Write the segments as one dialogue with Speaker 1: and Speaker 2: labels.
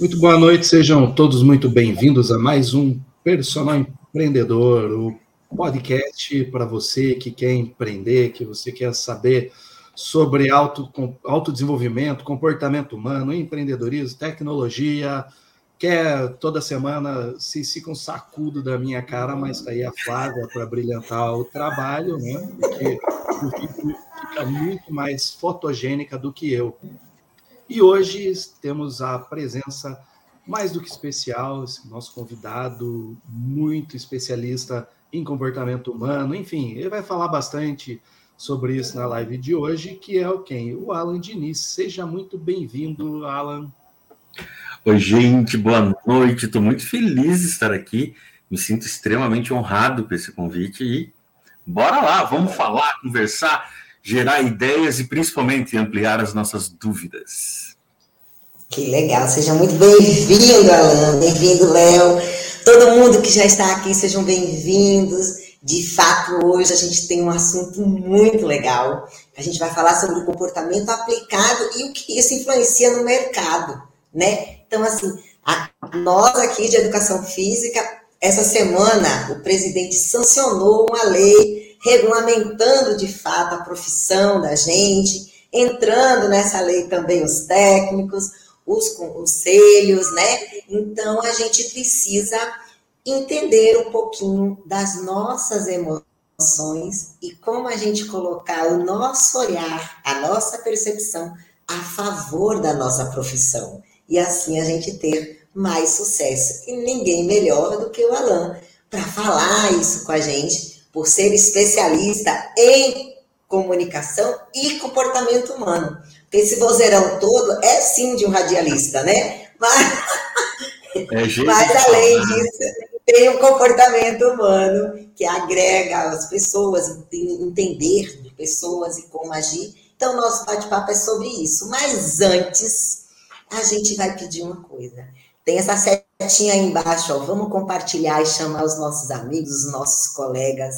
Speaker 1: Muito boa noite, sejam todos muito bem-vindos a mais um Personal Empreendedor, o podcast para você que quer empreender, que você quer saber sobre auto, autodesenvolvimento, comportamento humano, empreendedorismo, tecnologia, quer toda semana se fica um sacudo da minha cara, mas está aí a Flávia para brilhantar o trabalho, né? Porque fica muito mais fotogênica do que eu. E hoje temos a presença mais do que especial, nosso convidado muito especialista em comportamento humano, enfim, ele vai falar bastante sobre isso na live de hoje, que é o quem? O Alan Diniz. Seja muito bem-vindo, Alan.
Speaker 2: Oi, gente, boa noite. Estou muito feliz de estar aqui. Me sinto extremamente honrado com esse convite e bora lá, vamos falar, conversar gerar ideias e principalmente ampliar as nossas dúvidas.
Speaker 3: Que legal, seja muito bem-vindo, Alan, bem-vindo, Léo. Todo mundo que já está aqui, sejam bem-vindos. De fato, hoje a gente tem um assunto muito legal. A gente vai falar sobre o comportamento aplicado e o que isso influencia no mercado, né? Então, assim, a, nós aqui de educação física, essa semana o presidente sancionou uma lei regulamentando de fato a profissão da gente, entrando nessa lei também os técnicos, os conselhos, né? Então a gente precisa entender um pouquinho das nossas emoções e como a gente colocar o nosso olhar, a nossa percepção a favor da nossa profissão. E assim a gente ter mais sucesso. E ninguém melhor do que o Alan para falar isso com a gente por ser especialista em comunicação e comportamento humano. Porque esse vozeirão todo é sim de um radialista, né? Mas, é mas além disso, tem um comportamento humano que agrega as pessoas, entender de pessoas e como agir. Então, nosso bate-papo é sobre isso. Mas antes, a gente vai pedir uma coisa. Tem essa setinha embaixo, ó. Vamos compartilhar e chamar os nossos amigos, os nossos colegas.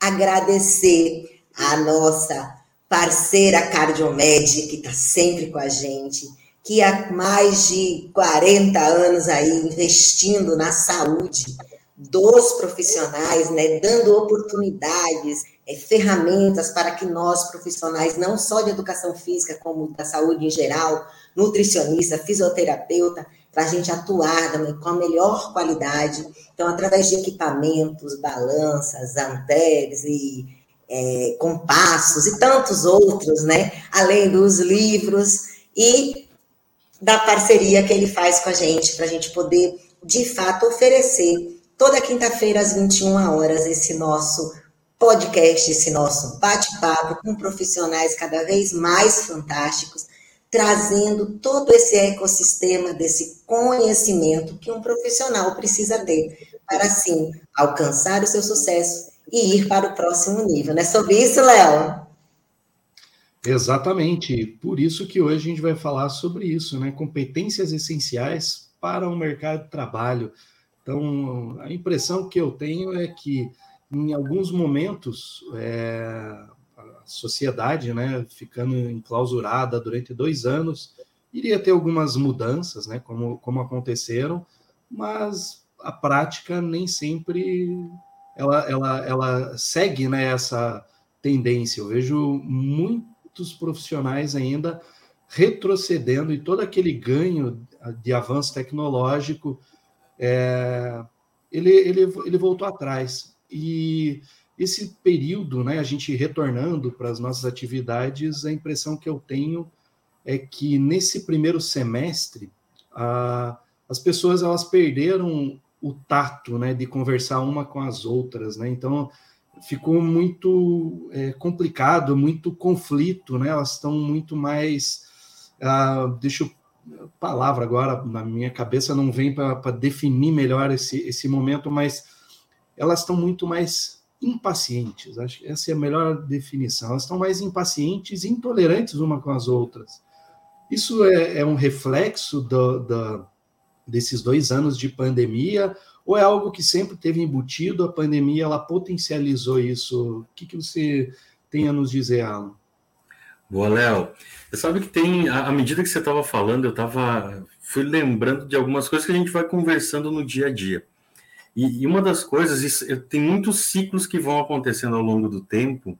Speaker 3: Agradecer a nossa parceira Cardiomed, que está sempre com a gente, que há mais de 40 anos aí investindo na saúde dos profissionais, né, dando oportunidades, é, ferramentas para que nós, profissionais, não só de educação física, como da saúde em geral, nutricionista, fisioterapeuta, para a gente atuar com a melhor qualidade. Então, através de equipamentos, balanças, amperes e é, compassos e tantos outros, né? Além dos livros e da parceria que ele faz com a gente, para a gente poder, de fato, oferecer toda quinta-feira às 21 horas esse nosso podcast, esse nosso bate-papo com profissionais cada vez mais fantásticos trazendo todo esse ecossistema desse conhecimento que um profissional precisa ter para, assim, alcançar o seu sucesso e ir para o próximo nível. Não é sobre isso, Léo?
Speaker 1: Exatamente. Por isso que hoje a gente vai falar sobre isso, né? Competências essenciais para o mercado de trabalho. Então, a impressão que eu tenho é que, em alguns momentos, é, sociedade, né, ficando enclausurada durante dois anos, iria ter algumas mudanças, né, como, como aconteceram, mas a prática nem sempre ela, ela, ela segue né, essa tendência. Eu vejo muitos profissionais ainda retrocedendo e todo aquele ganho de avanço tecnológico, é, ele, ele, ele voltou atrás. E esse período, né, a gente retornando para as nossas atividades, a impressão que eu tenho é que nesse primeiro semestre a, as pessoas elas perderam o tato, né, de conversar uma com as outras, né? Então ficou muito é, complicado, muito conflito, né? Elas estão muito mais, ah, deixa eu palavra agora na minha cabeça não vem para definir melhor esse, esse momento, mas elas estão muito mais impacientes. Acho que essa é a melhor definição. Elas estão mais impacientes e intolerantes uma com as outras. Isso é, é um reflexo do, do, desses dois anos de pandemia ou é algo que sempre teve embutido? A pandemia ela potencializou isso? O que, que você tem a nos dizer, Alan?
Speaker 2: Boa, Léo. Você sabe que tem, à medida que você estava falando, eu estava fui lembrando de algumas coisas que a gente vai conversando no dia a dia. E, e uma das coisas, isso, tem muitos ciclos que vão acontecendo ao longo do tempo.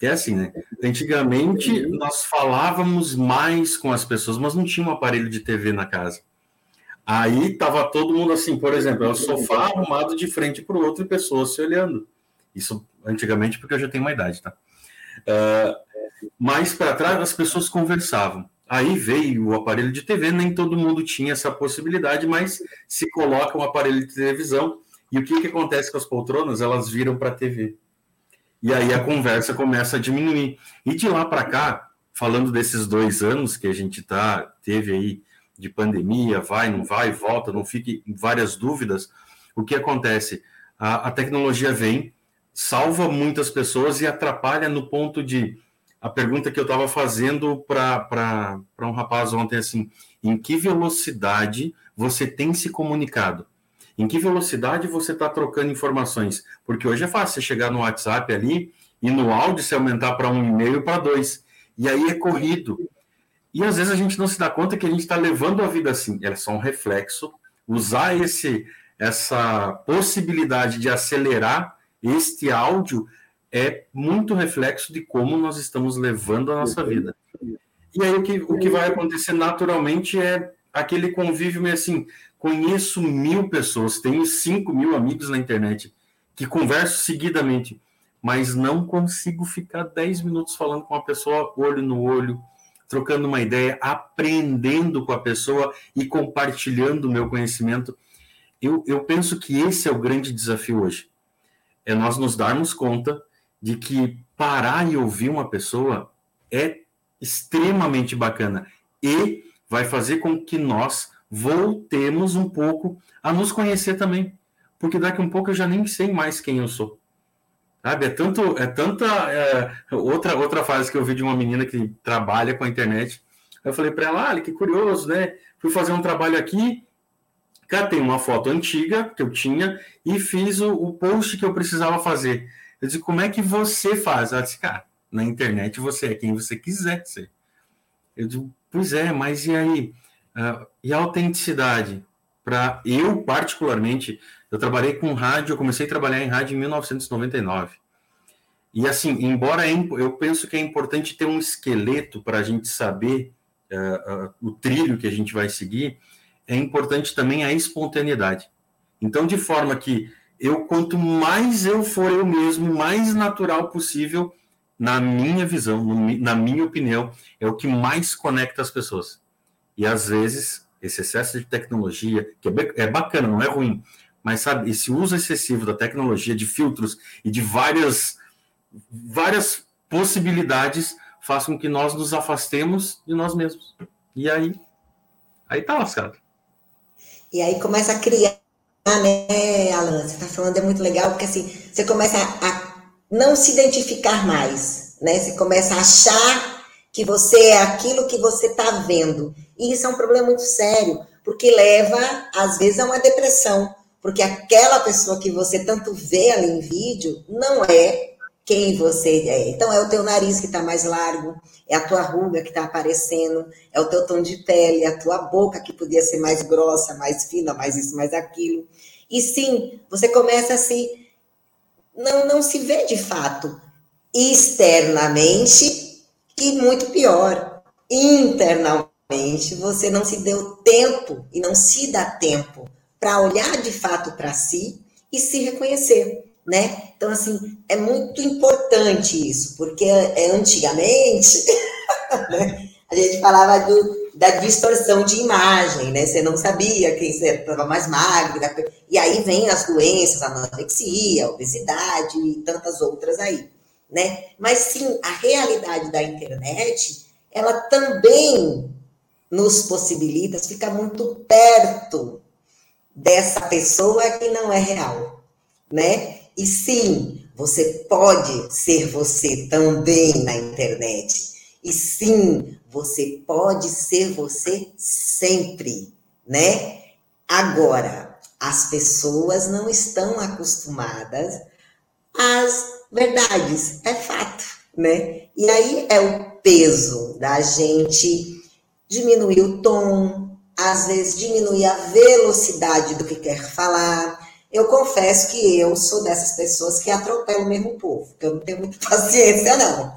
Speaker 2: É assim, né? Antigamente nós falávamos mais com as pessoas, mas não tinha um aparelho de TV na casa. Aí tava todo mundo assim, por exemplo, é o sofá arrumado de frente para o outro e pessoas se olhando. Isso antigamente, porque eu já tenho uma idade, tá? Uh, mais para trás as pessoas conversavam. Aí veio o aparelho de TV, nem todo mundo tinha essa possibilidade, mas se coloca um aparelho de televisão e o que, que acontece com as poltronas? Elas viram para a TV. E aí a conversa começa a diminuir. E de lá para cá, falando desses dois anos que a gente tá, teve aí de pandemia, vai, não vai, volta, não fique várias dúvidas, o que acontece? A, a tecnologia vem, salva muitas pessoas e atrapalha no ponto de a pergunta que eu estava fazendo para um rapaz ontem, assim, em que velocidade você tem se comunicado? Em que velocidade você está trocando informações? Porque hoje é fácil você chegar no WhatsApp ali e no áudio se aumentar para um e-mail para dois. E aí é corrido. E às vezes a gente não se dá conta que a gente está levando a vida assim. É só um reflexo. Usar esse, essa possibilidade de acelerar este áudio é muito reflexo de como nós estamos levando a nossa vida. E aí o que, o que vai acontecer naturalmente é aquele convívio meio assim, conheço mil pessoas, tenho cinco mil amigos na internet que converso seguidamente, mas não consigo ficar dez minutos falando com a pessoa olho no olho, trocando uma ideia, aprendendo com a pessoa e compartilhando o meu conhecimento. Eu, eu penso que esse é o grande desafio hoje. É nós nos darmos conta de que parar e ouvir uma pessoa é extremamente bacana e vai fazer com que nós voltemos um pouco a nos conhecer também, porque daqui um pouco eu já nem sei mais quem eu sou. Sabe, é tanto, é tanta é, outra outra fase que eu vi de uma menina que trabalha com a internet. Eu falei para ela, ah, que curioso, né? Fui fazer um trabalho aqui, catei uma foto antiga que eu tinha e fiz o, o post que eu precisava fazer. Eu disse, como é que você faz? Ela disse, cara, na internet você é quem você quiser ser. Eu digo, pois é, mas e aí? Uh, e a autenticidade? Para eu, particularmente, eu trabalhei com rádio, eu comecei a trabalhar em rádio em 1999. E assim, embora é, eu penso que é importante ter um esqueleto para a gente saber uh, uh, o trilho que a gente vai seguir, é importante também a espontaneidade. Então, de forma que eu quanto mais eu for eu mesmo, mais natural possível, na minha visão, na minha opinião, é o que mais conecta as pessoas. E às vezes esse excesso de tecnologia, que é bacana, não é ruim, mas sabe, esse uso excessivo da tecnologia, de filtros e de várias várias possibilidades faz com que nós nos afastemos de nós mesmos. E aí, aí tá lascado.
Speaker 3: E aí começa a criar ah, né, Alan? Você está falando, é muito legal, porque assim, você começa a não se identificar mais, né? Você começa a achar que você é aquilo que você está vendo. E isso é um problema muito sério, porque leva, às vezes, a uma depressão. Porque aquela pessoa que você tanto vê ali em vídeo não é quem você é. Então, é o teu nariz que está mais largo, é a tua ruga que está aparecendo, é o teu tom de pele, é a tua boca que podia ser mais grossa, mais fina, mais isso, mais aquilo. E sim, você começa a se. Não, não se vê de fato externamente e muito pior, internamente, você não se deu tempo e não se dá tempo para olhar de fato para si e se reconhecer né? Então, assim, é muito importante isso, porque é, antigamente né? a gente falava do, da distorção de imagem, né? Você não sabia quem estava mais magro, e aí vem as doenças, a anorexia, a obesidade e tantas outras aí, né? Mas sim, a realidade da internet, ela também nos possibilita ficar muito perto dessa pessoa que não é real, né? E sim, você pode ser você também na internet. E sim, você pode ser você sempre, né? Agora, as pessoas não estão acostumadas às verdades, é fato, né? E aí é o peso da gente diminuir o tom, às vezes diminuir a velocidade do que quer falar. Eu confesso que eu sou dessas pessoas que atropelam mesmo povo, que eu não tenho muita paciência, não.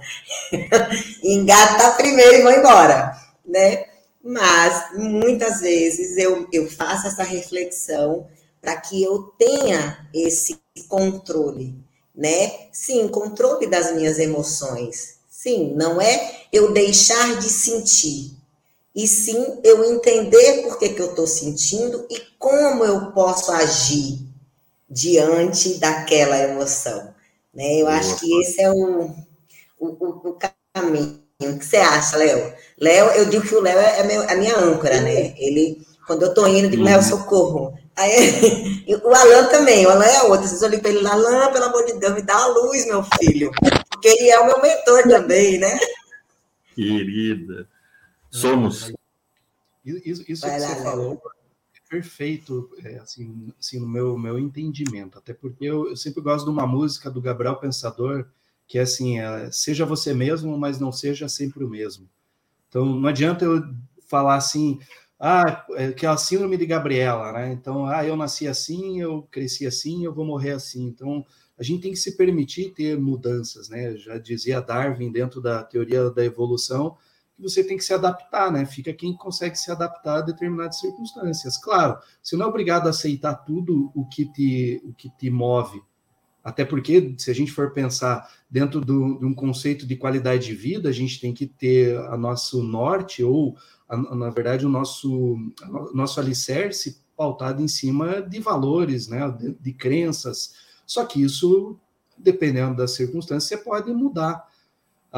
Speaker 3: Engata primeiro e vou embora, né? Mas muitas vezes eu, eu faço essa reflexão para que eu tenha esse controle, né? Sim, controle das minhas emoções. Sim, não é eu deixar de sentir, e sim eu entender por que, que eu estou sentindo e como eu posso agir diante daquela emoção. Né? Eu acho que esse é o, o, o caminho. O que você acha, Léo? Léo, eu digo que o Léo é, meu, a minha âncora, né? Ele, quando eu estou indo, eu digo, Léo, uhum. socorro. Aí, o Alan também, o Alan é outro. Vocês olham para ele, Alan, pelo amor de Deus, me dá a luz, meu filho. Porque ele é o meu mentor também, né?
Speaker 2: Querida. Somos.
Speaker 1: Isso, isso que você falou é perfeito, é, assim, assim, no meu, meu entendimento. Até porque eu, eu, sempre gosto de uma música do Gabriel Pensador, que é assim, é, seja você mesmo, mas não seja sempre o mesmo. Então, não adianta eu falar assim, ah, é, que é a síndrome de Gabriela, né? Então, ah, eu nasci assim, eu cresci assim, eu vou morrer assim. Então, a gente tem que se permitir ter mudanças, né? Já dizia Darwin dentro da teoria da evolução que você tem que se adaptar, né? Fica quem consegue se adaptar a determinadas circunstâncias. Claro, você não é obrigado a aceitar tudo o que te, o que te move. Até porque, se a gente for pensar dentro do, de um conceito de qualidade de vida, a gente tem que ter a nosso norte, ou, a, na verdade, o nosso, nosso alicerce pautado em cima de valores, né? de, de crenças. Só que isso, dependendo das circunstâncias, você pode mudar.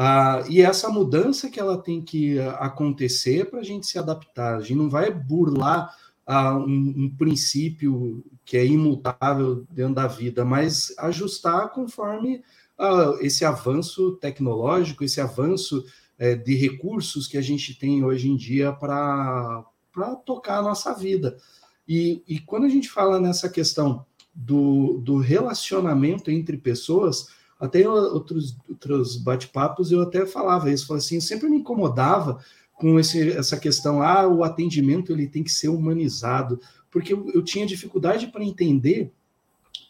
Speaker 1: Ah, e essa mudança que ela tem que acontecer para a gente se adaptar. A gente não vai burlar ah, um, um, princípio que é imutável dentro da vida, mas ajustar conforme ah, esse avanço tecnológico, esse avanço eh, de recursos que a gente tem hoje em dia para tocar a nossa vida. E, e quando a gente fala nessa questão do, do relacionamento entre pessoas, até outros, outros bate-papos eu até falava isso, falava assim, eu sempre me incomodava com esse, essa questão, ah, o atendimento ele tem que ser humanizado, porque eu, eu tinha dificuldade para entender,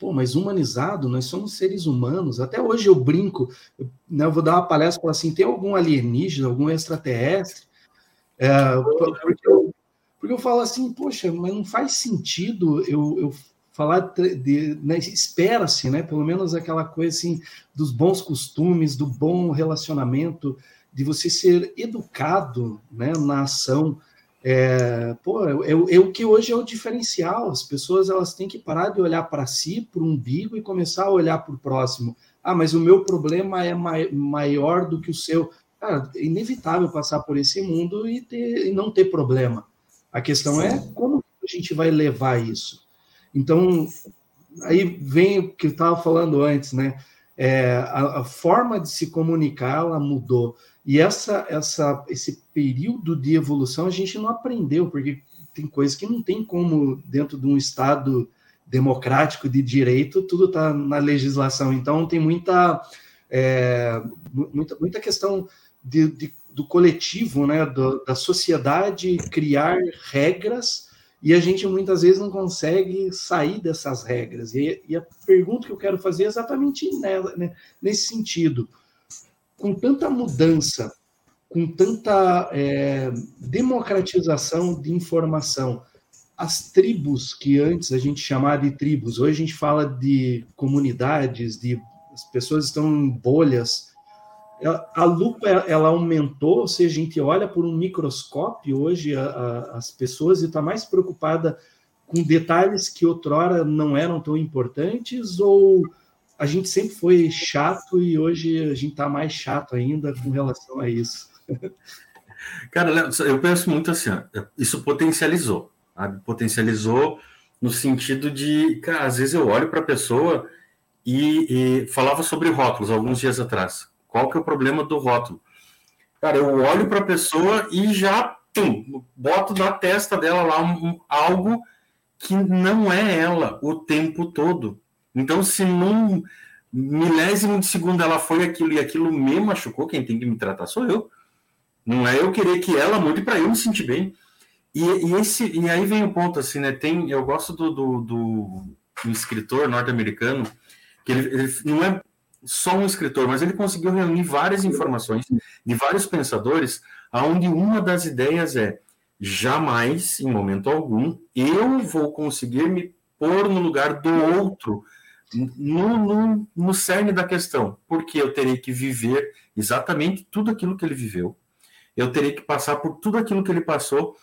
Speaker 1: pô, mas humanizado, nós somos seres humanos, até hoje eu brinco, eu, né, eu vou dar uma palestra, falar assim, tem algum alienígena, algum extraterrestre? É, porque, eu, porque eu falo assim, poxa, mas não faz sentido eu, eu falar de, né, espera-se, né, pelo menos aquela coisa assim dos bons costumes, do bom relacionamento, de você ser educado, né, na ação. É, pô, é, é, o que hoje é o diferencial. As pessoas elas têm que parar de olhar para si, para o umbigo e começar a olhar para o próximo. Ah, mas o meu problema é mai, maior do que o seu. Cara, é inevitável passar por esse mundo e, ter, e não ter problema. A questão é Sim. é como a gente vai levar isso. Então, aí vem o que eu estava falando antes, né? É, a, a, forma de se comunicar ela mudou. E essa, essa, esse período de evolução a gente não aprendeu, porque tem coisas que não tem como, dentro de um Estado democrático de direito, tudo está na legislação. Então, tem muita, é, muita, muita questão de, de, do coletivo, né, do, da sociedade criar regras e a gente muitas vezes não consegue sair dessas regras. E, e a pergunta que eu quero fazer é exatamente nela, né, nesse sentido. Com tanta mudança, com tanta é, democratização de informação, as tribos que antes a gente chamava de tribos, hoje a gente fala de comunidades, de as pessoas estão em bolhas a lupa ela aumentou, ou seja, a gente olha por um microscópio hoje a, a, as pessoas e está mais preocupada com detalhes que outrora não eram tão importantes, ou a gente sempre foi chato e hoje a gente está mais chato ainda com relação a isso?
Speaker 2: Cara, eu penso muito assim, isso potencializou, sabe? potencializou no sentido de, cara, às vezes eu olho para a pessoa e, e falava sobre rótulos alguns dias atrás. Qual que é o problema do rótulo? Cara, eu olho para a pessoa e já tum, boto na testa dela lá um, algo que não é ela o tempo todo. Então, se num, milésimo de segundo ela foi aquilo e aquilo me machucou, quem tem que me tratar sou eu. Não é eu querer que ela mude para eu me sentir bem. E, e, esse, e aí vem o ponto, assim, né? Tem, eu gosto do, do, do, do escritor norte-americano, que ele, ele, não é só um escritor, mas ele conseguiu reunir várias informações de vários pensadores, aonde uma das ideias é jamais, em momento algum, eu vou conseguir me pôr no lugar do outro, no, no, no cerne da questão, porque eu terei que viver exatamente tudo aquilo que ele viveu, eu terei que passar por tudo aquilo que ele passou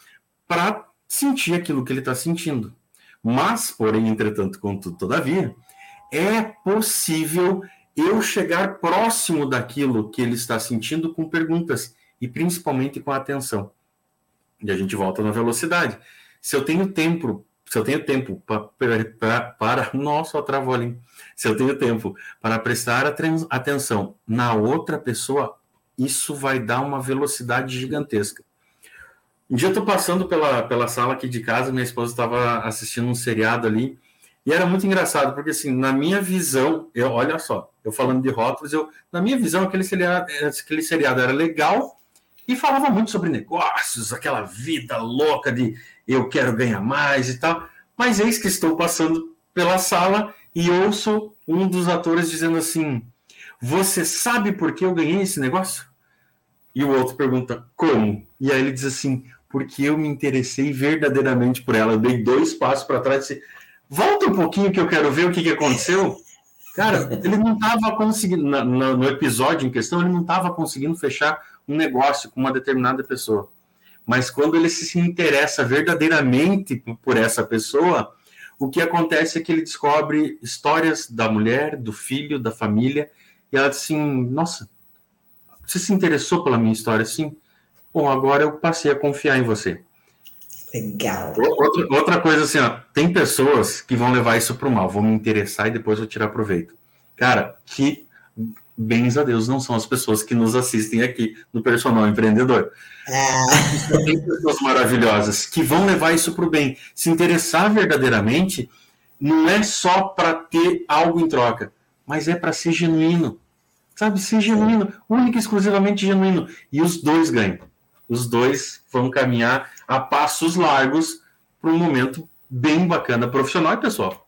Speaker 2: para sentir aquilo que ele está sentindo. Mas, porém, entretanto, contudo, todavia, é possível eu chegar próximo daquilo que ele está sentindo com perguntas e principalmente com atenção. E a gente volta na velocidade. Se eu tenho tempo, se eu tenho tempo para, travou ali. Se eu tenho tempo para prestar atenção na outra pessoa, isso vai dar uma velocidade gigantesca. Um dia eu estou passando pela, pela sala aqui de casa, minha esposa estava assistindo um seriado ali, e era muito engraçado, porque assim, na minha visão, eu, olha só, eu falando de rótulos, eu, na minha visão, aquele seriado, aquele seriado era legal e falava muito sobre negócios, aquela vida louca de eu quero ganhar mais e tal. Mas eis que estou passando pela sala e ouço um dos atores dizendo assim: Você sabe por que eu ganhei esse negócio? E o outro pergunta: Como? E aí ele diz assim: Porque eu me interessei verdadeiramente por ela. Eu dei dois passos para trás e disse: Volta um pouquinho que eu quero ver o que, que aconteceu. Cara, ele não estava conseguindo, no, no episódio em questão, ele não estava conseguindo fechar um negócio com uma determinada pessoa. Mas quando ele se interessa verdadeiramente por essa pessoa, o que acontece é que ele descobre histórias da mulher, do filho, da família, e ela diz assim: Nossa, você se interessou pela minha história? Sim. Bom, agora eu passei a confiar em você.
Speaker 3: Legal.
Speaker 2: Outra, outra coisa assim, ó, tem pessoas que vão levar isso para o mal, vão me interessar e depois vou tirar proveito. Cara, que bens a Deus não são as pessoas que nos assistem aqui no Personal Empreendedor. É. Tem pessoas maravilhosas que vão levar isso para o bem. Se interessar verdadeiramente não é só para ter algo em troca, mas é para ser genuíno. Sabe, ser genuíno, único e exclusivamente genuíno. E os dois ganham. Os dois vão caminhar a passos largos para um momento bem bacana profissional e pessoal.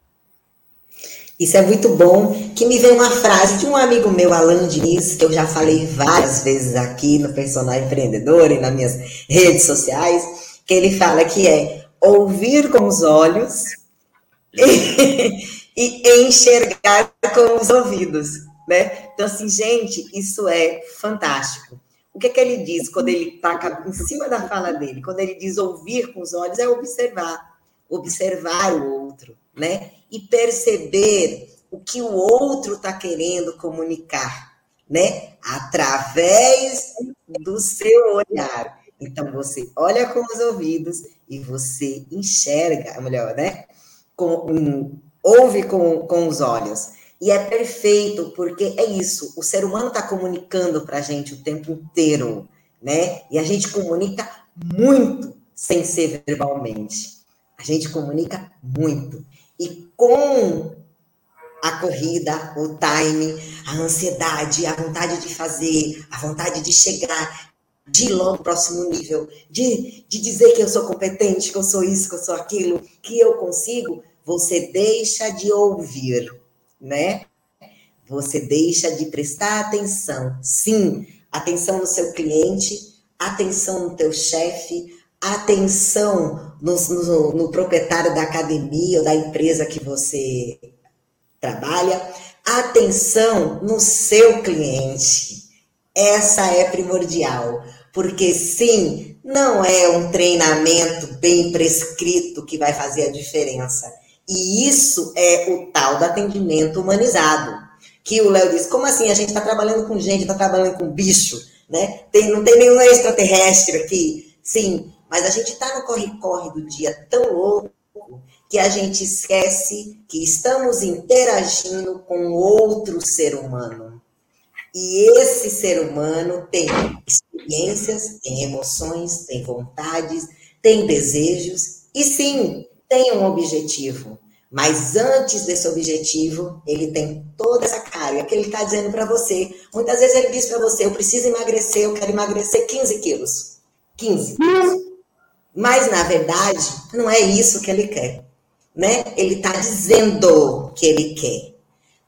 Speaker 3: Isso é muito bom. Que me veio uma frase de um amigo meu, Alan Diniz, que eu já falei várias vezes aqui no Personal Empreendedor e nas minhas redes sociais, que ele fala que é ouvir com os olhos e, e enxergar com os ouvidos, né? Então, assim, gente, isso é fantástico. O que, é que ele diz quando ele está em cima da fala dele? Quando ele diz ouvir com os olhos, é observar, observar o outro, né? E perceber o que o outro está querendo comunicar, né? Através do seu olhar. Então, você olha com os ouvidos e você enxerga, melhor, né? Com, um, ouve com, com os olhos. E é perfeito, porque é isso, o ser humano está comunicando para a gente o tempo inteiro, né? E a gente comunica muito sem ser verbalmente. A gente comunica muito. E com a corrida, o time, a ansiedade, a vontade de fazer, a vontade de chegar, de ir logo próximo nível, de, de dizer que eu sou competente, que eu sou isso, que eu sou aquilo, que eu consigo, você deixa de ouvir né? Você deixa de prestar atenção. Sim, atenção no seu cliente, atenção no teu chefe, atenção no, no, no, proprietário da academia ou da empresa que você trabalha, atenção no seu cliente. Essa é primordial, porque sim, não é um treinamento bem prescrito que vai fazer a diferença e isso é o tal do atendimento humanizado. Que o Léo disse, como assim? A gente está trabalhando com gente, está trabalhando com bicho, né? Tem, não tem nenhum extraterrestre aqui. Sim, mas a gente está no corre-corre do dia tão louco que a gente esquece que estamos interagindo com outro ser humano. E esse ser humano tem experiências, tem emoções, tem vontades, tem desejos, e sim, tem um objetivo. Mas antes desse objetivo, ele tem toda essa carga que ele está dizendo para você. Muitas vezes ele diz para você: Eu preciso emagrecer, eu quero emagrecer 15 quilos. 15 quilos. Mas, na verdade, não é isso que ele quer. Né? Ele está dizendo que ele quer.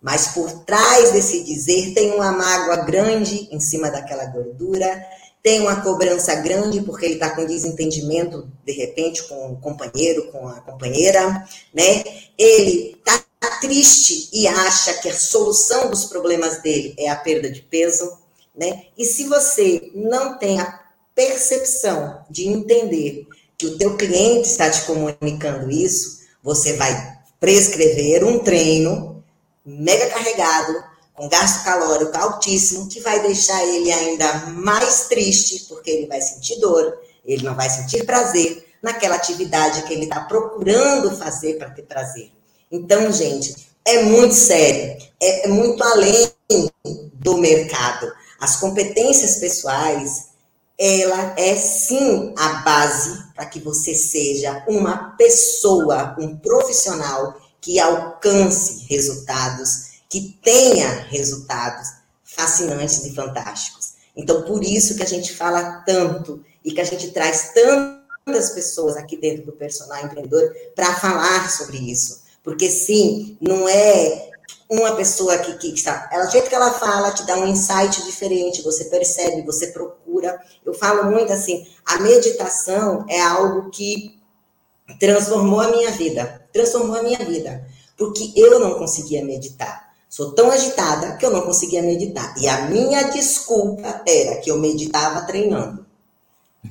Speaker 3: Mas por trás desse dizer tem uma mágoa grande em cima daquela gordura, tem uma cobrança grande porque ele está com desentendimento, de repente, com o companheiro, com a companheira, né? Ele está triste e acha que a solução dos problemas dele é a perda de peso, né? E se você não tem a percepção de entender que o teu cliente está te comunicando isso, você vai prescrever um treino mega carregado com gasto calórico altíssimo, que vai deixar ele ainda mais triste, porque ele vai sentir dor, ele não vai sentir prazer naquela atividade que ele está procurando fazer para ter prazer. Então, gente, é muito sério, é, é muito além do mercado. As competências pessoais, ela é sim a base para que você seja uma pessoa, um profissional que alcance resultados que tenha resultados fascinantes e fantásticos. Então, por isso que a gente fala tanto e que a gente traz tantas pessoas aqui dentro do personal empreendedor para falar sobre isso. Porque, sim, não é uma pessoa que, que está. Ela, do jeito que ela fala, te dá um insight diferente, você percebe, você procura. Eu falo muito assim: a meditação é algo que transformou a minha vida. Transformou a minha vida. Porque eu não conseguia meditar. Sou tão agitada que eu não conseguia meditar. E a minha desculpa era que eu meditava treinando.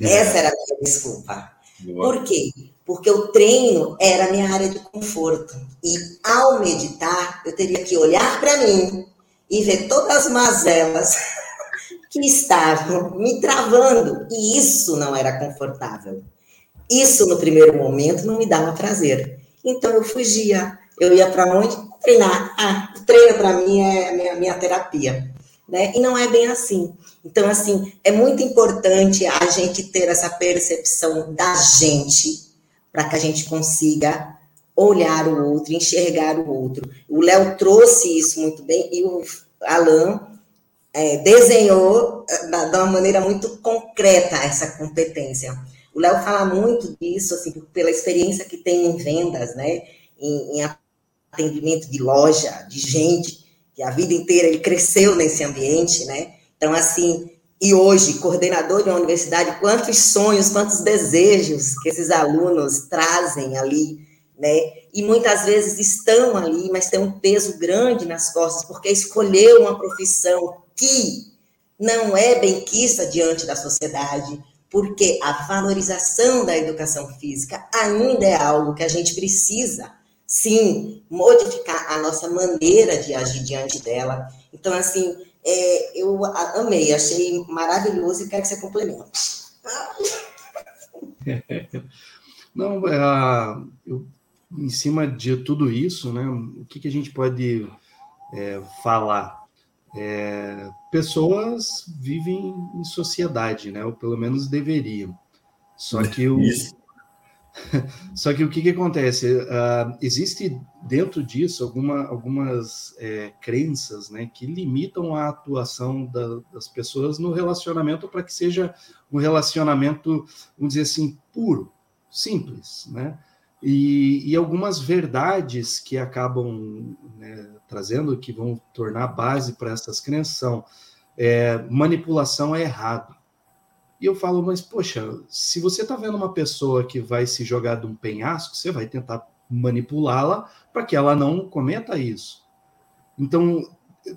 Speaker 3: Essa era a minha desculpa. Por quê? Porque o treino era a minha área de conforto. E ao meditar, eu teria que olhar para mim e ver todas as mazelas que estavam me travando. E isso não era confortável. Isso, no primeiro momento, não me dava prazer. Então, eu fugia. Eu ia para onde? Treinar. Ah, treino para mim é minha, minha terapia. Né? E não é bem assim. Então, assim, é muito importante a gente ter essa percepção da gente para que a gente consiga olhar o outro, enxergar o outro. O Léo trouxe isso muito bem e o Alan é, desenhou eh, de uma maneira muito concreta essa competência. O Léo fala muito disso, assim, pela experiência que tem em vendas, né? Em, em atendimento de loja, de gente, que a vida inteira ele cresceu nesse ambiente, né? Então, assim, e hoje, coordenador de uma universidade, quantos sonhos, quantos desejos que esses alunos trazem ali, né? E muitas vezes estão ali, mas tem um peso grande nas costas, porque escolheu uma profissão que não é benquista diante da sociedade, porque a valorização da educação física ainda é algo que a gente precisa sim, modificar a nossa maneira de agir diante dela. Então, assim, é, eu amei, achei maravilhoso e quero que você complemente.
Speaker 1: Não, é, eu, em cima de tudo isso, né, o que, que a gente pode é, falar? É, pessoas vivem em sociedade, né, ou pelo menos deveriam. Só que o, Só que o que, que acontece? Uh, existe dentro disso alguma, algumas é, crenças né, que limitam a atuação da, das pessoas no relacionamento para que seja um relacionamento, vamos dizer assim, puro, simples. Né? E, e algumas verdades que acabam né, trazendo, que vão tornar base para essas crenças são é, manipulação é errado. E eu falo, mas poxa, se você está vendo uma pessoa que vai se jogar de um penhasco, você vai tentar manipulá-la para que ela não cometa isso. Então,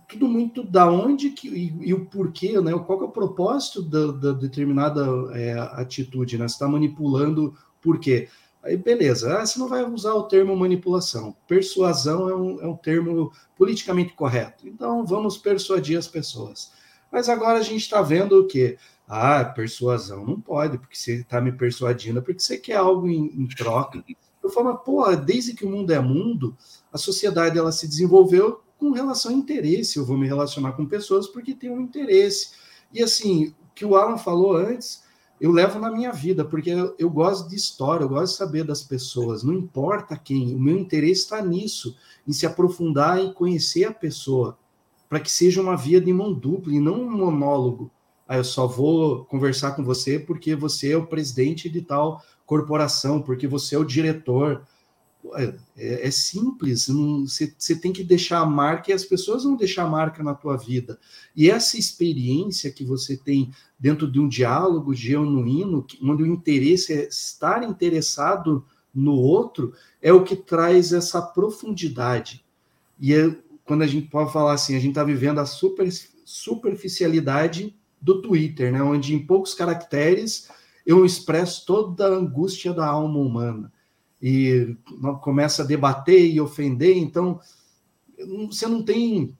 Speaker 1: tudo muito da onde que, e, e o porquê, né? Qual é o propósito da, da determinada é, atitude, né? Você está manipulando por quê? Aí, beleza, ah, você não vai usar o termo manipulação. Persuasão é um, é um termo politicamente correto. Então, vamos persuadir as pessoas. Mas agora a gente está vendo o quê? Ah, persuasão não pode, porque você está me persuadindo é porque você quer algo em, em troca. Eu falo, pô, desde que o mundo é mundo, a sociedade ela se desenvolveu com relação a interesse. Eu vou me relacionar com pessoas porque tem um interesse. E assim, o que o Alan falou antes, eu levo na minha vida, porque eu, eu, gosto de história, eu gosto de saber das pessoas, não importa quem, o meu interesse está nisso, em se aprofundar e conhecer a pessoa, para que seja uma via de mão dupla e não um monólogo. Ah, eu só vou conversar com você porque você é o presidente de tal corporação, porque você é o diretor. É, é, é simples, você, tem que deixar a marca e as pessoas vão deixar a marca na tua vida. E essa experiência que você tem dentro de um diálogo genuíno, onde o interesse é estar interessado no outro, é o que traz essa profundidade. E é, quando a gente pode falar assim, a gente está vivendo a super, superficialidade do Twitter, né? onde em poucos caracteres eu expresso toda a angústia da alma humana e começa a debater e ofender, então você não tem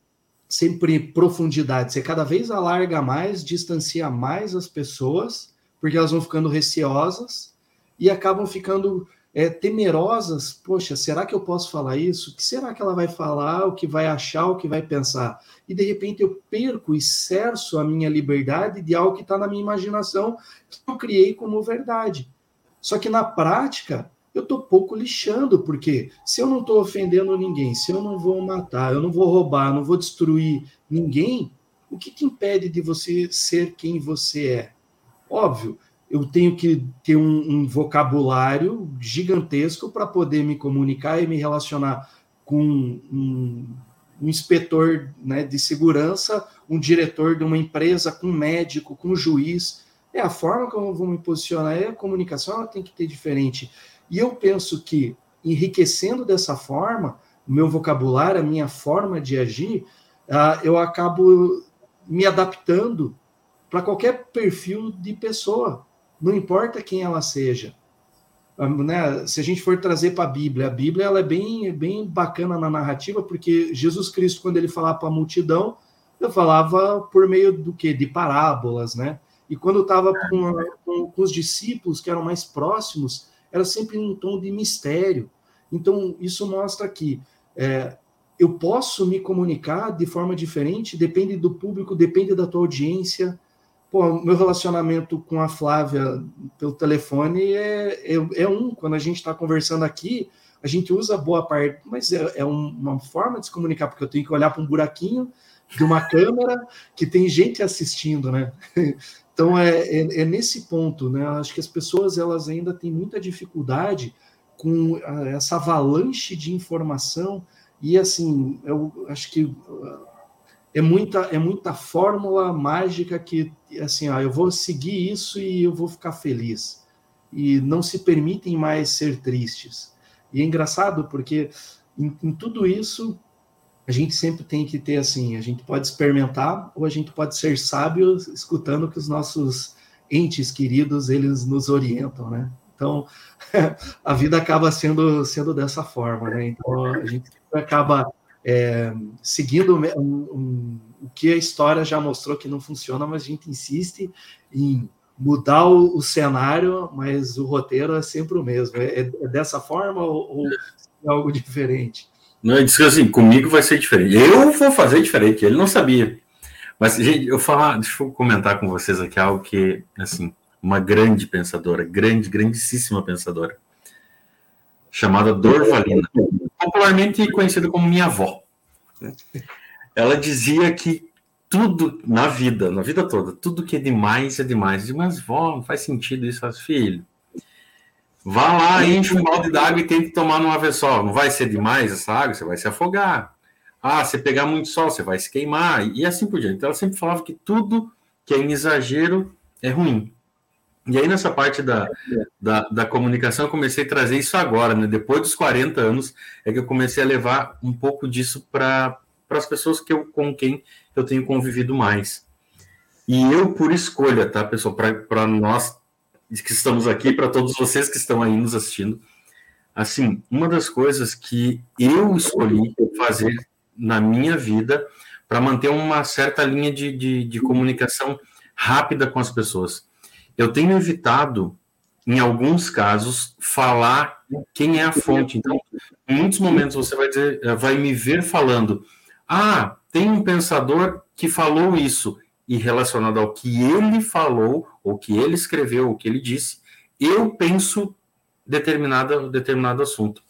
Speaker 1: sempre profundidade, você cada vez alarga mais, distancia mais as pessoas, porque elas vão ficando receosas e acabam ficando é, temerosas. Poxa, será que eu posso falar isso? O que será que ela vai falar? O que vai achar? O que vai pensar? E de repente eu perco e cerço a minha liberdade de algo que está na minha imaginação que eu criei como verdade. Só que na prática eu estou pouco lixando, porque se eu não estou ofendendo ninguém, se eu não vou matar, eu não vou roubar, não vou destruir ninguém, o que te impede de você ser quem você é? Óbvio, eu tenho que ter um, um vocabulário gigantesco para poder me comunicar e me relacionar com um, um inspetor né, de segurança, um diretor de uma empresa, com um médico, com um juiz. É a forma como eu vou me posicionar, é a comunicação ela tem que ter diferente. E eu penso que, enriquecendo dessa forma, o meu vocabulário, a minha forma de agir, uh, eu acabo me adaptando para qualquer perfil de pessoa, não importa quem ela seja. Né? Se a gente for trazer para a Bíblia, a Bíblia ela é bem, bem bacana na narrativa, porque Jesus Cristo, quando ele falava para a multidão, eu falava por meio do que? De parábolas, né? E quando estava com, com, com os discípulos que eram mais próximos, era sempre um tom de mistério. Então, isso mostra que é, eu posso me comunicar de forma diferente, depende do público, depende da tua audiência. Pô, meu relacionamento com a Flávia pelo telefone é, é, é um. Quando a gente está conversando aqui, a gente usa boa parte, mas é, é uma forma de se comunicar, porque eu tenho que olhar para um buraquinho de uma câmera que tem gente assistindo, né? Então é, é, é, nesse ponto, né? Acho que as pessoas elas ainda têm muita dificuldade com essa avalanche de informação e assim, eu acho que uh, é muita é muita fórmula mágica que assim, ah, eu vou seguir isso e eu vou ficar feliz e não se permitem mais ser tristes. E é engraçado porque em, em tudo isso a gente sempre tem que ter assim, a gente pode experimentar ou a gente pode ser sábio escutando que os nossos entes queridos eles nos orientam, né? Então a vida acaba sendo sendo dessa forma, né? Então a gente acaba é, seguindo um, um, o que a história já mostrou que não funciona, mas a gente insiste em mudar o, o cenário, mas o roteiro é sempre o mesmo. É, é dessa forma ou, ou é algo diferente?
Speaker 2: Não, ele disse assim, comigo vai ser diferente. Eu vou fazer diferente, ele não sabia. Mas, gente, eu falar, deixa eu comentar com vocês aqui algo que, assim, uma grande pensadora, grande, grandíssima pensadora, chamada Dorvalina, popularmente conhecida como minha avó. Ela dizia que tudo na vida, na vida toda, tudo que é demais é demais. Mas, vó, não faz sentido isso, filho. Vá lá, enche um balde d'água e tente tomar numa vez só. Não vai ser demais essa água, você vai se afogar. Ah, se pegar muito sol, você vai se queimar, e assim por diante. Então, ela sempre falava que tudo que é em exagero é ruim. E aí, nessa parte da, da, da, comunicação, eu comecei a trazer isso agora, né? Depois dos 40 anos, é que eu comecei a levar um pouco disso para as pessoas que eu, com quem eu tenho convivido mais. E eu, por escolha, tá, pessoal, para nós que estamos aqui, para todos vocês que estão aí nos assistindo. Assim, uma das coisas que eu escolhi fazer na minha vida para manter uma certa linha de, de, de comunicação rápida com as pessoas. Eu tenho evitado, em alguns casos, falar quem é a fonte. Então, em muitos momentos você vai dizer, vai me ver falando: "Ah, tem um pensador que falou isso" e relacionado ao que ele falou, ou que ele escreveu, ou que ele disse, eu penso determinada, determinado assunto.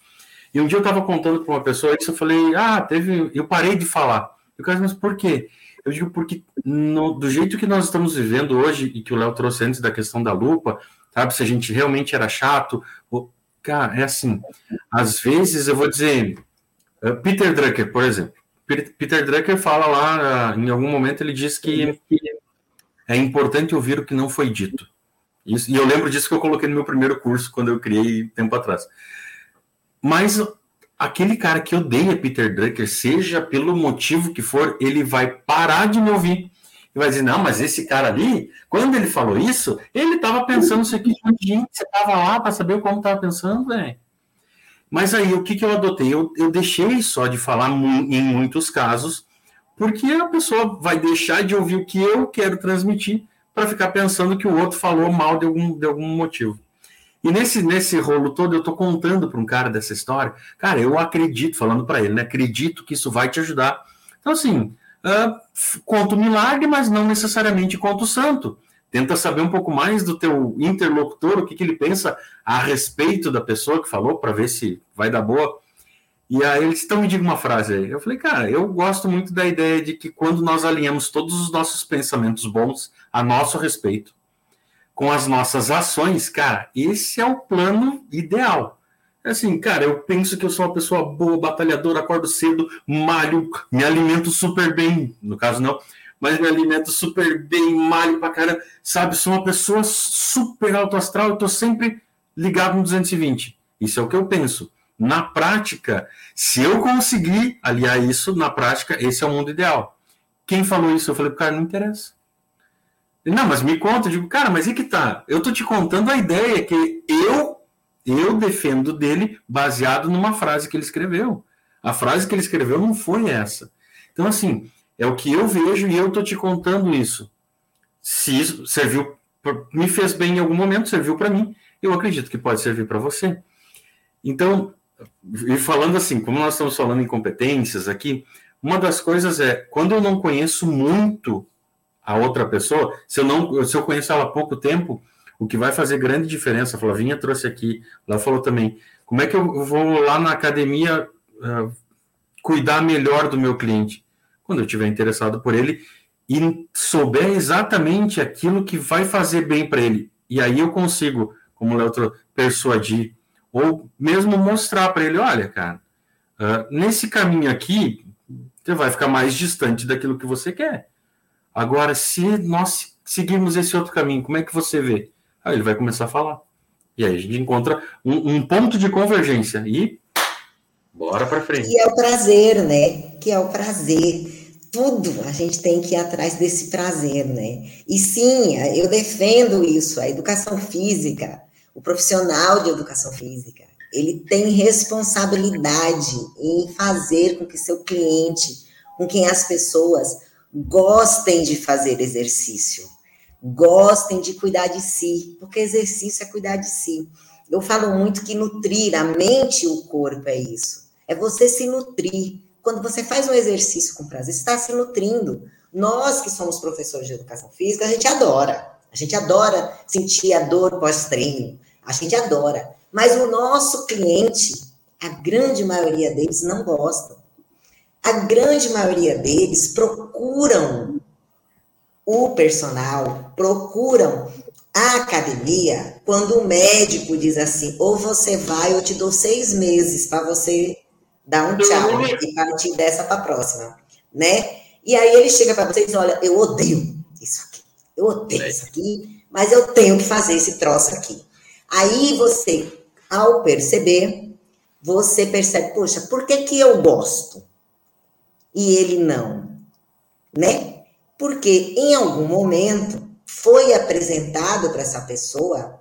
Speaker 2: E um dia eu estava contando para uma pessoa isso, eu falei, ah, teve, eu parei de falar. Eu falei, mas por quê? Eu digo porque no, do jeito que nós estamos vivendo hoje e que o Léo trouxe antes da questão da lupa, sabe, se a gente realmente era chato, ou, cara, é assim, às vezes eu vou dizer, uh, Peter Drucker, por exemplo, Peter Drucker fala lá, uh, em algum momento ele diz que é importante ouvir o que não foi dito. Isso, e eu lembro disso que eu coloquei no meu primeiro curso, quando eu criei tempo atrás. Mas aquele cara que odeia Peter Drucker, seja pelo motivo que for, ele vai parar de me ouvir. E vai dizer, não, mas esse cara ali, quando ele falou isso, ele estava pensando isso aqui. Gente, você estava lá para saber como estava pensando, velho. Mas aí, o que, que eu adotei? Eu, eu deixei só de falar em muitos casos, porque a pessoa vai deixar de ouvir o que eu quero transmitir para ficar pensando que o outro falou mal de algum, de algum motivo. E nesse, nesse rolo todo, eu estou contando para um cara dessa história, cara, eu acredito, falando para ele, né? Acredito que isso vai te ajudar. Então, assim, uh, conta o milagre, mas não necessariamente conta o santo. Tenta saber um pouco mais do teu interlocutor, o que, que ele pensa a respeito da pessoa que falou, para ver se vai dar boa. E aí eles estão me diga uma frase aí. Eu falei, cara, eu gosto muito da ideia de que quando nós alinhamos todos os nossos pensamentos bons a nosso respeito, com as nossas ações, cara, esse é o plano ideal. É assim, cara, eu penso que eu sou uma pessoa boa, batalhadora, acordo cedo, malho, me alimento super bem, no caso não, mas me alimento super bem, malho pra caramba, sabe? Sou uma pessoa super alto astral e tô sempre ligado no 220. Isso é o que eu penso. Na prática, se eu conseguir aliar isso, na prática, esse é o mundo ideal. Quem falou isso? Eu falei, cara, não interessa. Não, mas me conta, eu digo, cara, mas e que tá? Eu tô te contando a ideia que eu eu defendo dele baseado numa frase que ele escreveu. A frase que ele escreveu não foi essa. Então, assim, é o que eu vejo e eu tô te contando isso. Se isso serviu, me fez bem em algum momento, serviu para mim, eu acredito que pode servir para você. Então, e falando assim, como nós estamos falando em competências aqui, uma das coisas é, quando eu não conheço muito a outra pessoa, se eu não, se eu conheço ela há pouco tempo, o que vai fazer grande diferença, a Flavinha trouxe aqui, ela falou também, como é que eu vou lá na academia uh, cuidar melhor do meu cliente? Quando eu estiver interessado por ele e souber exatamente aquilo que vai fazer bem para ele. E aí eu consigo, como o Léo persuadir, ou mesmo mostrar para ele, olha, cara, uh, nesse caminho aqui, você vai ficar mais distante daquilo que você quer. Agora, se nós seguirmos esse outro caminho, como é que você vê? Aí ele vai começar a falar. E aí a gente encontra um, um ponto de convergência. E bora para frente.
Speaker 3: Que é o prazer, né? Que é o prazer. Tudo a gente tem que ir atrás desse prazer, né? E sim, eu defendo isso. A educação física, o profissional de educação física, ele tem responsabilidade em fazer com que seu cliente, com quem as pessoas gostem de fazer exercício, gostem de cuidar de si, porque exercício é cuidar de si. Eu falo muito que nutrir a mente e o corpo é isso. É você se nutrir. Quando você faz um exercício com prazer, está se nutrindo. Nós que somos professores de educação física, a gente adora. A gente adora sentir a dor pós-treino. A gente adora. Mas o nosso cliente, a grande maioria deles não gostam a grande maioria deles procuram o personal, procuram a academia quando o médico diz assim: ou você vai, eu te dou seis meses para você dar um tchau e partir dessa para a próxima, né? E aí ele chega para vocês: olha, eu odeio isso aqui, eu odeio isso aqui, mas eu tenho que fazer esse troço aqui. Aí você, ao perceber, você percebe: poxa, por que, que eu gosto? E ele não, né? Porque em algum momento foi apresentado para essa pessoa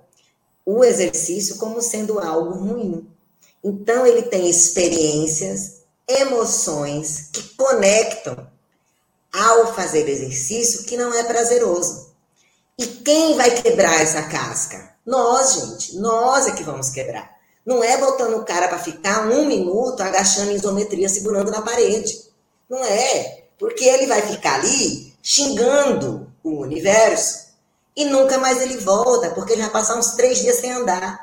Speaker 3: o exercício como sendo algo ruim. Então ele tem experiências, emoções que conectam ao fazer exercício que não é prazeroso. E quem vai quebrar essa casca? Nós, gente, nós é que vamos quebrar. Não é botando o cara para ficar um minuto agachando em isometria segurando na parede. Não é, porque ele vai ficar ali xingando o universo, e nunca mais ele volta, porque ele vai passar uns três dias sem andar.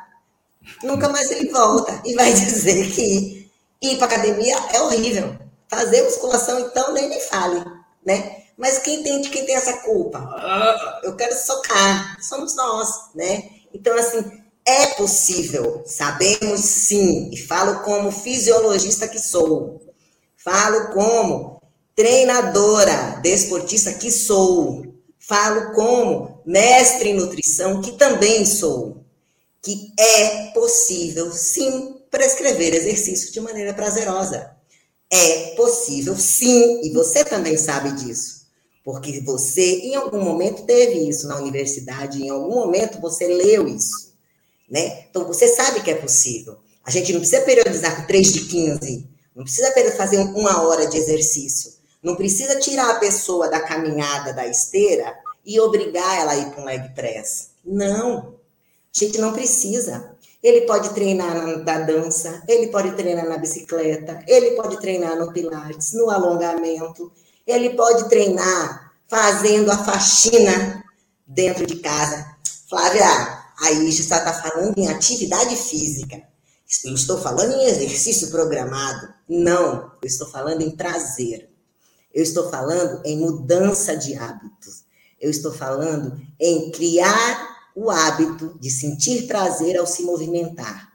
Speaker 3: Nunca mais ele volta e vai dizer que ir para academia é horrível. Fazer musculação, então, nem me fale, né? Mas quem tem, quem tem essa culpa? Ah, eu quero socar. Somos nós, né? Então, assim, é possível. Sabemos sim. E falo como fisiologista que sou. Falo como treinadora, desportista que sou. Falo como mestre em nutrição que também sou. Que é possível, sim, prescrever exercício de maneira prazerosa. É possível, sim, e você também sabe disso. Porque você, em algum momento, teve isso na universidade, em algum momento você leu isso. Né? Então, você sabe que é possível. A gente não precisa periodizar com 3 de 15, não precisa fazer uma hora de exercício, não precisa tirar a pessoa da caminhada, da esteira e obrigar ela a ir para um leg press. Não, a gente não precisa. Ele pode treinar na, dança, ele pode treinar na bicicleta, ele pode treinar no pilates, no alongamento, ele pode treinar fazendo a faxina dentro de casa. Flávia, aí já está falando em atividade física. Eu estou falando em exercício programado. Não, eu estou falando em prazer. Eu estou falando em mudança de hábitos. Eu estou falando em criar o hábito de sentir prazer ao se movimentar.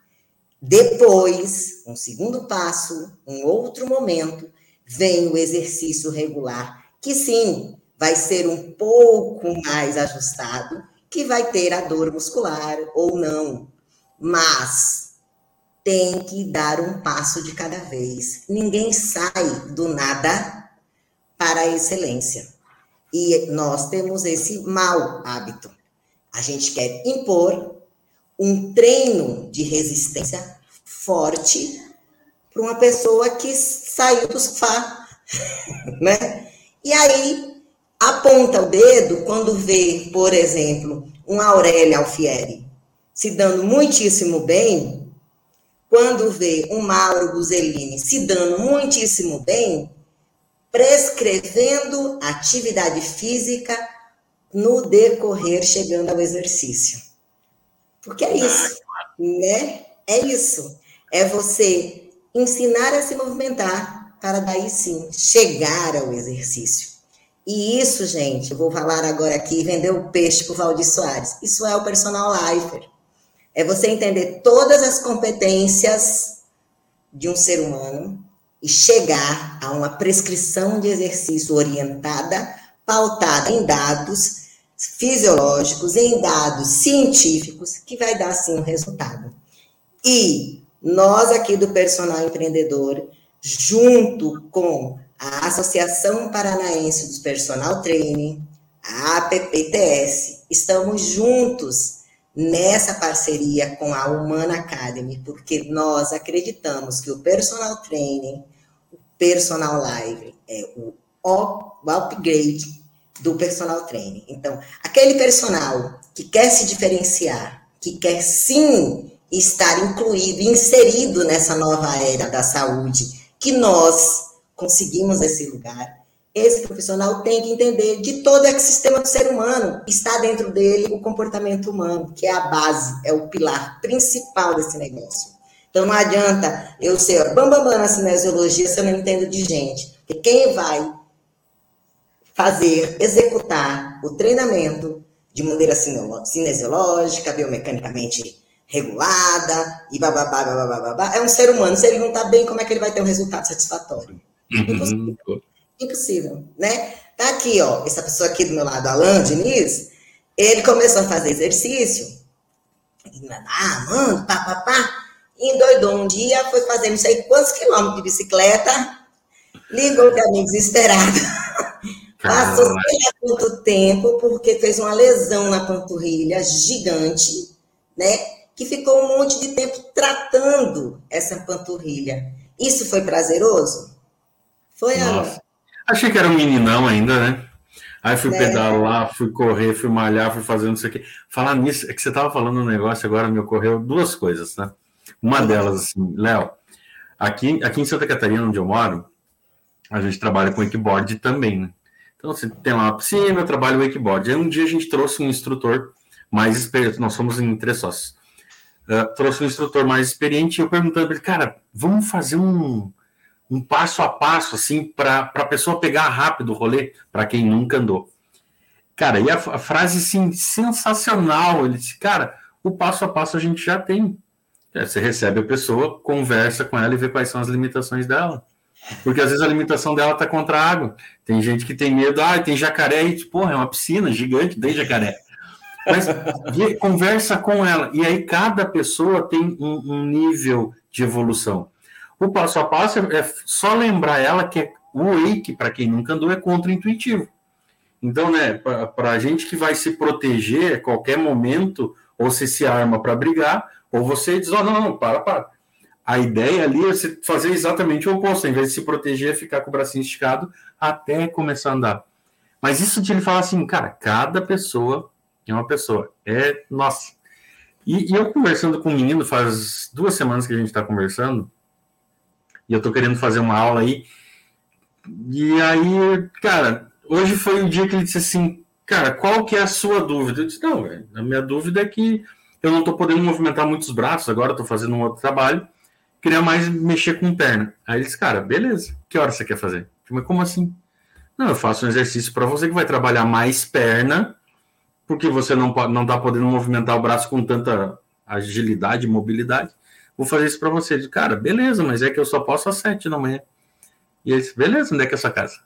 Speaker 3: Depois, um segundo passo, um outro momento, vem o exercício regular, que sim, vai ser um pouco mais ajustado, que vai ter a dor muscular ou não, mas tem que dar um passo de cada vez. Ninguém sai do nada para a excelência. E nós temos esse mau hábito. A gente quer impor um treino de resistência forte para uma pessoa que saiu do sofá, né? E aí aponta o dedo quando vê, por exemplo, um Aurélia Alfieri se dando muitíssimo bem, quando vê um Mauro Buzelini se dando muitíssimo bem, prescrevendo atividade física no decorrer chegando ao exercício. Porque é isso, né? É isso. É você ensinar a se movimentar para daí sim chegar ao exercício. E isso, gente, eu vou falar agora aqui, vender o peixe para o Valdir Soares. Isso é o personal lifer. É você entender todas as competências de um ser humano e chegar a uma prescrição de exercício orientada, pautada em dados fisiológicos, em dados científicos, que vai dar sim um resultado. E nós aqui do Personal Empreendedor, junto com a Associação Paranaense dos Personal Training, a APPTS, estamos juntos nessa parceria com a Humana Academy, porque nós acreditamos que o personal training, o personal live é o upgrade do personal training. Então, aquele personal que quer se diferenciar, que quer sim estar incluído, inserido nessa nova era da saúde, que nós conseguimos esse lugar, esse profissional tem que entender de todo o ecossistema do ser humano, está dentro dele o comportamento humano, que é a base, é o pilar principal desse negócio. Então não adianta eu ser bambambam na cinesiologia se eu não entendo de gente. Porque quem vai fazer, executar o treinamento de maneira cinesiológica, biomecanicamente regulada, e bababá, bababá, babá, é um ser humano. Se ele não está bem, como é que ele vai ter um resultado satisfatório? Uhum. Impossível. Né? Tá aqui, ó, essa pessoa aqui do meu lado, Alan Diniz, ele começou a fazer exercício, ah, mano, pá, pá, pá, endoidou um dia, foi fazer não sei quantos quilômetros de bicicleta, ligou para mim desesperado. Passou sei lá quanto tempo, porque fez uma lesão na panturrilha gigante, né? Que ficou um monte de tempo tratando essa panturrilha. Isso foi prazeroso? Foi, Alan?
Speaker 2: Achei que era um meninão ainda, né? Aí fui é. pedalar, fui correr, fui malhar, fui fazer não sei o quê. Falar nisso, é que você estava falando um negócio, agora me ocorreu duas coisas, né? Uma delas, assim, Léo, aqui, aqui em Santa Catarina, onde eu moro, a gente trabalha com wakeboard também, né? Então, assim, tem lá uma piscina, eu trabalho wakeboard. Aí um dia a gente trouxe um instrutor mais experiente, nós somos em três sócios. Uh, trouxe um instrutor mais experiente e eu perguntando para ele, cara, vamos fazer um, um passo a passo, assim, para a pessoa pegar rápido o rolê, para quem nunca andou. Cara, e a, a, frase, assim, sensacional, ele disse, cara, o passo a passo a gente já tem. É, você recebe a pessoa, conversa com ela e vê quais são as limitações dela. Porque às vezes a limitação dela tá contra a água. Tem gente que tem medo, ah, tem jacaré, e tipo, porra, é uma piscina gigante, tem jacaré. Mas conversa com ela. E aí cada pessoa tem um, um, nível de evolução. O passo a passo é só lembrar ela que o wake, para quem nunca andou, é contra-intuitivo. Então, né, para a gente que vai se proteger a qualquer momento, ou você se arma para brigar, ou você diz, oh, não, não, para, para. A ideia ali é você fazer exatamente o oposto, em vez de se proteger, é ficar com o bracinho esticado até começar a andar. Mas isso de ele falar assim, cara, cada pessoa é uma pessoa. É, nossa. E, e eu conversando com um menino, faz duas semanas que a gente está conversando, eu tô querendo fazer uma aula aí. E aí, cara, hoje foi o dia que ele disse assim, cara, qual que é a sua dúvida? Eu disse, não, velho, a minha dúvida é que eu não tô podendo movimentar muitos braços, agora tô fazendo um outro trabalho, queria mais mexer com perna. Aí ele disse, cara, beleza, que hora você quer fazer? Mas como assim? Não, eu faço um exercício para você que vai trabalhar mais perna porque você não não está podendo movimentar o braço com tanta agilidade mobilidade. Vou fazer isso para você. Cara, beleza, mas é que eu só posso às sete da manhã. E ele disse, beleza, onde é que é a sua casa?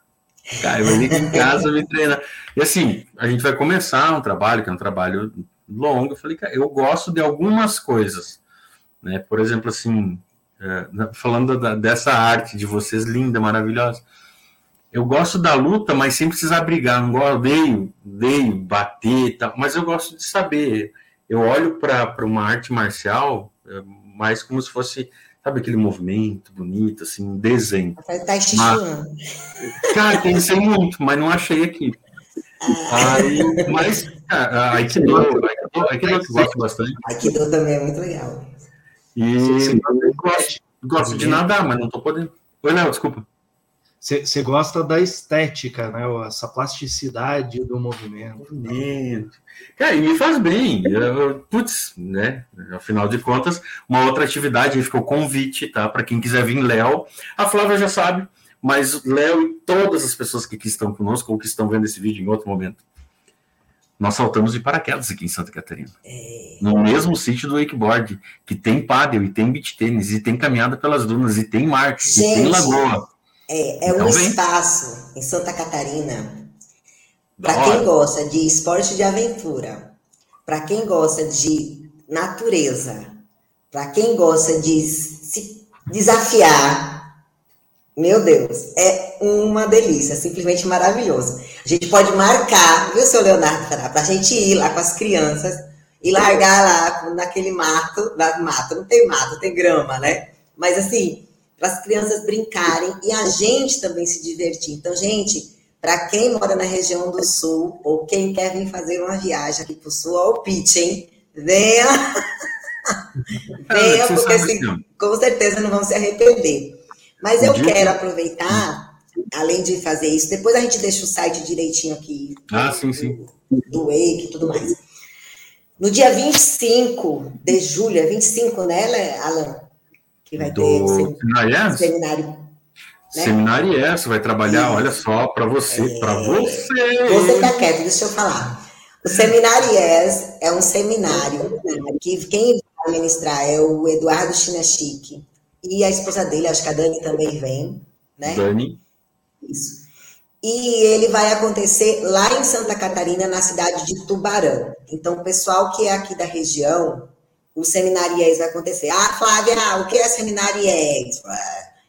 Speaker 2: Cara, eu em casa me treinar. E assim, a gente vai começar um trabalho, que é um trabalho longo. Eu falei, cara, eu gosto de algumas coisas. Né? Por exemplo, assim, é, falando da, dessa arte de vocês, linda, maravilhosa eu gosto da luta, mas sem precisar brigar. Não gosto, veio, veio bater tal, mas eu gosto de saber. Eu olho para uma arte marcial mais como se fosse, sabe, aquele movimento bonito, assim, um desenho. Tá mas, cara, pensei muito, mas não achei aqui. Aí, mas, cara, Aikido, Aikido, Aikido eu gosto bastante.
Speaker 3: Aikido também é muito legal.
Speaker 2: E eu gosto, gosto de nadar, mas não tô podendo. Oi, Léo, desculpa.
Speaker 1: Você gosta da estética, né? Essa plasticidade do movimento.
Speaker 2: Movimento. É, e me faz bem. Putz, né? Afinal de contas, uma outra atividade, aí ficou convite, tá? Para quem quiser vir, Léo. A Flávia já sabe, mas Léo e todas as pessoas que aqui estão conosco ou que estão vendo esse vídeo em outro momento, nós saltamos de paraquedas aqui em Santa Catarina. É... No mesmo sítio do wakeboard, que tem pádel, e tem beach tênis, e tem caminhada pelas dunas, e tem mar, Gente, e tem lagoa.
Speaker 3: É, é um espaço em Santa Catarina para quem gosta de esporte de aventura, para quem gosta de natureza, para quem gosta de se desafiar. Meu Deus, é uma delícia, simplesmente maravilhoso. A gente pode marcar, viu, seu Leonardo, para a gente ir lá com as crianças e largar lá naquele mato, mato, não tem mato, tem grama, né? Mas assim, para as crianças brincarem e a gente também se divertir. Então, gente, para quem mora na região do Sul ou quem quer vir fazer uma viagem aqui para o Sul, ó, o pitch, hein? Venha! Venha, porque assim, com certeza não vão se arrepender. Mas eu quero aproveitar, além de fazer isso, depois a gente deixa o site direitinho aqui.
Speaker 2: Ah, sim, sim.
Speaker 3: Do Wake e tudo mais. No dia 25 de julho, é 25, né, Alan? Que vai do ter seminário.
Speaker 2: Né? Seminário é, você vai trabalhar, olha só, para você, é... para você.
Speaker 3: Você fica quieto, deixa eu falar. O Seminário Yes é um seminário que quem vai ministrar é o Eduardo Chinachique e a esposa dele, acho que a Dani também vem, né?
Speaker 2: Dani.
Speaker 3: Isso. E ele vai acontecer lá em Santa Catarina, na cidade de Tubarão. Então, o pessoal que é aqui da região, o seminariés vai acontecer. Ah, Flávia, o que é seminariés?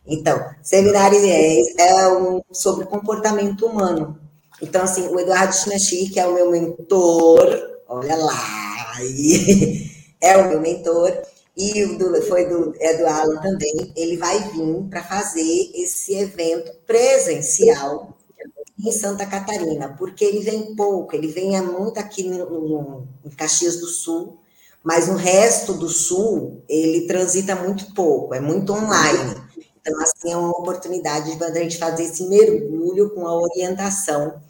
Speaker 3: Então, seminariés é um, sobre comportamento humano. Então, assim, o Eduardo Chinachi, que é o meu mentor, olha lá, é o meu mentor, e do, foi do, é do Alan também, ele vai vir para fazer esse evento presencial em Santa Catarina, porque ele vem pouco, ele vem muito aqui no, no, em Caxias do Sul, mas no resto do sul ele transita muito pouco, é muito online. Então, assim, é uma oportunidade de a gente fazer esse mergulho com a orientação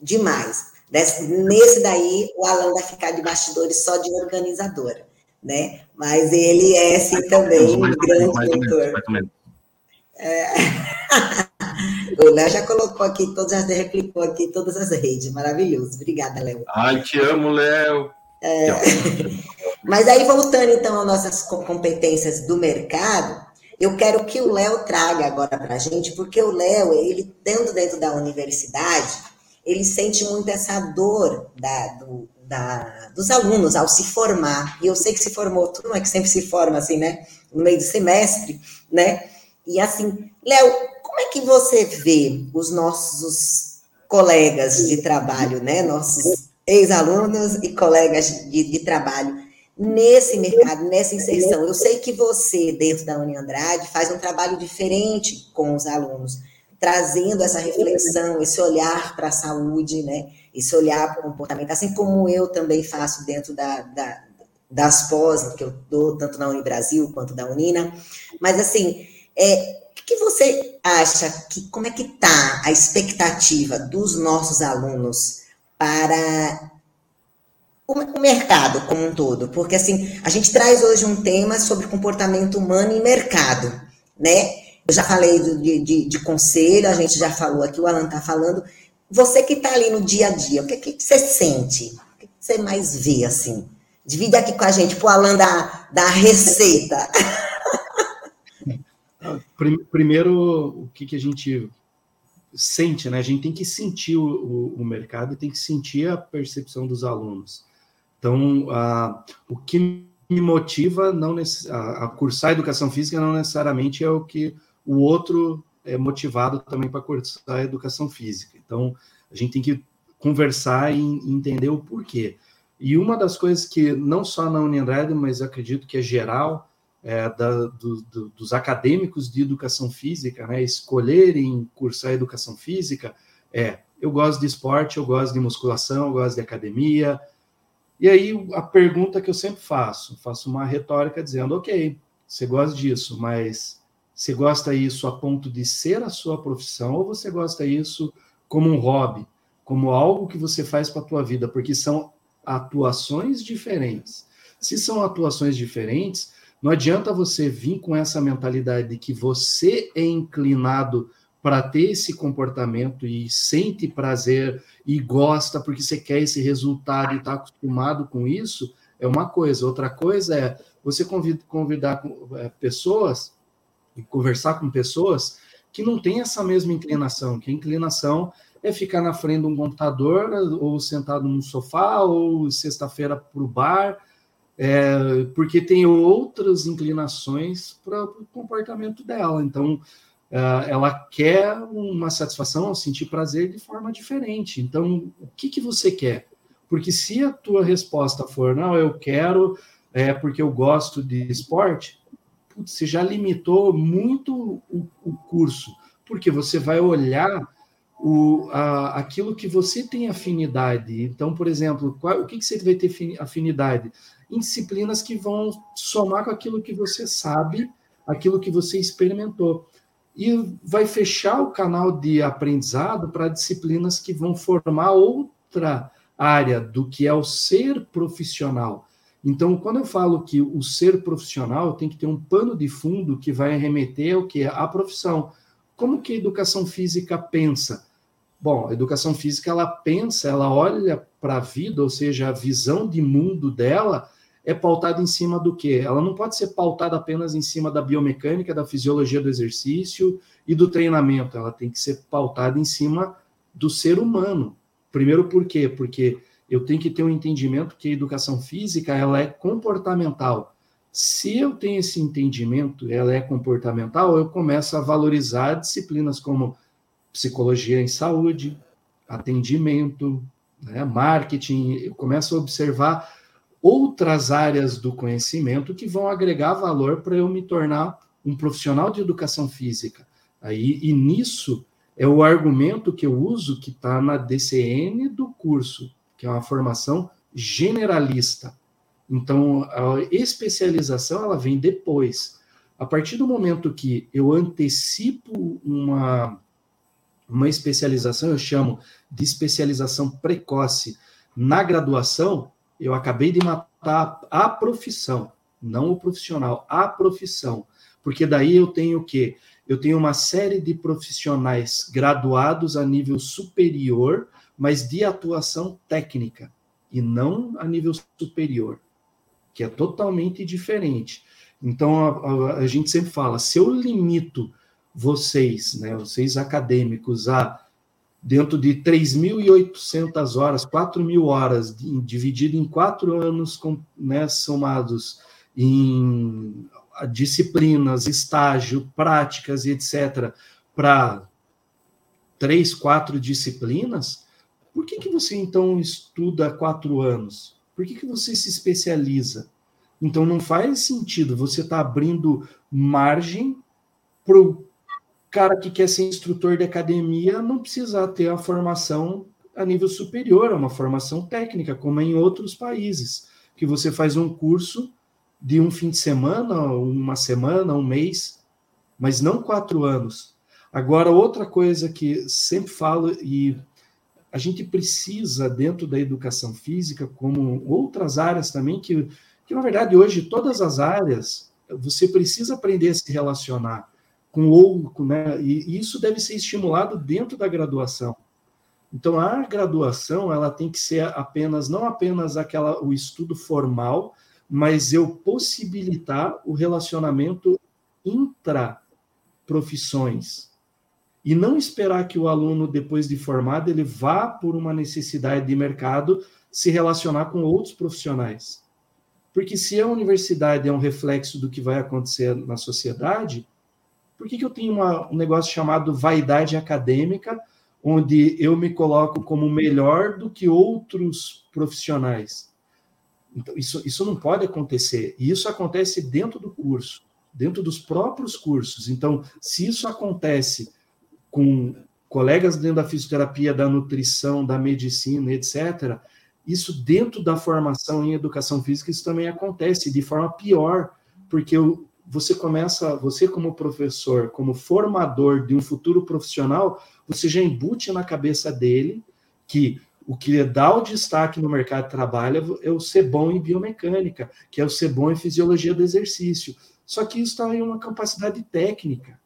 Speaker 3: demais. nesse daí, o Alan vai ficar de bastidores só de organizadora, né? Mas ele é, sim, também um grande mentor. É... o Léo já colocou aqui, todas, já replicou aqui todas as redes. Maravilhoso. Obrigada, Léo.
Speaker 2: Ai, te amo, Léo. É...
Speaker 3: Mas aí, voltando então às nossas competências do mercado, eu quero que o Léo traga agora para a gente, porque o Léo, ele dentro, dentro da universidade, ele sente muito essa dor da, do, da, dos alunos ao se formar. E eu sei que se formou, tudo não é que sempre se forma assim, né? No meio do semestre, né? E assim, Léo, como é que você vê os nossos colegas de trabalho, né? Nossos ex-alunos e colegas de, de trabalho nesse mercado, nessa inserção. Eu sei que você, dentro da Uni Andrade, faz um trabalho diferente com os alunos, trazendo essa reflexão, esse olhar para a saúde, né? esse olhar para o comportamento, assim como eu também faço dentro da, da, das pós que eu dou, tanto na Unibrasil quanto da Unina. Mas, assim, é, o que você acha, que como é que está a expectativa dos nossos alunos para o mercado como um todo, porque assim, a gente traz hoje um tema sobre comportamento humano e mercado, né? Eu já falei de, de, de conselho, a gente já falou aqui, o Alan está falando. Você que está ali no dia a dia, o que, que você sente? O que você mais vê, assim? Divide aqui com a gente, para o Alan dar, dar a receita.
Speaker 1: Primeiro, o que, que a gente sente, né? A gente tem que sentir o, o, o mercado e tem que sentir a percepção dos alunos. Então, a, o que me motiva não a, a cursar educação física não necessariamente é o que o outro é motivado também para cursar educação física. Então, a gente tem que conversar e entender o porquê. E uma das coisas que, não só na Uniandrade, mas acredito que é geral, é, da, do, do, dos acadêmicos de educação física, né, escolherem cursar educação física, é, eu gosto de esporte, eu gosto de musculação, eu gosto de academia, e aí a pergunta que eu sempre faço, faço uma retórica dizendo, ok, você gosta disso, mas você gosta isso a ponto de ser a sua profissão ou você gosta isso como um hobby, como algo que você faz para a tua vida, porque são atuações diferentes. Se são atuações diferentes, não adianta você vir com essa mentalidade de que você é inclinado para ter esse comportamento e sente prazer e gosta porque você quer esse resultado e está acostumado com isso, é uma coisa. Outra coisa é você convidar, é, pessoas e conversar com pessoas que não têm essa mesma inclinação, que a inclinação é ficar na frente de um computador ou sentado num sofá ou sexta-feira para o bar, é, porque tem outras inclinações para o comportamento dela. Então, uh, ela quer uma satisfação, sentir prazer de forma diferente. Então, o que, que você quer? Porque se a tua resposta for, não, eu quero é porque eu gosto de esporte, putz, você já limitou muito o, o curso, porque você vai olhar o, a, aquilo que você tem afinidade. Então, por exemplo, qual, o que, que você vai ter afinidade? Em disciplinas que vão somar com aquilo que você sabe, aquilo que você experimentou e vai fechar o canal de aprendizado para disciplinas que vão formar outra área do que é o ser profissional. Então, quando eu falo que o ser profissional tem que ter um pano de fundo que vai remeter ao que é a profissão. Como que a educação física pensa? Bom, a educação física ela pensa, ela olha para a vida, ou seja, a visão de mundo dela é pautada em cima do quê? Ela não pode ser pautada apenas em cima da biomecânica, da fisiologia do exercício e do treinamento. Ela tem que ser pautada em cima do ser humano. Primeiro, por quê? Porque eu tenho que ter um entendimento que a educação física ela é comportamental. Se eu tenho esse entendimento, ela é comportamental, eu começo a valorizar disciplinas como psicologia em saúde, atendimento, né, marketing, eu começo a observar outras áreas do conhecimento que vão agregar valor para eu me tornar um profissional de educação física. Aí, e nisso é o argumento que eu uso que está na DCN do curso, que é uma formação generalista. Então, a especialização ela vem depois. A partir do momento que eu antecipo uma, uma especialização, eu chamo de especialização precoce na graduação, eu acabei de matar a profissão, não o profissional, a profissão. Porque daí eu tenho o quê? Eu tenho uma série de profissionais graduados a nível superior, mas de atuação técnica, e não a nível superior, que é totalmente diferente. Então, a, a, a gente sempre fala, se eu limito vocês, né, vocês acadêmicos, a dentro de 3.800 horas, 4.000 horas, dividido em quatro anos, com, né, somados em disciplinas, estágio, práticas e etc., para três, quatro disciplinas, por que, que você então estuda quatro anos? Por que, que você se especializa? Então não faz sentido você estar tá abrindo margem para o cara que quer ser instrutor de academia não precisar ter a formação a nível superior, uma formação técnica, como é em outros países, que você faz um curso de um fim de semana, uma semana, um mês, mas não quatro anos. Agora, outra coisa que sempre falo, e a gente precisa, dentro da educação física, como outras áreas também, que, que na verdade hoje todas as áreas você precisa aprender a se relacionar com outro, né? E isso deve ser estimulado dentro da graduação. Então a graduação ela tem que ser apenas não apenas aquela o estudo formal, mas eu possibilitar o relacionamento intra profissões e não esperar que o aluno depois de formado ele vá por uma necessidade de mercado se relacionar com outros profissionais. Porque se a universidade é um reflexo do que vai acontecer na sociedade, por que, que eu tenho uma, um negócio chamado vaidade acadêmica, onde eu me coloco como melhor do que outros profissionais? Então, isso, isso não pode acontecer. E isso acontece dentro do curso, dentro dos próprios cursos. Então, se isso acontece com colegas dentro da fisioterapia, da nutrição, da medicina, etc., isso dentro da formação em educação física, isso também acontece de forma pior, porque você começa, você como professor, como formador de um futuro profissional, você já embute na cabeça dele que o que dá o destaque no mercado de trabalho é o ser bom em biomecânica, que é o ser bom em fisiologia do exercício. Só que isso está em uma capacidade técnica,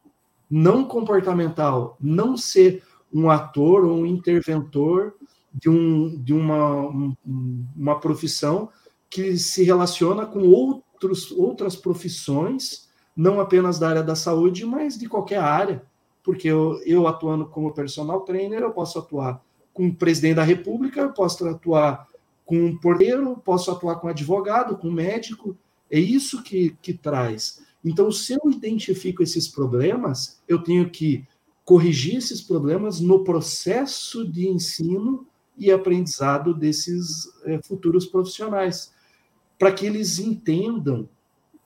Speaker 1: não comportamental, não ser um ator ou um interventor de, um, de uma, um, uma profissão que se relaciona com outros, outras profissões, não apenas da área da saúde, mas de qualquer área. Porque eu, eu atuando como personal trainer, eu posso atuar com o presidente da República, eu posso atuar com um porteiro, posso atuar com advogado, com médico. É isso que, que traz. Então, se eu identifico esses problemas, eu tenho que corrigir esses problemas no processo de ensino e aprendizado desses é, futuros profissionais, para que eles entendam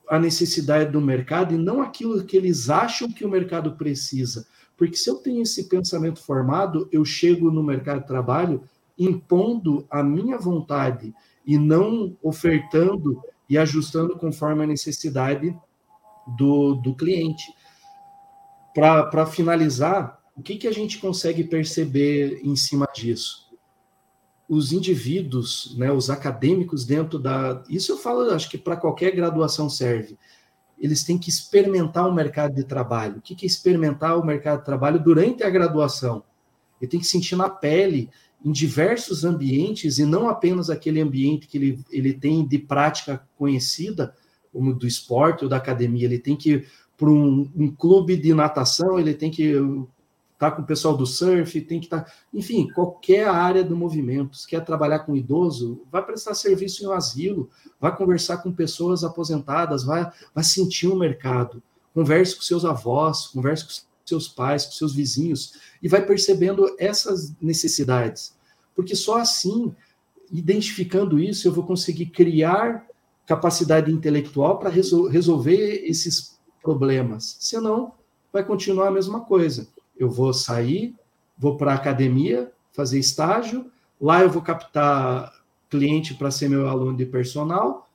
Speaker 1: a necessidade do mercado e não aquilo que eles acham que o mercado precisa. Porque se eu tenho esse pensamento formado, eu chego no mercado de trabalho impondo a minha vontade e não ofertando e ajustando conforme a necessidade do, do cliente. Para finalizar, o que, que a gente consegue perceber em cima disso? Os indivíduos, né, os acadêmicos dentro da. Isso eu falo, acho que para qualquer graduação serve eles têm que experimentar o mercado de trabalho. O que é experimentar o mercado de trabalho durante a graduação? Ele tem que sentir na pele, em diversos ambientes, e não apenas aquele ambiente que ele, ele tem de prática conhecida, do esporte ou da academia. Ele tem que ir para um, um clube de natação, ele tem que tá com o pessoal do surf, tem que estar. Tá, enfim, qualquer área do movimento. Se quer trabalhar com idoso, vai prestar serviço em um asilo, vai conversar com pessoas aposentadas, vai, vai sentir o mercado. Converse com seus avós, converse com seus pais, com seus vizinhos, e vai percebendo essas necessidades. Porque só assim, identificando isso, eu vou conseguir criar capacidade intelectual para resol resolver esses problemas. Senão, vai continuar a mesma coisa eu vou sair, vou para a academia, fazer estágio, lá eu vou captar cliente para ser meu aluno de personal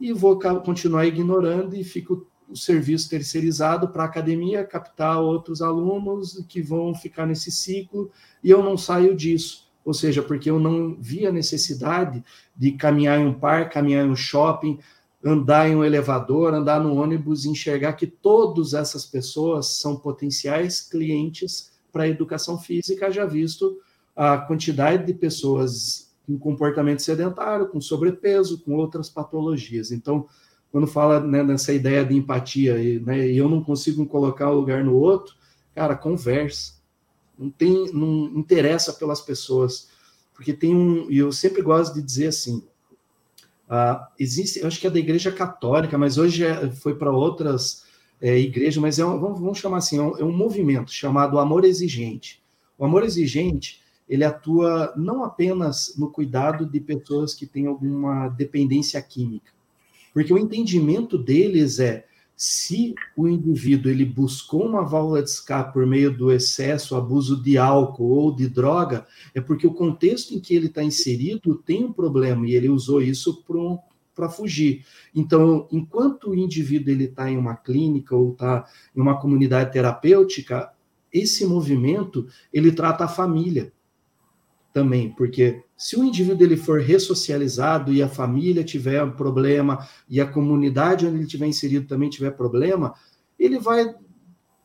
Speaker 1: e vou continuar ignorando e fico o serviço terceirizado para a academia captar outros alunos que vão ficar nesse ciclo e eu não saio disso. Ou seja, porque eu não via necessidade de caminhar em um parque, caminhar em um shopping, andar em um elevador, andar no ônibus e enxergar que todas essas pessoas são potenciais clientes para a educação física, já visto a quantidade de pessoas com comportamento sedentário, com sobrepeso, com outras patologias. Então, quando fala né, nessa ideia de empatia e, né, eu não consigo colocar um lugar no outro, cara, conversa. Não tem, não interessa pelas pessoas, porque tem um, e eu sempre gosto de dizer assim, uh, existe, eu acho que é da Igreja Católica, mas hoje é, foi para outras é, igrejas, mas é um, vamos, vamos, chamar assim, é um, é um movimento chamado amor exigente. O amor exigente ele atua não apenas no cuidado de pessoas que têm alguma dependência química, porque o entendimento deles é se o indivíduo ele buscou uma válvula de escape por meio do excesso, abuso de álcool ou de droga, é porque o contexto em que ele está inserido tem um problema e ele usou isso para fugir. Então, enquanto o indivíduo ele está em uma clínica ou está em uma comunidade terapêutica, esse movimento ele trata a família também, porque se o indivíduo ele for ressocializado e a família tiver um problema e a comunidade onde ele tiver inserido também tiver problema, ele vai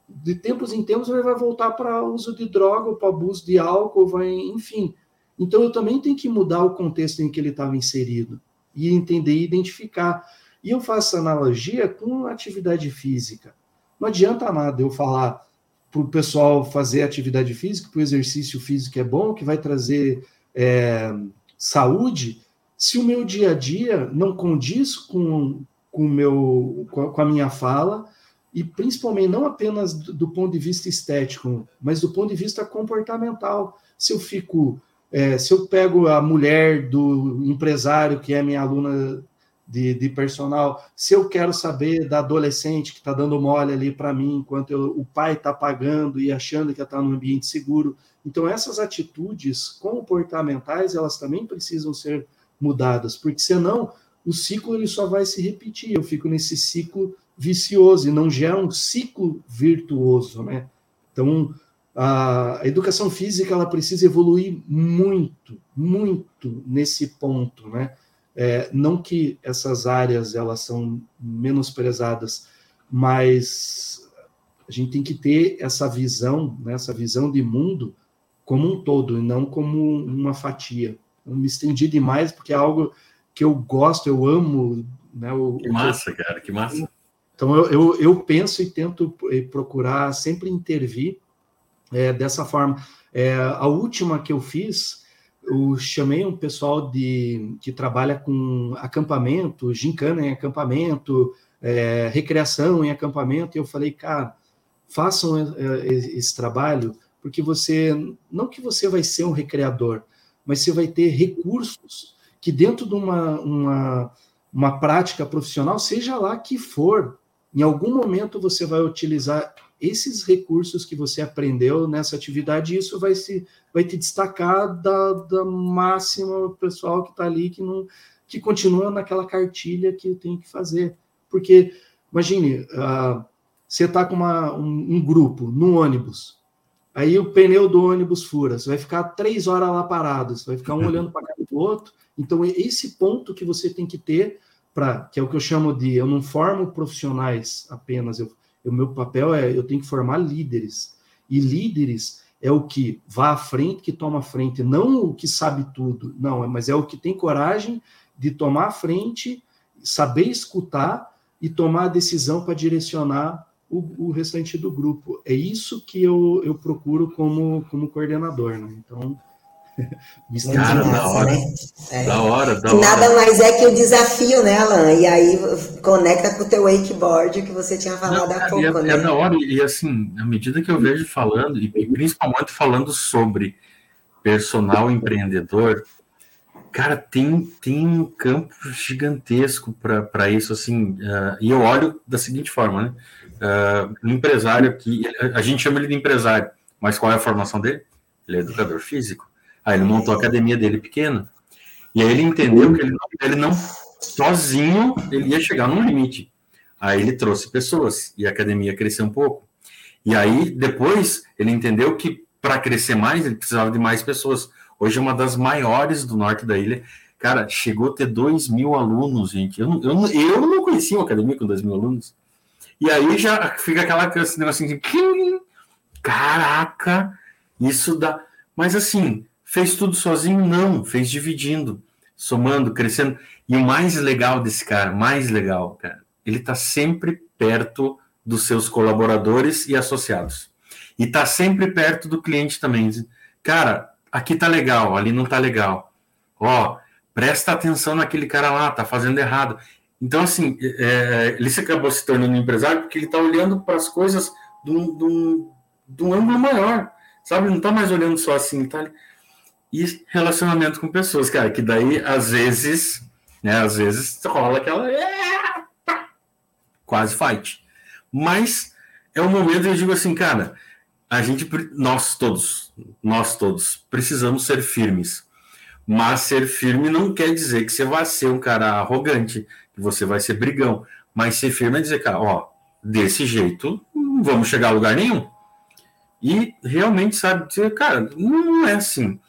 Speaker 1: de tempos em tempos ele vai voltar para uso de droga, ou para abuso de álcool, vai, enfim. Então eu também tenho que mudar o contexto em que ele estava inserido e entender e identificar. E eu faço analogia com atividade física. Não adianta nada eu falar para o pessoal fazer atividade física, para o exercício físico é bom, que vai trazer é, saúde, se o meu dia a dia não condiz com, com, meu, com a minha fala, e principalmente não apenas do, do, ponto de vista estético, mas do ponto de vista comportamental. Se eu fico, é, se eu pego a mulher do empresário que é minha aluna de, de personal, se eu quero saber da adolescente que está dando mole ali para mim, enquanto eu, o pai está pagando e achando que está num ambiente seguro. Então, essas atitudes comportamentais, elas também precisam ser mudadas, porque senão o ciclo ele só vai se repetir. Eu fico nesse ciclo vicioso e não gera um ciclo virtuoso, né? Então, a educação física ela precisa evoluir muito, muito nesse ponto, né? É, não que essas áreas elas são menosprezadas, mas a gente tem que ter essa visão, né, essa visão de mundo como um todo, e não como uma fatia. Eu me estendi demais porque é algo que eu gosto, eu amo. Né, o,
Speaker 2: que massa, cara, que massa.
Speaker 1: Então eu, eu, eu penso e tento eh, procurar sempre intervir é, dessa forma. É, a última que eu fiz eu chamei um pessoal de, que trabalha com acampamento, gincana em acampamento, é, recreação em acampamento, e eu falei, cara, façam é, é, esse trabalho, porque você, não que você vai ser um recreador, mas você vai ter recursos que dentro de uma, uma, uma prática profissional, seja lá que for, em algum momento você vai utilizar esses recursos que você aprendeu nessa atividade, isso vai se vai te destacar da, da máxima pessoal que está ali que não que continua naquela cartilha que tem que fazer. Porque imagine, uh, você está com uma, um, um, grupo no ônibus, aí o pneu do ônibus fura, você vai ficar três horas lá parado, você vai ficar um olhando para cara do outro. Então, esse ponto que você tem que ter para, que é o que eu chamo de, eu não formo profissionais apenas, eu o meu papel é eu tenho que formar líderes. E líderes é o que vá à frente, que toma a frente, não o que sabe tudo, não, mas é o que tem coragem de tomar a frente, saber escutar e tomar a decisão para direcionar o, o, restante do grupo. É isso que eu, eu procuro como, como coordenador. Né? Então,
Speaker 2: Cara, da hora. Né? É. Da hora, da hora.
Speaker 3: Nada mais é que o desafio, né, Alan? E aí conecta com o teu wakeboard que você tinha falado Não, há pouco, é,
Speaker 2: né? É da hora, e assim, à medida que eu vejo falando, e principalmente falando sobre personal empreendedor, cara, tem, tem um campo gigantesco para isso, assim, uh, e eu olho da seguinte forma, né? Uh, um empresário aqui, a gente chama ele de empresário, mas qual é a formação dele? Ele é educador físico. Aí ele montou a academia dele pequena. E aí ele entendeu que ele não, ele não sozinho ele ia chegar num limite. Aí ele trouxe pessoas e a academia cresceu um pouco. E aí, depois, ele entendeu que para crescer mais, ele precisava de mais pessoas. Hoje é uma das maiores do norte da ilha. Cara, chegou a ter 2 mil alunos, gente. Eu, eu, eu não conhecia uma academia com 2 mil alunos. E aí já fica aquela esse negócio assim, caraca, isso dá. Mas assim, fez tudo sozinho? Não, fez dividindo, somando, crescendo. E o mais legal desse cara, mais legal, cara, ele está sempre perto dos seus colaboradores e associados. E está sempre perto do cliente também. Cara, aqui tá legal, ali não tá legal. Ó, presta atenção naquele cara lá, tá fazendo errado. Então, assim, é, ele se acabou se tornando empresário porque ele está olhando para as coisas de um, ângulo maior, sabe? Não está mais olhando só assim, tá? E relacionamento com pessoas, cara, que daí, às vezes, né, às vezes rola aquela quase fight. Mas é um momento eu digo assim, cara, a gente, nós todos, nós todos, precisamos ser firmes. Mas ser firme não quer dizer que você vai ser um cara arrogante, que você vai ser brigão. Mas ser firme é dizer, cara, ó, desse jeito não vamos chegar a lugar nenhum. E realmente, sabe, dizer, cara, não é assim.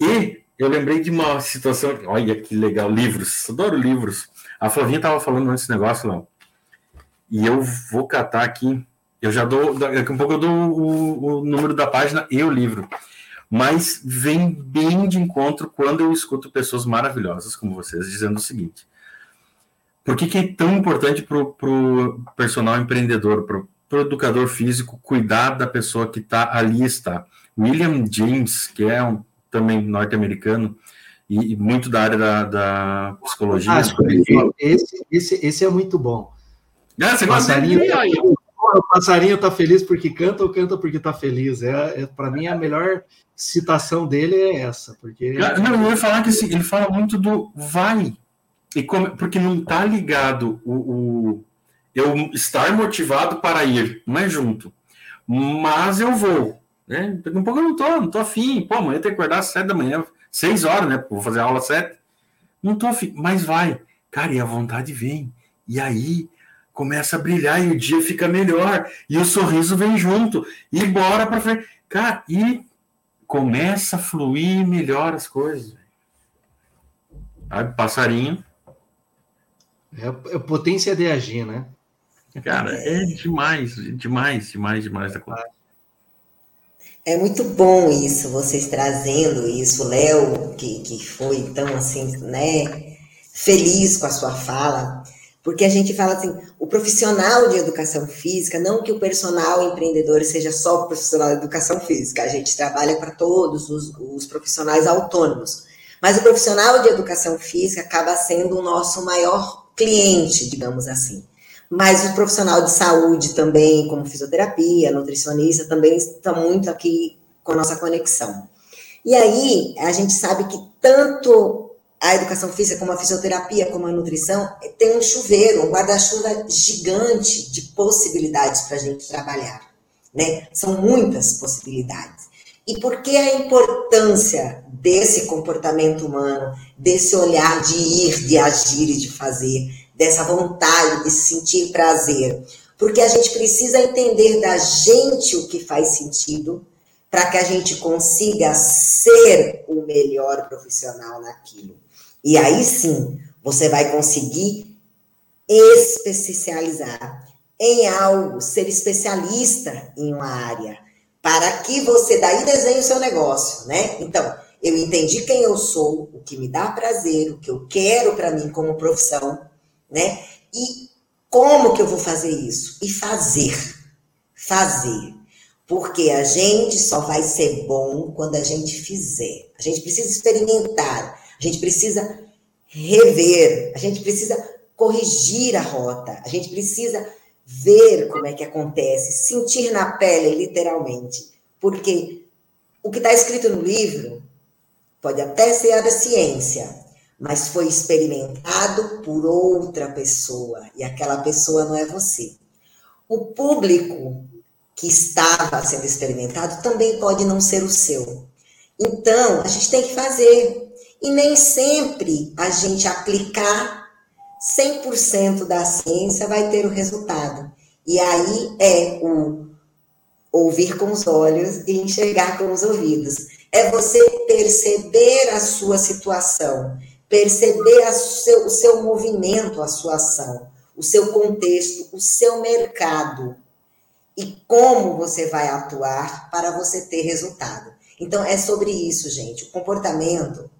Speaker 2: E eu lembrei de uma situação, olha que legal, livros, adoro livros. A Flavinha estava falando nesse negócio, Léo. E eu vou catar aqui. Eu já dou. Daqui a pouco eu dou o, o número da página e o livro. Mas vem bem de encontro quando eu escuto pessoas maravilhosas como vocês dizendo o seguinte. Por que, que é tão importante para o personal empreendedor, para o educador físico, cuidar da pessoa que está ali está? William James, que é um, também norte-americano, e, e, muito da área da, da psicologia. Ah,
Speaker 1: esse, esse, esse é muito bom.
Speaker 2: Ah, você passarinho,
Speaker 1: tá, o passarinho está feliz porque canta ou canta porque está feliz. É, é para mim a melhor citação dele é essa, porque
Speaker 2: não, eu ia falar que assim, ele fala muito do vai e como, porque não está ligado o, o, eu estar motivado para ir, não é junto, mas eu vou, né? Um pouco eu não tô, não tô afim, pô, amanhã tem que acordar às sete da manhã, seis horas, né? Vou fazer aula às sete, não tô afim, mas vai, cara, e a vontade vem, e aí começa a brilhar e o dia fica melhor e o sorriso vem junto e bora para frente, cara, e começa a fluir melhor as coisas. Sabe, passarinho.
Speaker 1: É, é potência de agir, né?
Speaker 2: Cara, é demais, demais, demais, demais da
Speaker 3: conta. É muito bom isso, vocês trazendo isso, Léo, que, que foi tão assim, né, feliz com a sua fala. Porque a gente fala assim, o profissional de educação física, não que o personal empreendedor seja só profissional de educação física, a gente trabalha para todos os, os profissionais autônomos. Mas o profissional de educação física acaba sendo o nosso maior cliente, digamos assim. Mas o profissional de saúde também, como fisioterapia, nutricionista, também está muito aqui com a nossa conexão. E aí, a gente sabe que tanto a educação física, como a fisioterapia, como a nutrição, tem um chuveiro, um guarda-chuva gigante de possibilidades para a gente trabalhar. Né? São muitas possibilidades. E por que a importância desse comportamento humano, desse olhar de ir, de agir e de fazer, dessa vontade de sentir prazer? Porque a gente precisa entender da gente o que faz sentido para que a gente consiga ser o melhor profissional naquilo. E aí sim, você vai conseguir especializar em algo, ser especialista em uma área, para que você daí desenhe o seu negócio, né? Então, eu entendi quem eu sou, o que me dá prazer, o que eu quero para mim como profissão, né? E como que eu vou fazer isso? E fazer. Fazer. Porque a gente só vai ser bom quando a gente fizer. A gente precisa experimentar. A gente precisa rever, a gente precisa corrigir a rota, a gente precisa ver como é que acontece, sentir na pele, literalmente. Porque o que está escrito no livro pode até ser a da ciência, mas foi experimentado por outra pessoa, e aquela pessoa não é você. O público que estava sendo experimentado também pode não ser o seu. Então, a gente tem que fazer. E nem sempre a gente aplicar 100% da ciência vai ter o resultado. E aí é o ouvir com os olhos e enxergar com os ouvidos. É você perceber a sua situação, perceber seu, o seu movimento, a sua ação, o seu contexto, o seu mercado e como você vai atuar para você ter resultado. Então é sobre isso, gente. O comportamento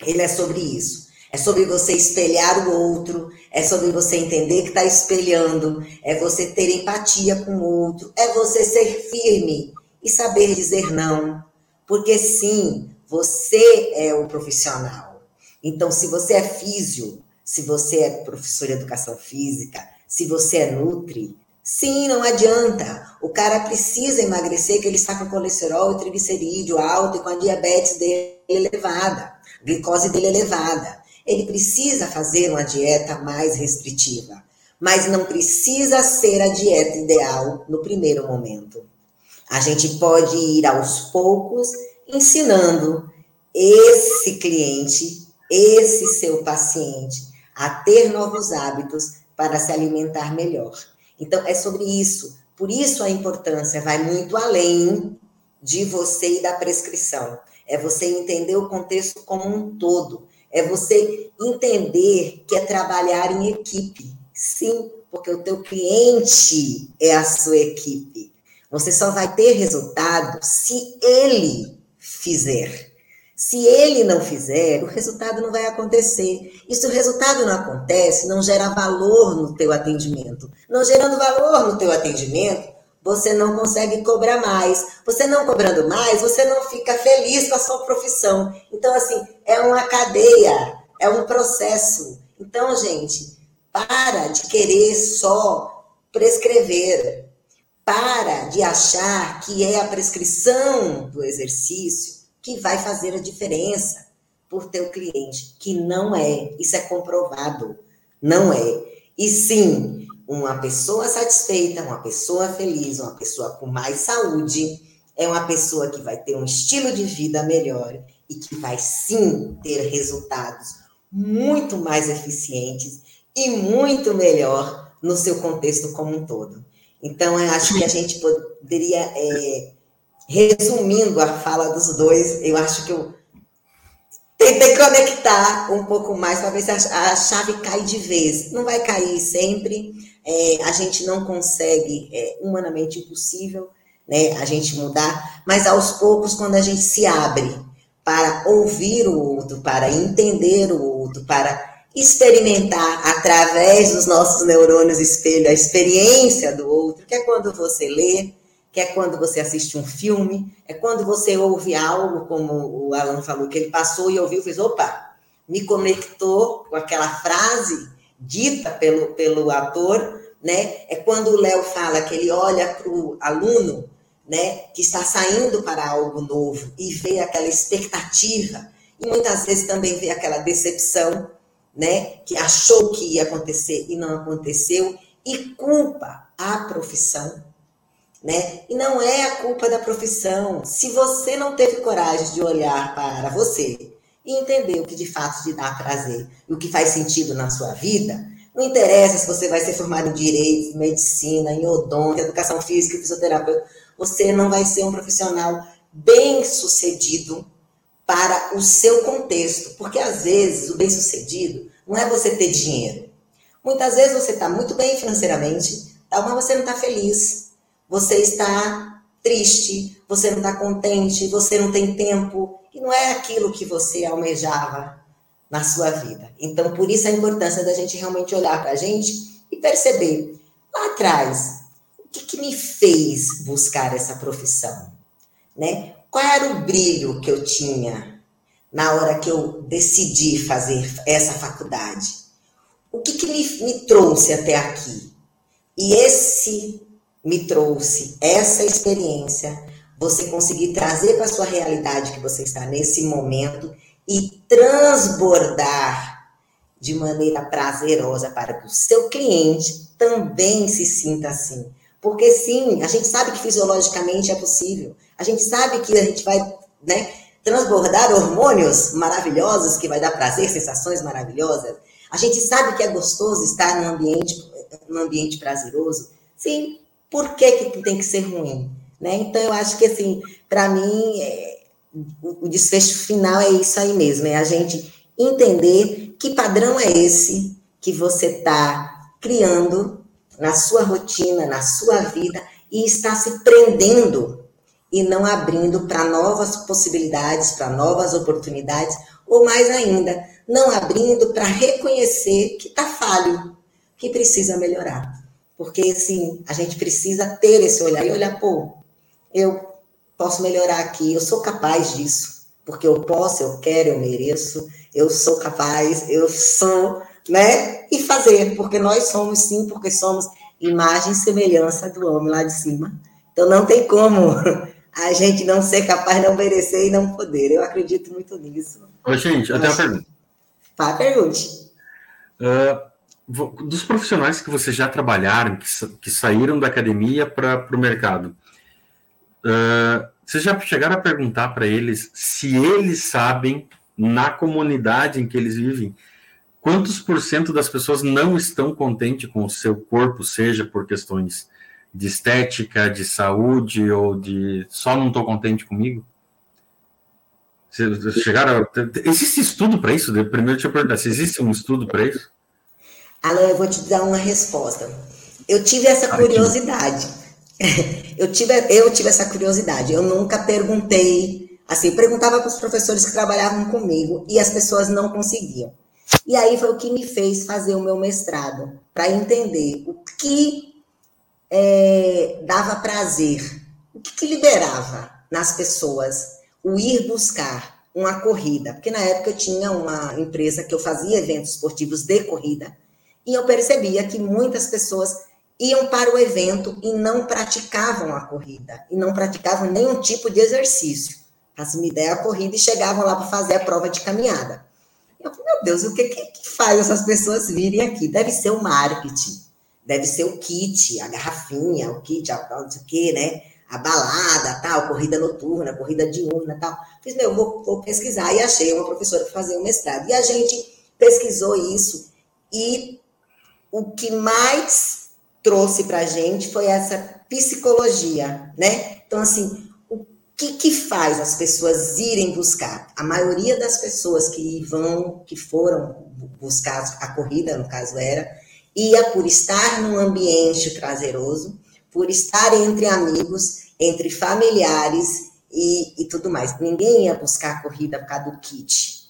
Speaker 3: ele é sobre isso. É sobre você espelhar o outro, é sobre você entender que está espelhando, é você ter empatia com o outro, é você ser firme e saber dizer não. Porque sim, você é o profissional. Então, se você é físio, se você é professor de educação física, se você é nutri, sim, não adianta. O cara precisa emagrecer, que ele está com colesterol e triglicerídeo alto e com a diabetes dele elevada, glicose dele elevada. Ele precisa fazer uma dieta mais restritiva, mas não precisa ser a dieta ideal no primeiro momento. A gente pode ir aos poucos ensinando esse cliente, esse seu paciente, a ter novos hábitos para se alimentar melhor. Então, é sobre isso. Por isso a importância vai muito além de você e da prescrição. É você entender o contexto como um todo. É você entender que é trabalhar em equipe. Sim, porque o teu cliente é a sua equipe. Você só vai ter resultado se ele fizer. Se ele não fizer, o resultado não vai acontecer. E se o resultado não acontece, não gera valor no teu atendimento. Não gerando valor no teu atendimento, você não consegue cobrar mais. Você não cobrando mais, você não fica feliz com a sua profissão. Então, assim, é uma cadeia, é um processo. Então, gente, para de querer só prescrever. Para de achar que é a prescrição do exercício que vai fazer a diferença por teu cliente, que não é, isso é comprovado, não é. E sim, uma pessoa satisfeita, uma pessoa feliz, uma pessoa com mais saúde, é uma pessoa que vai ter um estilo de vida melhor e que vai sim ter resultados muito mais eficientes e muito melhor no seu contexto como um todo. Então, eu acho que a gente poderia é, resumindo a fala dos dois, eu acho que eu tentei conectar um pouco mais para ver se a, chave cai de vez. Não vai cair sempre, é, a gente não consegue, é humanamente impossível, né, a gente mudar, mas aos poucos, quando a gente se abre para ouvir o outro, para entender o outro, para experimentar através dos nossos neurônios espelho a experiência do outro, que é quando você lê, que é quando você assiste um filme, é quando você ouve algo, como o Alan falou, que ele passou e ouviu, fez, opa, me conectou com aquela frase dita pelo, pelo ator, né? É quando o Léo fala que ele olha para o aluno, né, que está saindo para algo novo e vê aquela expectativa, e muitas vezes também vê aquela decepção, né, que achou que ia acontecer e não aconteceu, e culpa a profissão, né? E não é a culpa da profissão. Se você não teve coragem de olhar para você e entender o que de fato te dá prazer e o que faz sentido na sua vida, não interessa se você vai ser formado em direito, medicina, em odonto, educação física, fisioterapeuta, você não vai ser um profissional bem sucedido para o seu contexto, porque às vezes o bem sucedido não é você ter dinheiro. Muitas vezes você está muito bem financeiramente, mas você não está feliz você está triste, você não está contente, você não tem tempo, e não é aquilo que você almejava na sua vida. Então, por isso a importância da gente realmente olhar para a gente e perceber, lá atrás, o que, que me fez buscar essa profissão? Né? Qual era o brilho que eu tinha na hora que eu decidi fazer essa faculdade? O que, que me, me trouxe até aqui? E esse me trouxe essa experiência, você conseguir trazer para a sua realidade que você está nesse momento e transbordar de maneira prazerosa para que o seu cliente também se sinta assim. Porque sim, a gente sabe que fisiologicamente é possível. A gente sabe que a gente vai, né, transbordar hormônios maravilhosos que vai dar prazer, sensações maravilhosas. A gente sabe que é gostoso estar num ambiente, num ambiente prazeroso. Sim, por que, que tem que ser ruim? Né? Então, eu acho que, assim, para mim, é, o, o desfecho final é isso aí mesmo, é a gente entender que padrão é esse que você está criando na sua rotina, na sua vida, e está se prendendo e não abrindo para novas possibilidades, para novas oportunidades, ou mais ainda, não abrindo para reconhecer que está falho, que precisa melhorar. Porque, sim, a gente precisa ter esse olhar e olhar, pô, eu posso melhorar aqui, eu sou capaz disso, porque eu posso, eu quero, eu mereço, eu sou capaz, eu sou, né? E fazer, porque nós somos sim, porque somos imagem e semelhança do homem lá de cima. Então não tem como a gente não ser capaz, não merecer e não poder. Eu acredito muito nisso.
Speaker 2: Ô, gente, até uma pergunta.
Speaker 3: Fala, pergunte.
Speaker 2: Uh, dos profissionais que vocês já trabalharam, que, que saíram da academia para o mercado, uh, vocês já chegaram a perguntar para eles se eles sabem, na comunidade em que eles vivem, quantos por cento das pessoas não estão contentes com o seu corpo, seja por questões de estética, de saúde ou de só não estou contente comigo? Vocês chegaram. Existe estudo para isso? Primeiro, deixa eu perguntar: se existe um estudo para isso?
Speaker 3: Alan, eu vou te dar uma resposta. Eu tive essa curiosidade. Eu tive, eu tive essa curiosidade. Eu nunca perguntei. Assim, perguntava para os professores que trabalhavam comigo e as pessoas não conseguiam. E aí foi o que me fez fazer o meu mestrado, para entender o que é, dava prazer, o que, que liberava nas pessoas o ir buscar uma corrida. Porque na época eu tinha uma empresa que eu fazia eventos esportivos de corrida, e eu percebia que muitas pessoas iam para o evento e não praticavam a corrida, e não praticavam nenhum tipo de exercício. Faço uma ideia a corrida e chegavam lá para fazer a prova de caminhada. Eu falei, meu Deus, o que, que, que faz essas pessoas virem aqui? Deve ser o marketing, deve ser o kit, a garrafinha, o kit, a, não sei o quê, né? A balada, tal, corrida noturna, corrida diurna, tal. Fiz, meu, vou, vou pesquisar. E achei uma professora para fazer um mestrado. E a gente pesquisou isso. E o que mais trouxe para a gente foi essa psicologia, né? Então, assim, que, que faz as pessoas irem buscar? A maioria das pessoas que vão, que foram buscar a corrida, no caso era, ia por estar num ambiente prazeroso, por estar entre amigos, entre familiares e, e tudo mais. Ninguém ia buscar a corrida por causa do kit.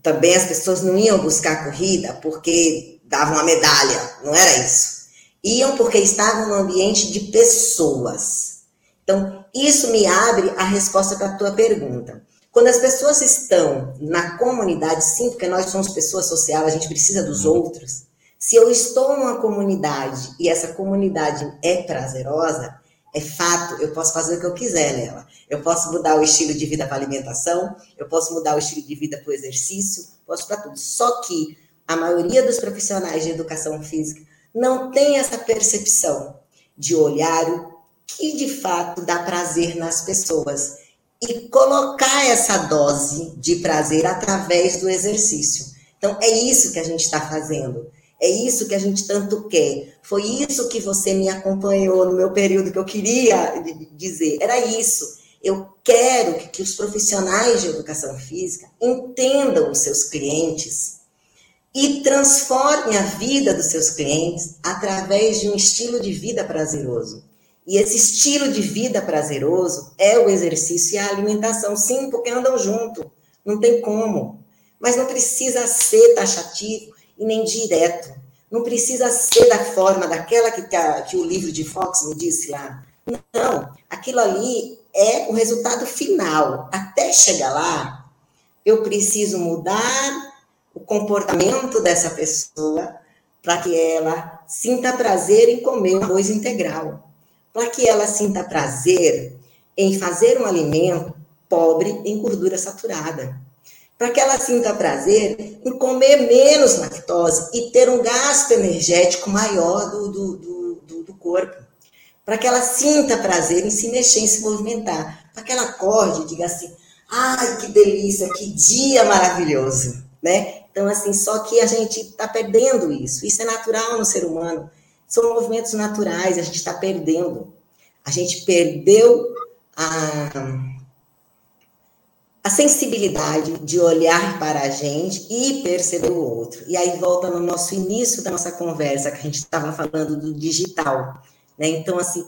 Speaker 3: Também as pessoas não iam buscar a corrida porque davam uma medalha, não era isso. Iam porque estavam num ambiente de pessoas. Então, isso me abre a resposta para a tua pergunta. Quando as pessoas estão na comunidade, sim, porque nós somos pessoas sociais, a gente precisa dos uhum. outros. Se eu estou numa comunidade e essa comunidade é prazerosa, é fato, eu posso fazer o que eu quiser nela. Eu posso mudar o estilo de vida para alimentação, eu posso mudar o estilo de vida para o exercício, posso para tudo. Só que a maioria dos profissionais de educação física não tem essa percepção de olhar o que de fato dá prazer nas pessoas e colocar essa dose de prazer através do exercício. Então, é isso que a gente está fazendo. É isso que a gente tanto quer. Foi isso que você me acompanhou no meu período que eu queria dizer. Era isso. Eu quero que os profissionais de educação física entendam os seus clientes e transformem a vida dos seus clientes através de um estilo de vida prazeroso. E esse estilo de vida prazeroso é o exercício e a alimentação, sim, porque andam junto, não tem como. Mas não precisa ser taxativo e nem direto. Não precisa ser da forma daquela que, tá, que o livro de Fox me disse lá. Não, aquilo ali é o resultado final. Até chegar lá, eu preciso mudar o comportamento dessa pessoa para que ela sinta prazer em comer um arroz integral para que ela sinta prazer em fazer um alimento pobre em gordura saturada. Para que ela sinta prazer em comer menos lactose e ter um gasto energético maior do, do, do, do corpo. Para que ela sinta prazer em se mexer, em se movimentar. Para que ela acorde e diga assim: ai, que delícia, que dia maravilhoso. Né? Então, assim, só que a gente está perdendo isso. Isso é natural no ser humano. São movimentos naturais, a gente está perdendo. A gente perdeu a, a sensibilidade de olhar para a gente e perceber o outro. E aí volta no nosso início da nossa conversa, que a gente estava falando do digital. Né? Então, assim,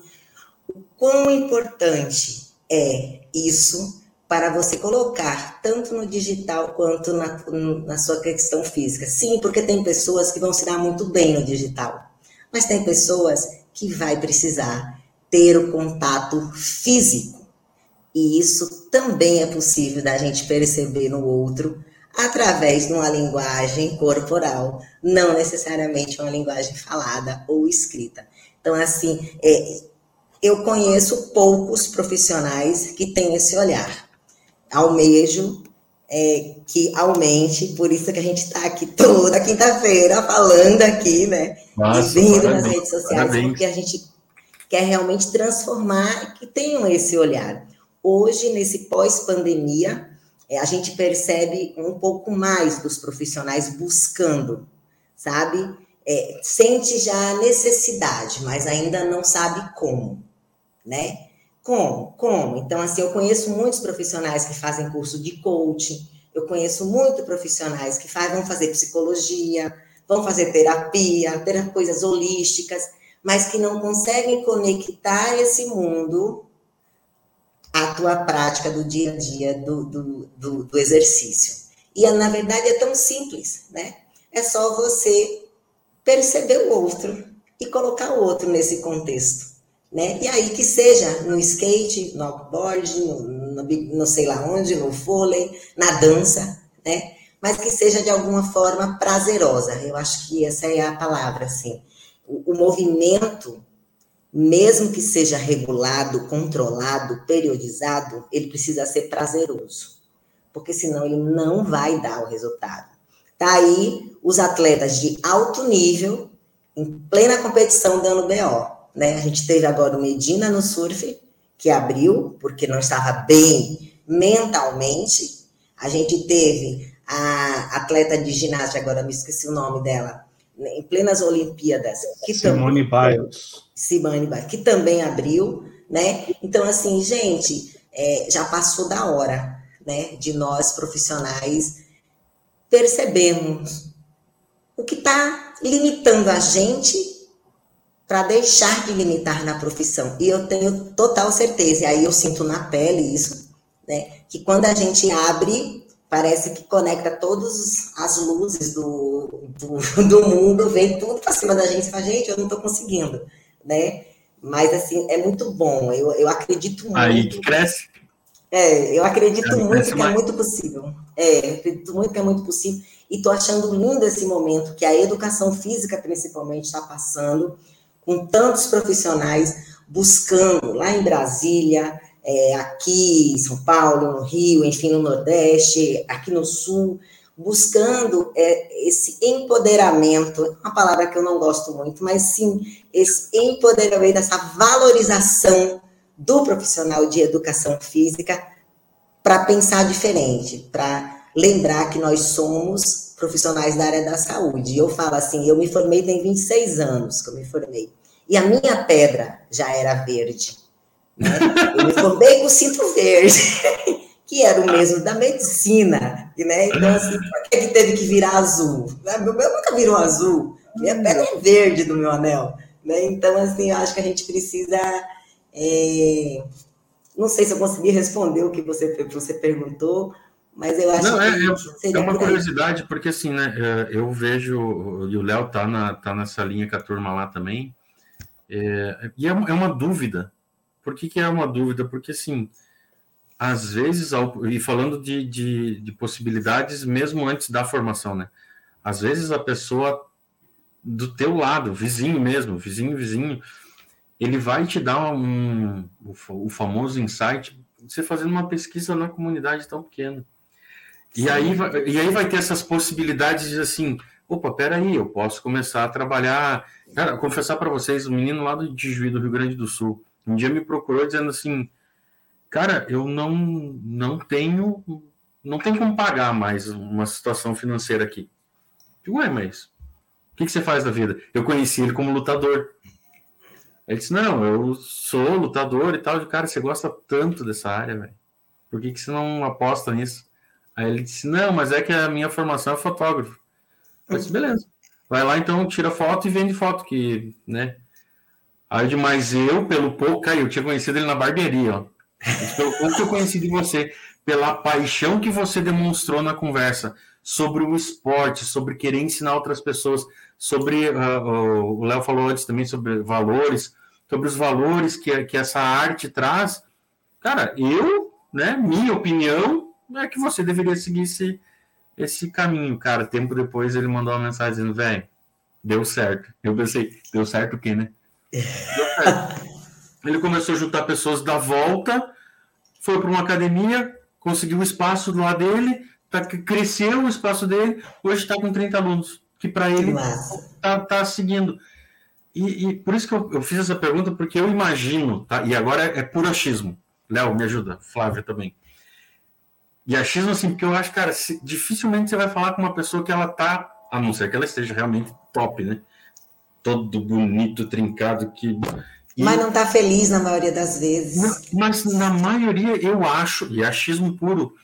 Speaker 3: o quão importante é isso para você colocar tanto no digital quanto na, na sua questão física. Sim, porque tem pessoas que vão se dar muito bem no digital, mas tem pessoas que vai precisar ter o contato físico e isso também é possível da gente perceber no outro através de uma linguagem corporal, não necessariamente uma linguagem falada ou escrita. Então, assim, é, eu conheço poucos profissionais que têm esse olhar. Almejo é, que aumente, por isso que a gente está aqui toda quinta-feira falando aqui, né? Nossa, e vindo nas redes sociais, parabéns. porque a gente quer realmente transformar que tenham esse olhar. Hoje, nesse pós-pandemia, é, a gente percebe um pouco mais dos profissionais buscando, sabe? É, sente já a necessidade, mas ainda não sabe como, né? Como? Como? Então, assim, eu conheço muitos profissionais que fazem curso de coaching, eu conheço muitos profissionais que faz, vão fazer psicologia, vão fazer terapia, ter coisas holísticas, mas que não conseguem conectar esse mundo a tua prática do dia a dia do, do, do, do exercício. E, na verdade, é tão simples, né? É só você perceber o outro e colocar o outro nesse contexto, né? E aí que seja no skate, no outboard, no, no, no sei lá onde, no vôlei, na dança, né? Mas que seja de alguma forma prazerosa. Eu acho que essa é a palavra, assim. O, o movimento mesmo que seja regulado, controlado, periodizado, ele precisa ser prazeroso, porque senão ele não vai dar o resultado. Tá aí os atletas de alto nível, em plena competição dando BO, né? A gente teve agora o Medina no surf, que abriu, porque não estava bem mentalmente. A gente teve a atleta de ginástica, agora me esqueci o nome dela, em plenas Olimpíadas.
Speaker 1: Que Simone também, Biles.
Speaker 3: Simone Biles, que também abriu, né? Então, assim, gente, é, já passou da hora, né, de nós profissionais percebermos o que está limitando a gente para deixar de limitar na profissão. E eu tenho total certeza, e aí eu sinto na pele isso, né, que quando a gente abre parece que conecta todas as luzes do, do, do mundo, vem tudo para cima da gente e fala, gente, eu não estou conseguindo, né? Mas, assim, é muito bom, eu, eu acredito muito.
Speaker 2: Aí que cresce.
Speaker 3: É, eu acredito Aí muito que é mais. é muito possível. É, eu acredito muito que é muito possível. E estou achando lindo esse momento que a educação física, principalmente, está passando, com tantos profissionais buscando, lá em Brasília, é, aqui em São Paulo, no Rio, enfim, no Nordeste, aqui no Sul, buscando é, esse empoderamento, uma palavra que eu não gosto muito, mas sim esse empoderamento, essa valorização do profissional de educação física para pensar diferente, para lembrar que nós somos profissionais da área da saúde. Eu falo assim, eu me formei tem 26 anos que eu me formei. E a minha pedra já era verde. Né? Eu me formei com cinto verde, que era o mesmo da medicina. Né? Então, assim, por que, teve que virar azul? Meu meu nunca virou azul. Minha pele é verde do meu anel. Né? Então, assim, eu acho que a gente precisa. É... Não sei se eu consegui responder o que você, você perguntou, mas eu acho
Speaker 2: Não,
Speaker 3: é,
Speaker 2: que. É, é uma curiosidade, porque assim, né? É, eu vejo, e o Léo tá, na, tá nessa linha com a turma lá também, é, e é, é uma dúvida por que, que é uma dúvida? Porque, assim, às vezes, e falando de, de, de, possibilidades mesmo antes da formação, né? Às vezes a pessoa do teu lado, vizinho mesmo, vizinho, vizinho, ele vai te dar um, o famoso insight, você fazendo uma pesquisa na comunidade tão pequena. E aí, vai, e aí vai ter essas possibilidades de assim, opa, peraí, eu posso começar a trabalhar. Cara, confessar para vocês, o um menino lá do Juiz do Rio Grande do Sul, um dia me procurou dizendo assim, cara, eu não, não tenho, não tenho como pagar mais uma situação financeira aqui. Ué, mas o que, que você faz da vida? Eu conheci ele como lutador. Ele disse, não, eu sou lutador e tal. De cara, você gosta tanto dessa área, velho. Por que, que você não aposta nisso? Aí ele disse, não, mas é que a minha formação é fotógrafo. Eu disse, beleza. Vai lá então, tira foto e vende foto, que, né? Aí demais eu, pelo pouco, cara, eu tinha conhecido ele na barbearia, ó. Pelo pouco que eu conheci de você, pela paixão que você demonstrou na conversa sobre o esporte, sobre querer ensinar outras pessoas, sobre uh, o Léo falou antes também sobre valores, sobre os valores que, que essa arte traz. Cara, eu, né, minha opinião é que você deveria seguir esse, esse caminho. Cara, tempo depois ele mandou uma mensagem dizendo, velho, deu certo. Eu pensei, deu certo o quê, né? Deu certo. ele começou a juntar pessoas da volta, foi para uma academia, conseguiu um espaço do lado dele, tá, cresceu o espaço dele, hoje está com 30 alunos, que para ele está tá seguindo. E, e, por isso que eu, eu, fiz essa pergunta, porque eu imagino, tá? e agora é, é puro achismo. Léo, me ajuda, Flávia também. E achismo, assim, porque eu acho, cara, se, dificilmente você vai falar com uma pessoa que ela tá, a não ser que ela esteja realmente top, né? Todo bonito, trincado, que.
Speaker 3: E, mas não tá feliz na maioria das vezes.
Speaker 2: mas na maioria, eu acho, e achismo puro,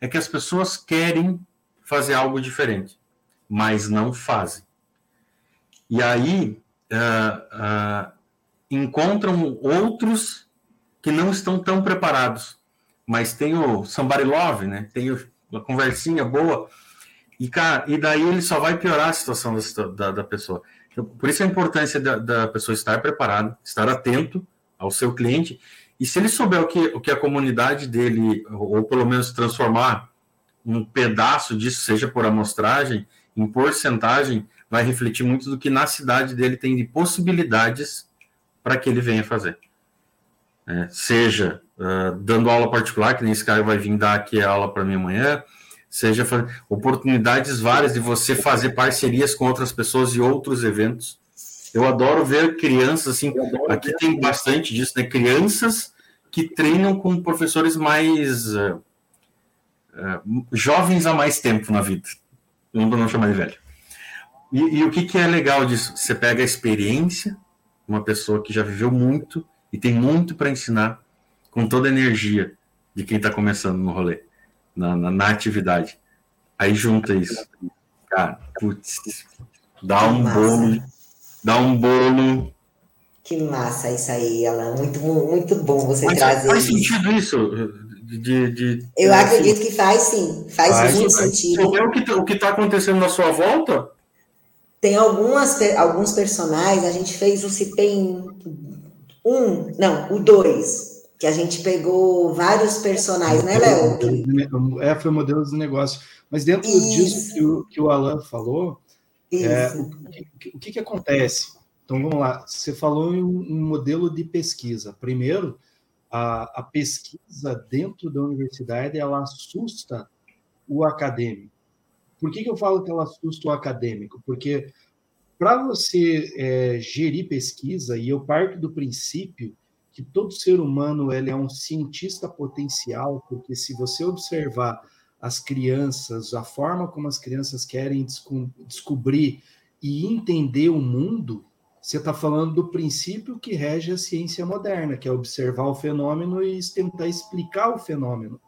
Speaker 2: é que as pessoas querem fazer algo diferente, mas não fazem. E aí uh, uh, encontram outros que não estão tão preparados, mas tem o somebody love, né? Tem a conversinha boa e cara, e daí ele só vai piorar a situação da, da, da pessoa. Então, por isso a importância da, da pessoa estar preparado, estar atento ao seu cliente e se ele souber o que, o que a comunidade dele, ou pelo menos transformar um pedaço disso, seja por amostragem, em porcentagem, vai refletir muito do que na cidade dele tem de possibilidades para que ele venha fazer. É, seja uh, dando aula particular, que nem esse cara vai vir dar aqui a aula para mim amanhã, seja oportunidades várias de você fazer parcerias com outras pessoas e outros eventos. Eu adoro ver crianças assim, aqui tem bastante disso, né? Crianças que treinam com professores mais uh, uh, jovens há mais tempo na vida. Não não chamar de velho. E, e, o que, que é legal disso? Você pega a experiência, uma pessoa que já viveu muito e tem muito para ensinar, com toda a energia de quem está começando no rolê, na, na, na, atividade. Aí junta isso. Cara, putz, dá um bolo, dá um bolo
Speaker 3: que massa isso aí, Alan. Muito, muito bom você Mas trazer
Speaker 2: faz isso. sentido isso? De, de,
Speaker 3: Eu acredito que faz sim. Faz, faz muito faz. sentido.
Speaker 2: Vê o que está acontecendo na sua volta?
Speaker 3: Tem algumas, alguns personagens, a gente fez o CIPEM um, não, o dois, que a gente pegou vários personagens, né, Léo?
Speaker 1: É, foi o modelo de negócio. Mas dentro isso. disso que o, que o Alan falou, é, o, o que, que acontece? Então vamos lá, você falou em um modelo de pesquisa. Primeiro, a, a pesquisa dentro da universidade ela assusta o acadêmico. Por que, que eu falo que ela assusta o acadêmico? Porque para você é, gerir pesquisa, e eu parto do princípio que todo ser humano ele é um cientista potencial, porque se você observar as crianças, a forma como as crianças querem desco descobrir e entender o mundo, você está falando do princípio que rege a ciência moderna, que é observar o fenômeno e tentar explicar o fenômeno.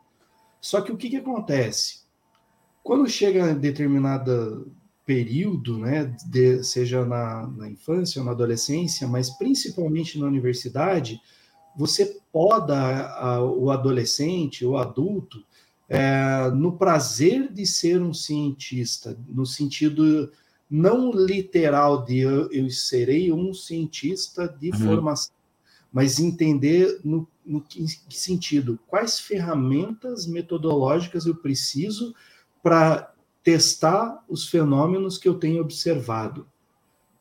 Speaker 1: Só que o que, que acontece? Quando chega em determinado período, né, de, seja na, na, infância ou na adolescência, mas principalmente na universidade, você poda a, a, o adolescente, o adulto, é, no prazer de ser um cientista, no sentido não literal de eu, eu serei um cientista de uhum. formação, mas entender no, no que, que sentido, quais ferramentas metodológicas eu preciso para testar os fenômenos que eu tenho observado.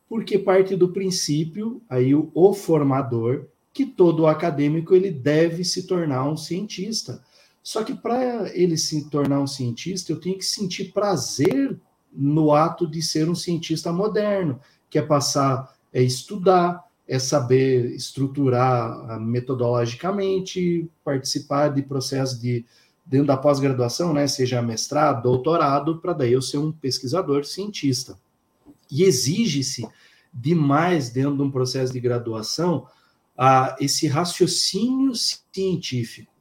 Speaker 1: Porque parte do princípio, aí o, o formador, que todo acadêmico ele deve se tornar um cientista. Só que para ele se tornar um cientista, eu tenho que sentir prazer no ato de ser um cientista moderno, que é passar, é estudar, é saber estruturar metodologicamente, participar de processos de dentro da pós-graduação, né, seja mestrado, doutorado, para daí eu ser um pesquisador cientista. E exige-se demais dentro de um processo de graduação a esse raciocínio científico.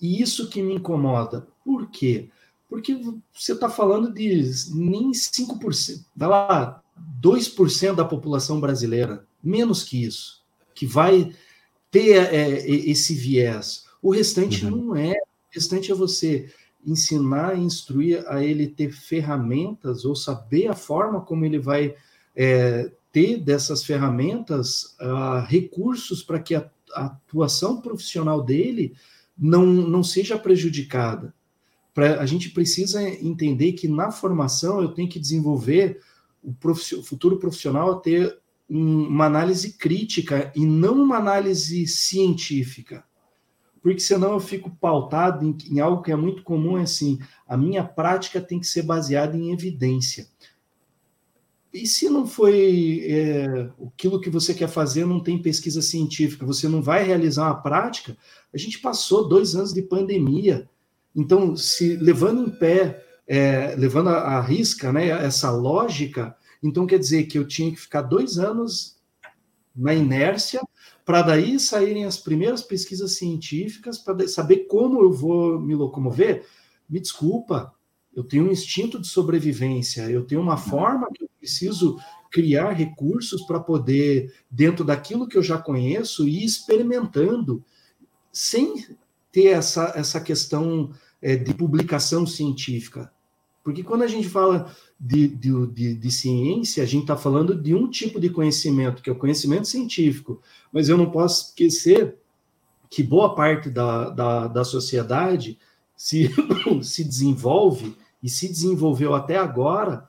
Speaker 1: E isso que me incomoda. Por quê? Porque você está falando de nem 5%, vai lá, 2% da população brasileira, menos que isso, que vai ter é, esse viés. O restante uhum. não é. Restante é você ensinar, instruir a ele ter ferramentas ou saber a forma como ele vai é, ter dessas ferramentas uh, recursos para que a, a, atuação profissional dele não, não seja prejudicada. Pra, a gente precisa entender que na formação eu tenho que desenvolver o, o futuro profissional a ter um, uma análise crítica e não uma análise científica. Porque senão eu fico pautado em, em algo que é muito comum, é assim, a minha prática tem que ser baseada em evidência. E se não foi é, aquilo que você quer fazer, não tem pesquisa científica, você não vai realizar uma prática? A gente passou dois anos de pandemia. Então, se levando em pé, é, levando a, a risca, né, essa lógica, então quer dizer que eu tinha que ficar dois anos na inércia para daí saírem as primeiras pesquisas científicas para saber como eu vou me locomover. Me desculpa, eu tenho um instinto de sobrevivência, eu tenho uma forma que eu preciso criar recursos para poder, dentro daquilo que eu já conheço, ir experimentando, sem ter essa, essa questão é, de publicação científica. Porque quando a gente fala de, de, de, de ciência, a gente está falando de um tipo de conhecimento, que é o conhecimento científico. Mas eu não posso esquecer que boa parte da, da, da sociedade se, se desenvolve e se desenvolveu até agora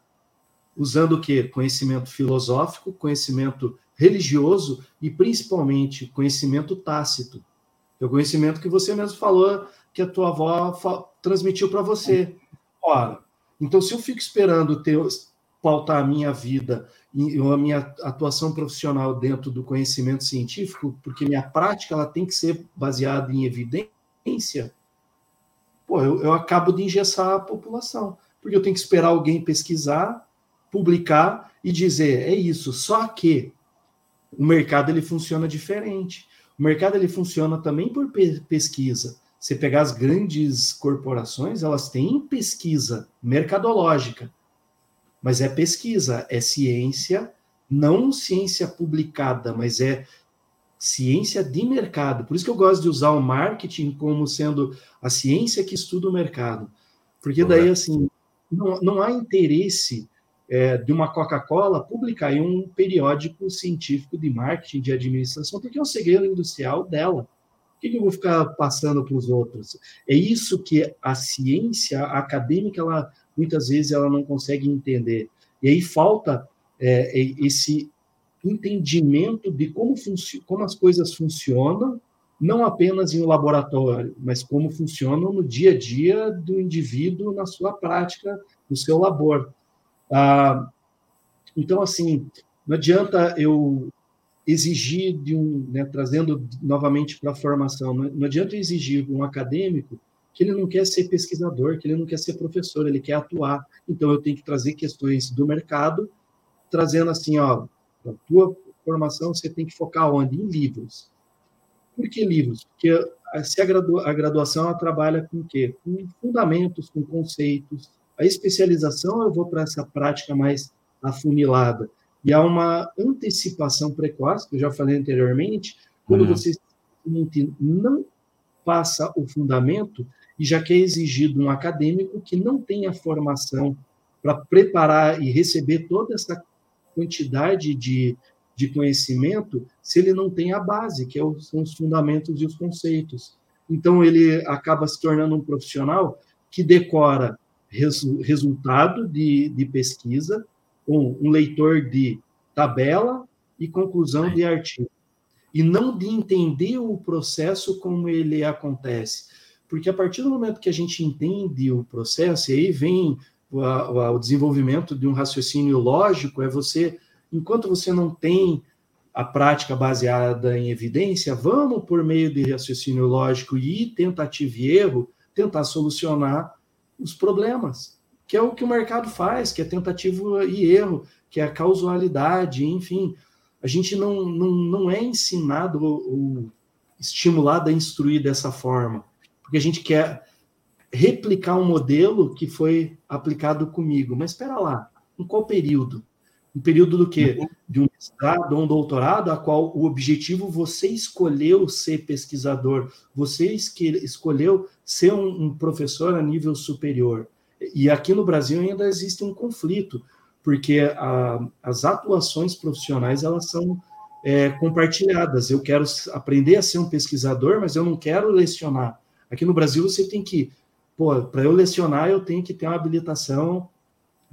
Speaker 1: usando o quê? Conhecimento filosófico, conhecimento religioso e principalmente conhecimento tácito. É o conhecimento que você mesmo falou que a tua avó transmitiu para você. Ora, então se eu fico esperando ter pautar a minha vida e a minha atuação profissional dentro do conhecimento científico, porque minha prática ela tem que ser baseada em evidência, pô, eu, eu acabo de engessar a população, porque eu tenho que esperar alguém pesquisar, publicar e dizer é isso. Só que o mercado ele funciona diferente. O mercado ele funciona também por pesquisa. Você pegar as grandes corporações, elas têm pesquisa mercadológica, mas é pesquisa, é ciência, não ciência publicada, mas é ciência de mercado. Por isso que eu gosto de usar o marketing como sendo a ciência que estuda o mercado. Porque daí, assim, não, não há interesse é, de uma Coca-Cola publicar em um periódico científico de marketing, de administração, porque é o segredo industrial dela. Por que, eu vou ficar passando para os outros? É isso que a ciência a acadêmica, ela, muitas vezes, ela não consegue entender. E aí falta é, esse entendimento de como, como as coisas funcionam, não apenas em um laboratório, mas como funcionam no dia a dia do indivíduo na sua prática, no seu labor. Ah, então, assim, não adianta eu exigir de um, né, trazendo novamente para a formação, não, não adianta exigir de um acadêmico que ele não quer ser pesquisador, que ele não quer ser professor, ele quer atuar. Então, eu tenho que trazer questões do mercado, trazendo assim, ó, na tua formação, você tem que focar onde? Em livros. Por que livros? Porque se a, a graduação ela trabalha com o quê? Com fundamentos, com conceitos. A especialização eu vou para essa prática mais afunilada. E há uma antecipação precoce, que eu já falei anteriormente, quando uhum. você não passa o fundamento e já que é exigido um acadêmico que não tenha formação para preparar e receber toda essa quantidade de, de conhecimento se ele não tem a base, que é são os fundamentos e os conceitos. Então, ele acaba se tornando um profissional que decora resu resultado de, de pesquisa, um, um leitor de tabela e conclusão de artigo, e não de entender o processo como ele acontece. Porque a partir do momento que a gente entende o processo, e aí vem o, desenvolvimento de um raciocínio lógico é você, enquanto você não tem a prática baseada em evidência, vamos por meio de raciocínio lógico e tentativa e erro tentar solucionar os problemas, que é o que o mercado faz, que é tentativa e erro, que é a causalidade, enfim. A gente não, não, não é ensinado ou estimulado a instruir dessa forma, porque a gente quer replicar um modelo que foi aplicado comigo. Mas espera lá, em qual período? Um período do quê? Uhum. De um mestrado ou um doutorado, a qual o objetivo você escolheu ser pesquisador, você escolheu ser um, um professor a nível superior. E aqui no Brasil ainda existe um conflito, porque a, as atuações profissionais elas são é, compartilhadas. Eu quero aprender a ser um pesquisador, mas eu não quero lecionar. Aqui no Brasil você tem que, pô, para eu lecionar eu tenho que ter uma habilitação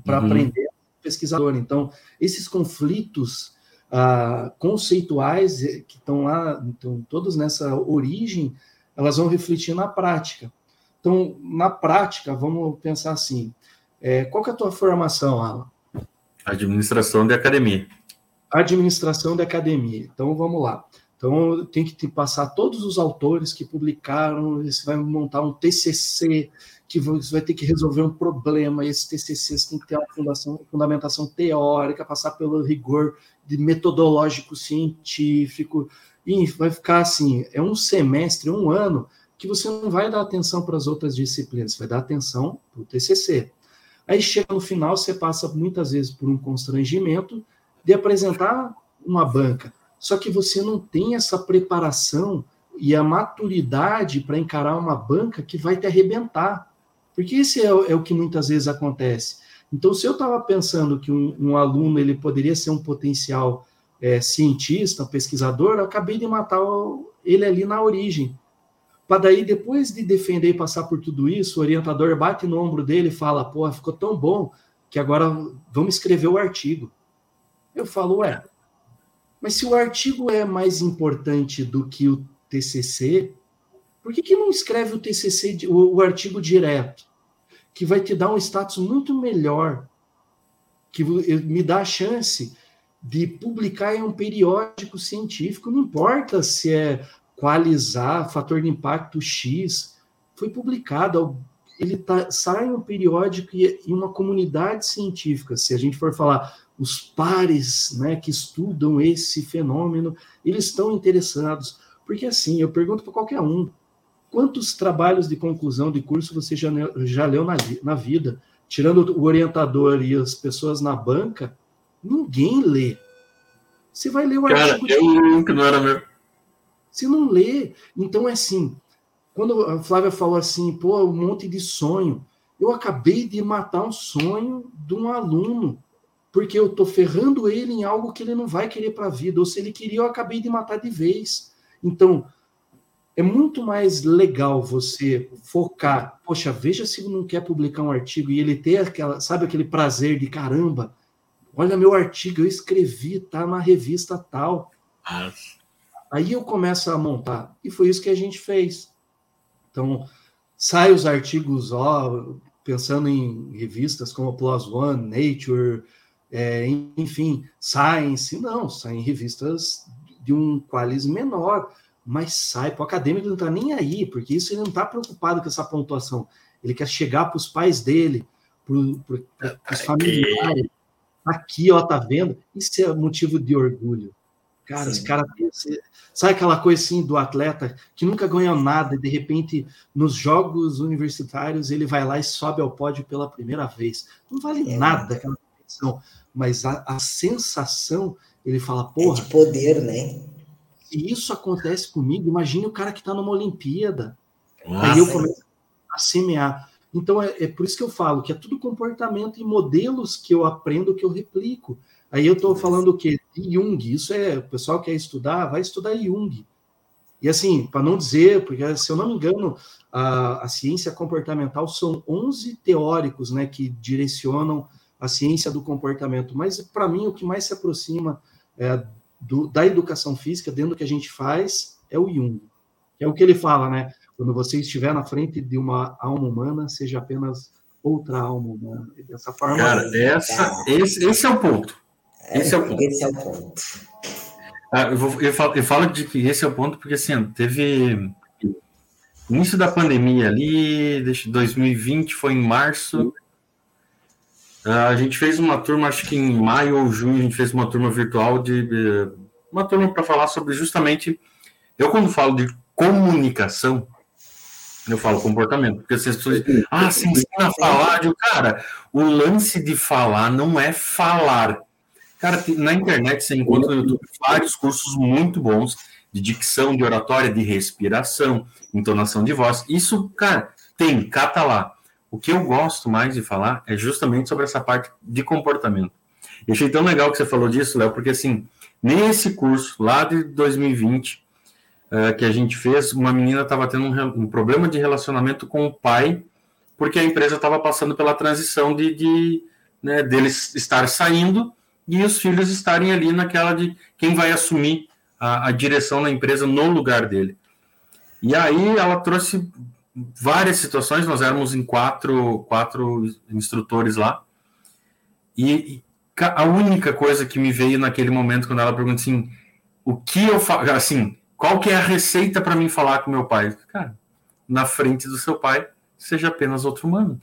Speaker 1: para uhum. aprender pesquisador. Então, esses conflitos ah, conceituais eh, que estão lá, então, todos nessa origem, elas vão refletir na prática. Então, na prática, vamos pensar assim: é, qual que é a tua formação, Alan?
Speaker 2: Administração de academia.
Speaker 1: Administração de academia. Então, vamos lá. Então, tem que te passar todos os autores que publicaram, você vai montar um TCC, que você vai ter que resolver um problema, e esse TCC tem que ter uma fundação, fundamentação teórica, passar pelo rigor de metodológico científico, e vai ficar assim, é um semestre, um ano, que você não vai dar atenção para as outras disciplinas, você vai dar atenção para o TCC. Aí chega no final, você passa muitas vezes por um constrangimento de apresentar uma banca, só que você não tem essa preparação e a maturidade para encarar uma banca que vai te arrebentar. Porque esse é, é o que muitas vezes acontece. Então, se eu estava pensando que um, um, aluno ele poderia ser um potencial é, cientista, pesquisador, eu acabei de matar ele ali na origem. Para daí, depois de defender e passar por tudo isso, o orientador bate no ombro dele e fala: pô, ficou tão bom que agora vamos escrever o artigo. Eu falo, ué, mas se o artigo é mais importante do que o TCC, por que, que não escreve o TCC, o, o artigo direto? que vai te dar um status muito melhor, que me dá a chance de publicar em um periódico científico, não importa se é qualizar, fator de impacto X, foi publicado, ele tá, sai em um periódico e em uma comunidade científica, se a gente for falar os pares né, que estudam esse fenômeno, eles estão interessados. Porque assim, eu pergunto para qualquer um, Quantos trabalhos de conclusão de curso você já, já leu na, na vida? Tirando o orientador e as pessoas na banca, ninguém lê. Você vai ler o
Speaker 2: Cara, artigo. Eu de... não era meu.
Speaker 1: Você não lê. Então é assim. Quando a Flávia falou assim, pô, um monte de sonho. Eu acabei de matar um sonho de um aluno, porque eu estou ferrando ele em algo que ele não vai querer para a vida. Ou se ele queria, eu acabei de matar de vez. Então, é muito mais legal você focar, poxa, veja se não quer publicar um artigo e ele ter aquela, sabe, aquele prazer de caramba, olha meu artigo, eu escrevi, tá na revista tal. Aí eu começo a montar. E foi isso que a gente fez. Então, sai os artigos, ó, pensando em revistas como Plus One, Nature, é, enfim, Science, não, saem revistas de um qualis menor mas sai. O acadêmico não está nem aí, porque isso ele não está preocupado com essa pontuação. Ele quer chegar para os pais dele, para os familiares. Aqui, ó, tá vendo? Isso é motivo de orgulho. Cara, Sim. esse cara sabe aquela coisa assim do atleta que nunca ganhou nada e de repente nos jogos universitários ele vai lá e sobe ao pódio pela primeira vez. Não vale é. nada aquela competição, mas a, a sensação, ele fala, porra.
Speaker 3: É de poder, né?
Speaker 1: se isso acontece comigo, imagine o cara que está numa Olimpíada. Nossa. Aí eu começo a semear. Então é, é, por isso que eu falo que é tudo comportamento e modelos que eu aprendo, que eu replico. Aí eu estou falando o quê? Jung. Isso é, o pessoal quer estudar, vai estudar Jung. E assim, para não dizer, porque se eu não me engano, a, a ciência comportamental são 11 teóricos né, que direcionam a ciência do comportamento. Mas para mim, o que mais se aproxima é, do, da educação física, dentro do que a gente faz, é o Jung. É o que ele fala, né? Quando você estiver na frente de uma alma humana, seja apenas outra alma humana. Dessa forma.
Speaker 2: Cara, essa, esse, esse é o ponto. Esse é o ponto.
Speaker 3: Esse é o ponto.
Speaker 2: Ah, eu, vou, eu, falo, eu falo de que esse é o ponto porque assim, teve início da pandemia ali, 2020 foi em março. A gente fez uma turma, acho que em maio ou junho, a gente fez uma turma virtual de uma turma para falar sobre justamente. Eu, quando falo de comunicação, eu falo comportamento, porque as pessoas dizem, ah, se ensina a falar, de cara, o lance de falar não é falar. Cara, na internet você encontra no YouTube vários cursos muito bons de dicção, de oratória, de respiração, entonação de voz. Isso, cara, tem, cata lá. O que eu gosto mais de falar é justamente sobre essa parte de comportamento. Eu achei tão legal que você falou disso, Léo, porque assim, nesse curso lá de 2020 uh, eh, que a gente fez, uma menina estava tendo um, um, problema de relacionamento com o pai, porque a empresa estava passando pela transição de, de né, deles estar saindo e os filhos estarem ali naquela de quem vai assumir a, a direção da empresa no lugar dele. E aí ela trouxe várias situações, nós éramos em quatro, quatro instrutores lá, e, a única coisa que me veio naquele momento, quando ela pergunta assim, o que eu faço, assim, qual que é a receita para mim falar com meu pai? Cara, na frente do seu pai, seja apenas outro humano.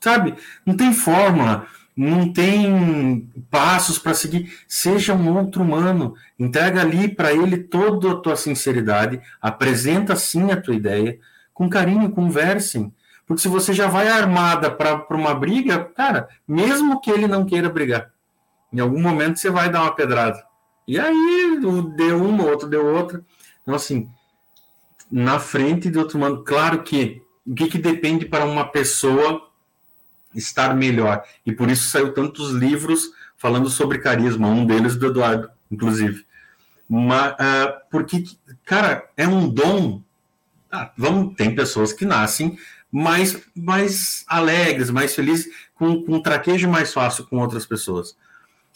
Speaker 2: Sabe? Não tem fórmula não tem passos para seguir. Seja um outro humano. Entrega ali para ele toda a tua sinceridade, apresenta sim a tua ideia, com carinho, conversem. Porque se você já vai armada para uma briga, cara, mesmo que ele não queira brigar, em algum momento você vai dar uma pedrada. E aí, deu uma, outro deu outra. Então, assim, na frente de outro humano, claro que o que, que depende para uma pessoa estar melhor. E por isso saiu tantos livros falando sobre carisma, um deles do Eduardo, inclusive. Mas, uh, porque, cara, é um dom. Ah, vamos, tem pessoas que nascem mais, mais alegres, mais felizes, com, com um traquejo mais fácil com outras pessoas.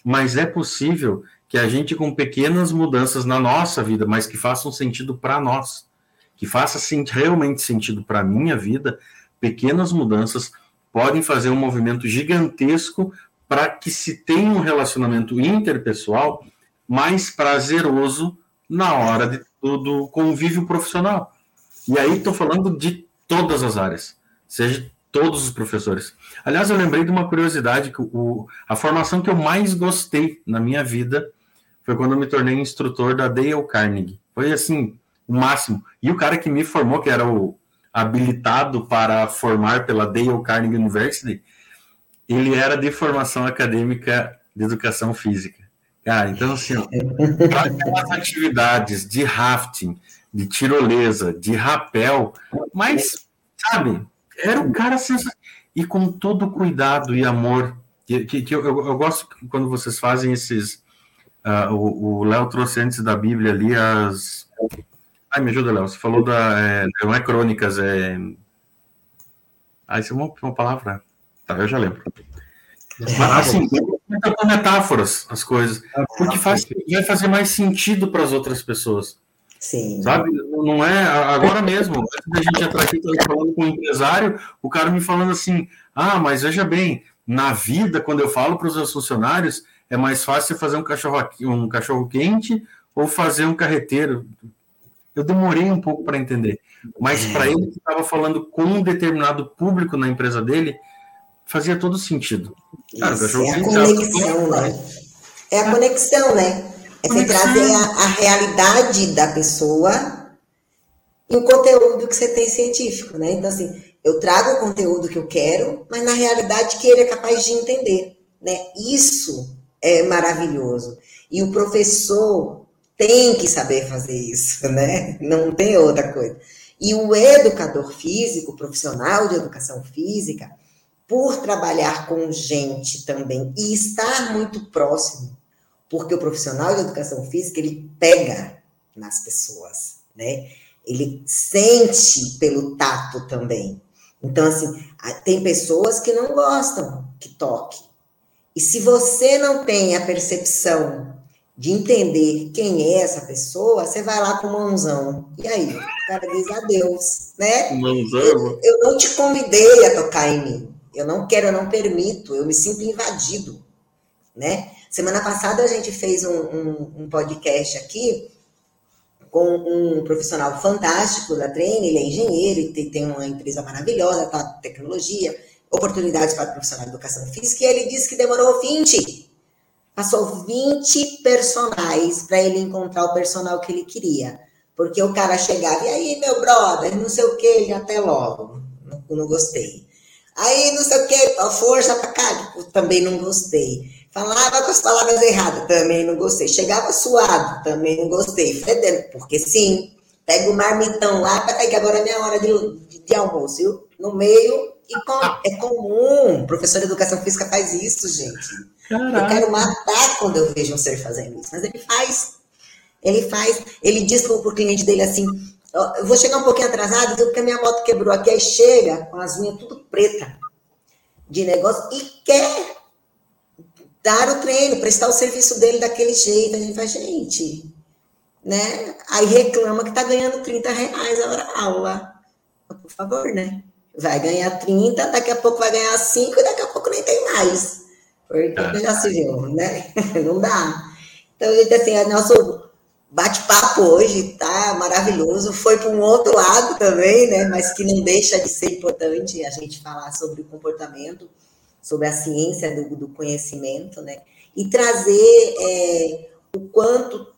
Speaker 2: Mas é possível que a gente, com pequenas mudanças na nossa vida, mas que façam sentido para nós, que faça realmente sentido para a minha vida, pequenas mudanças podem fazer um movimento gigantesco para que se tenha um relacionamento interpessoal mais prazeroso na hora de, do, do convívio profissional. E aí estou falando de todas as áreas, seja todos os professores. Aliás, eu lembrei de uma curiosidade que o, a formação que eu mais gostei na minha vida foi quando eu me tornei instrutor da Dale Carnegie. Foi assim, o máximo. E o cara que me formou, que era o habilitado para formar pela Dale Carnegie University, ele era de formação acadêmica de educação física. Cara, então assim, aquelas atividades de rafting, de tirolesa, de rapel, mas, sabe, era um cara sensacional. E com todo cuidado e amor, que, que, que eu, eu, eu, gosto quando vocês fazem esses. Uh, o Léo trouxe antes da Bíblia ali as Ai, me ajuda, Léo. Você falou da. É, não é crônicas, é. Ah, isso é uma, uma palavra. Tá, eu já lembro. Mas, assim, metáforas as coisas. Porque faz, vai fazer mais sentido para as outras pessoas.
Speaker 3: Sim.
Speaker 2: Sabe? Não é. Agora mesmo, da gente entrar aqui, falando com um empresário, o cara me falando assim: ah, mas veja bem, na vida, quando eu falo para os meus funcionários, é mais fácil fazer um cachorro, um cachorro quente ou fazer um carreteiro. Eu demorei um pouco para entender, mas para ele que estava falando com um determinado público na empresa dele, fazia todo sentido.
Speaker 3: Cara, Isso, é a conexão, né? É a conexão, né? É você trazer a, a, realidade da pessoa e o conteúdo que você tem científico, né? Então, assim, eu trago o conteúdo que eu quero, mas na realidade que ele é capaz de entender, né? Isso é maravilhoso. E o professor, tem que saber fazer isso, né? Não tem outra coisa. E o educador físico, profissional de educação física, por trabalhar com gente também e estar muito próximo, porque o profissional de educação física ele pega nas pessoas, né? Ele sente pelo tato também. Então, assim, tem pessoas que não gostam que toque. E se você não tem a percepção de entender quem é essa pessoa, você vai lá com mãozão. E aí? O cara diz adeus, né? Mãozão? Eu, eu não te convidei a tocar em mim. Eu não quero, eu não permito. Eu me sinto invadido, né? Semana passada a gente fez um, um, um podcast aqui com um profissional fantástico da Treine, ele é engenheiro e tem uma empresa maravilhosa, tá, tecnologia, oportunidades para profissional de educação física, e ele disse que demorou 20. Passou 20 personagens para ele encontrar o personal que ele queria. Porque o cara chegava, e aí, meu brother, não sei o que, até logo. Não, não gostei. Aí, não sei o que, força pra cá, também não gostei. Falava com as palavras erradas, também não gostei. Chegava suado, também não gostei. Fedendo, porque sim, pega o marmitão lá, para que agora é minha hora de, de, de almoço, viu? No meio, é comum. O professor de educação física faz isso, gente. Caraca. Eu quero matar quando eu vejo um ser fazendo isso, mas ele faz. Ele faz, ele diz para o cliente dele assim: eu vou chegar um pouquinho atrasado, porque a minha moto quebrou aqui, aí chega com as unhas tudo preta de negócio e quer dar o treino, prestar o serviço dele daquele jeito. A gente faz, gente, né? Aí reclama que tá ganhando 30 reais a hora aula. Por favor, né? Vai ganhar 30, daqui a pouco vai ganhar 5 e daqui a pouco nem tem mais. Porque é. já se viu, né? Não dá. Então, gente, assim, é nosso bate-papo hoje tá maravilhoso. Foi para um outro lado também, né? Mas que não deixa de ser importante a gente falar sobre o comportamento, sobre a ciência do, do conhecimento, né? E trazer é, o quanto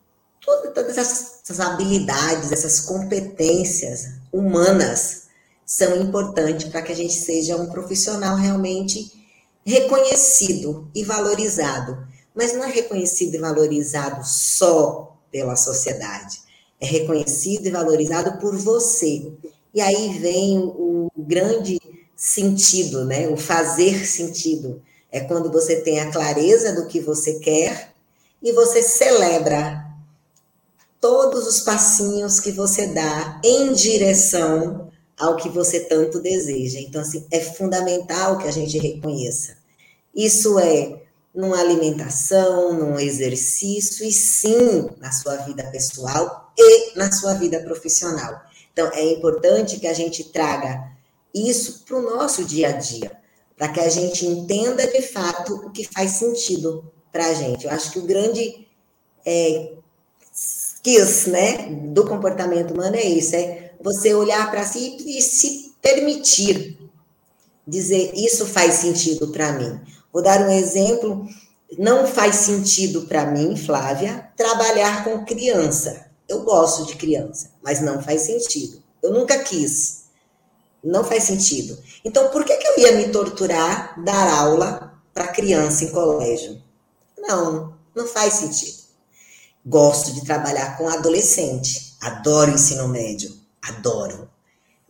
Speaker 3: todas essas habilidades, essas competências humanas são importantes para que a gente seja um profissional realmente reconhecido e valorizado. Mas não é reconhecido e valorizado só pela sociedade, é reconhecido e valorizado por você. E aí vem o grande sentido, né? O fazer sentido. É quando você tem a clareza do que você quer e você celebra todos os passinhos que você dá em direção ao que você tanto deseja. Então, assim, é fundamental que a gente reconheça. Isso é numa alimentação, num exercício, e sim na sua vida pessoal e na sua vida profissional. Então, é importante que a gente traga isso para o nosso dia a dia, para que a gente entenda de fato o que faz sentido para a gente. Eu acho que o grande é, skills né, do comportamento humano é isso: é você olhar para si e se permitir dizer isso faz sentido para mim. Vou dar um exemplo. Não faz sentido para mim, Flávia, trabalhar com criança. Eu gosto de criança, mas não faz sentido. Eu nunca quis. Não faz sentido. Então, por que, que eu ia me torturar dar aula para criança em colégio? Não, não faz sentido. Gosto de trabalhar com adolescente. Adoro ensino médio. Adoro.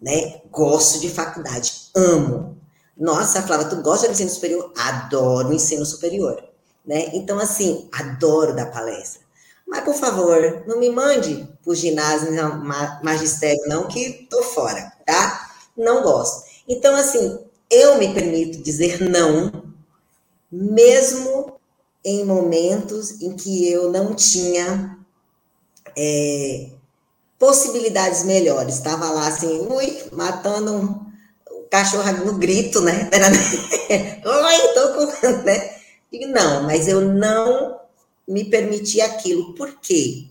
Speaker 3: Né? Gosto de faculdade. Amo. Nossa, Flávia, tu gosta de ensino superior? Adoro ensino superior. Né? Então, assim, adoro dar palestra. Mas, por favor, não me mande para o ginásio, não, magistério, não, que tô fora, tá? Não gosto. Então, assim, eu me permito dizer não, mesmo em momentos em que eu não tinha é, possibilidades melhores. Estava lá assim, ui, matando cachorro no grito, né? Oi, tô com. Né? E não, mas eu não me permiti aquilo. Por quê?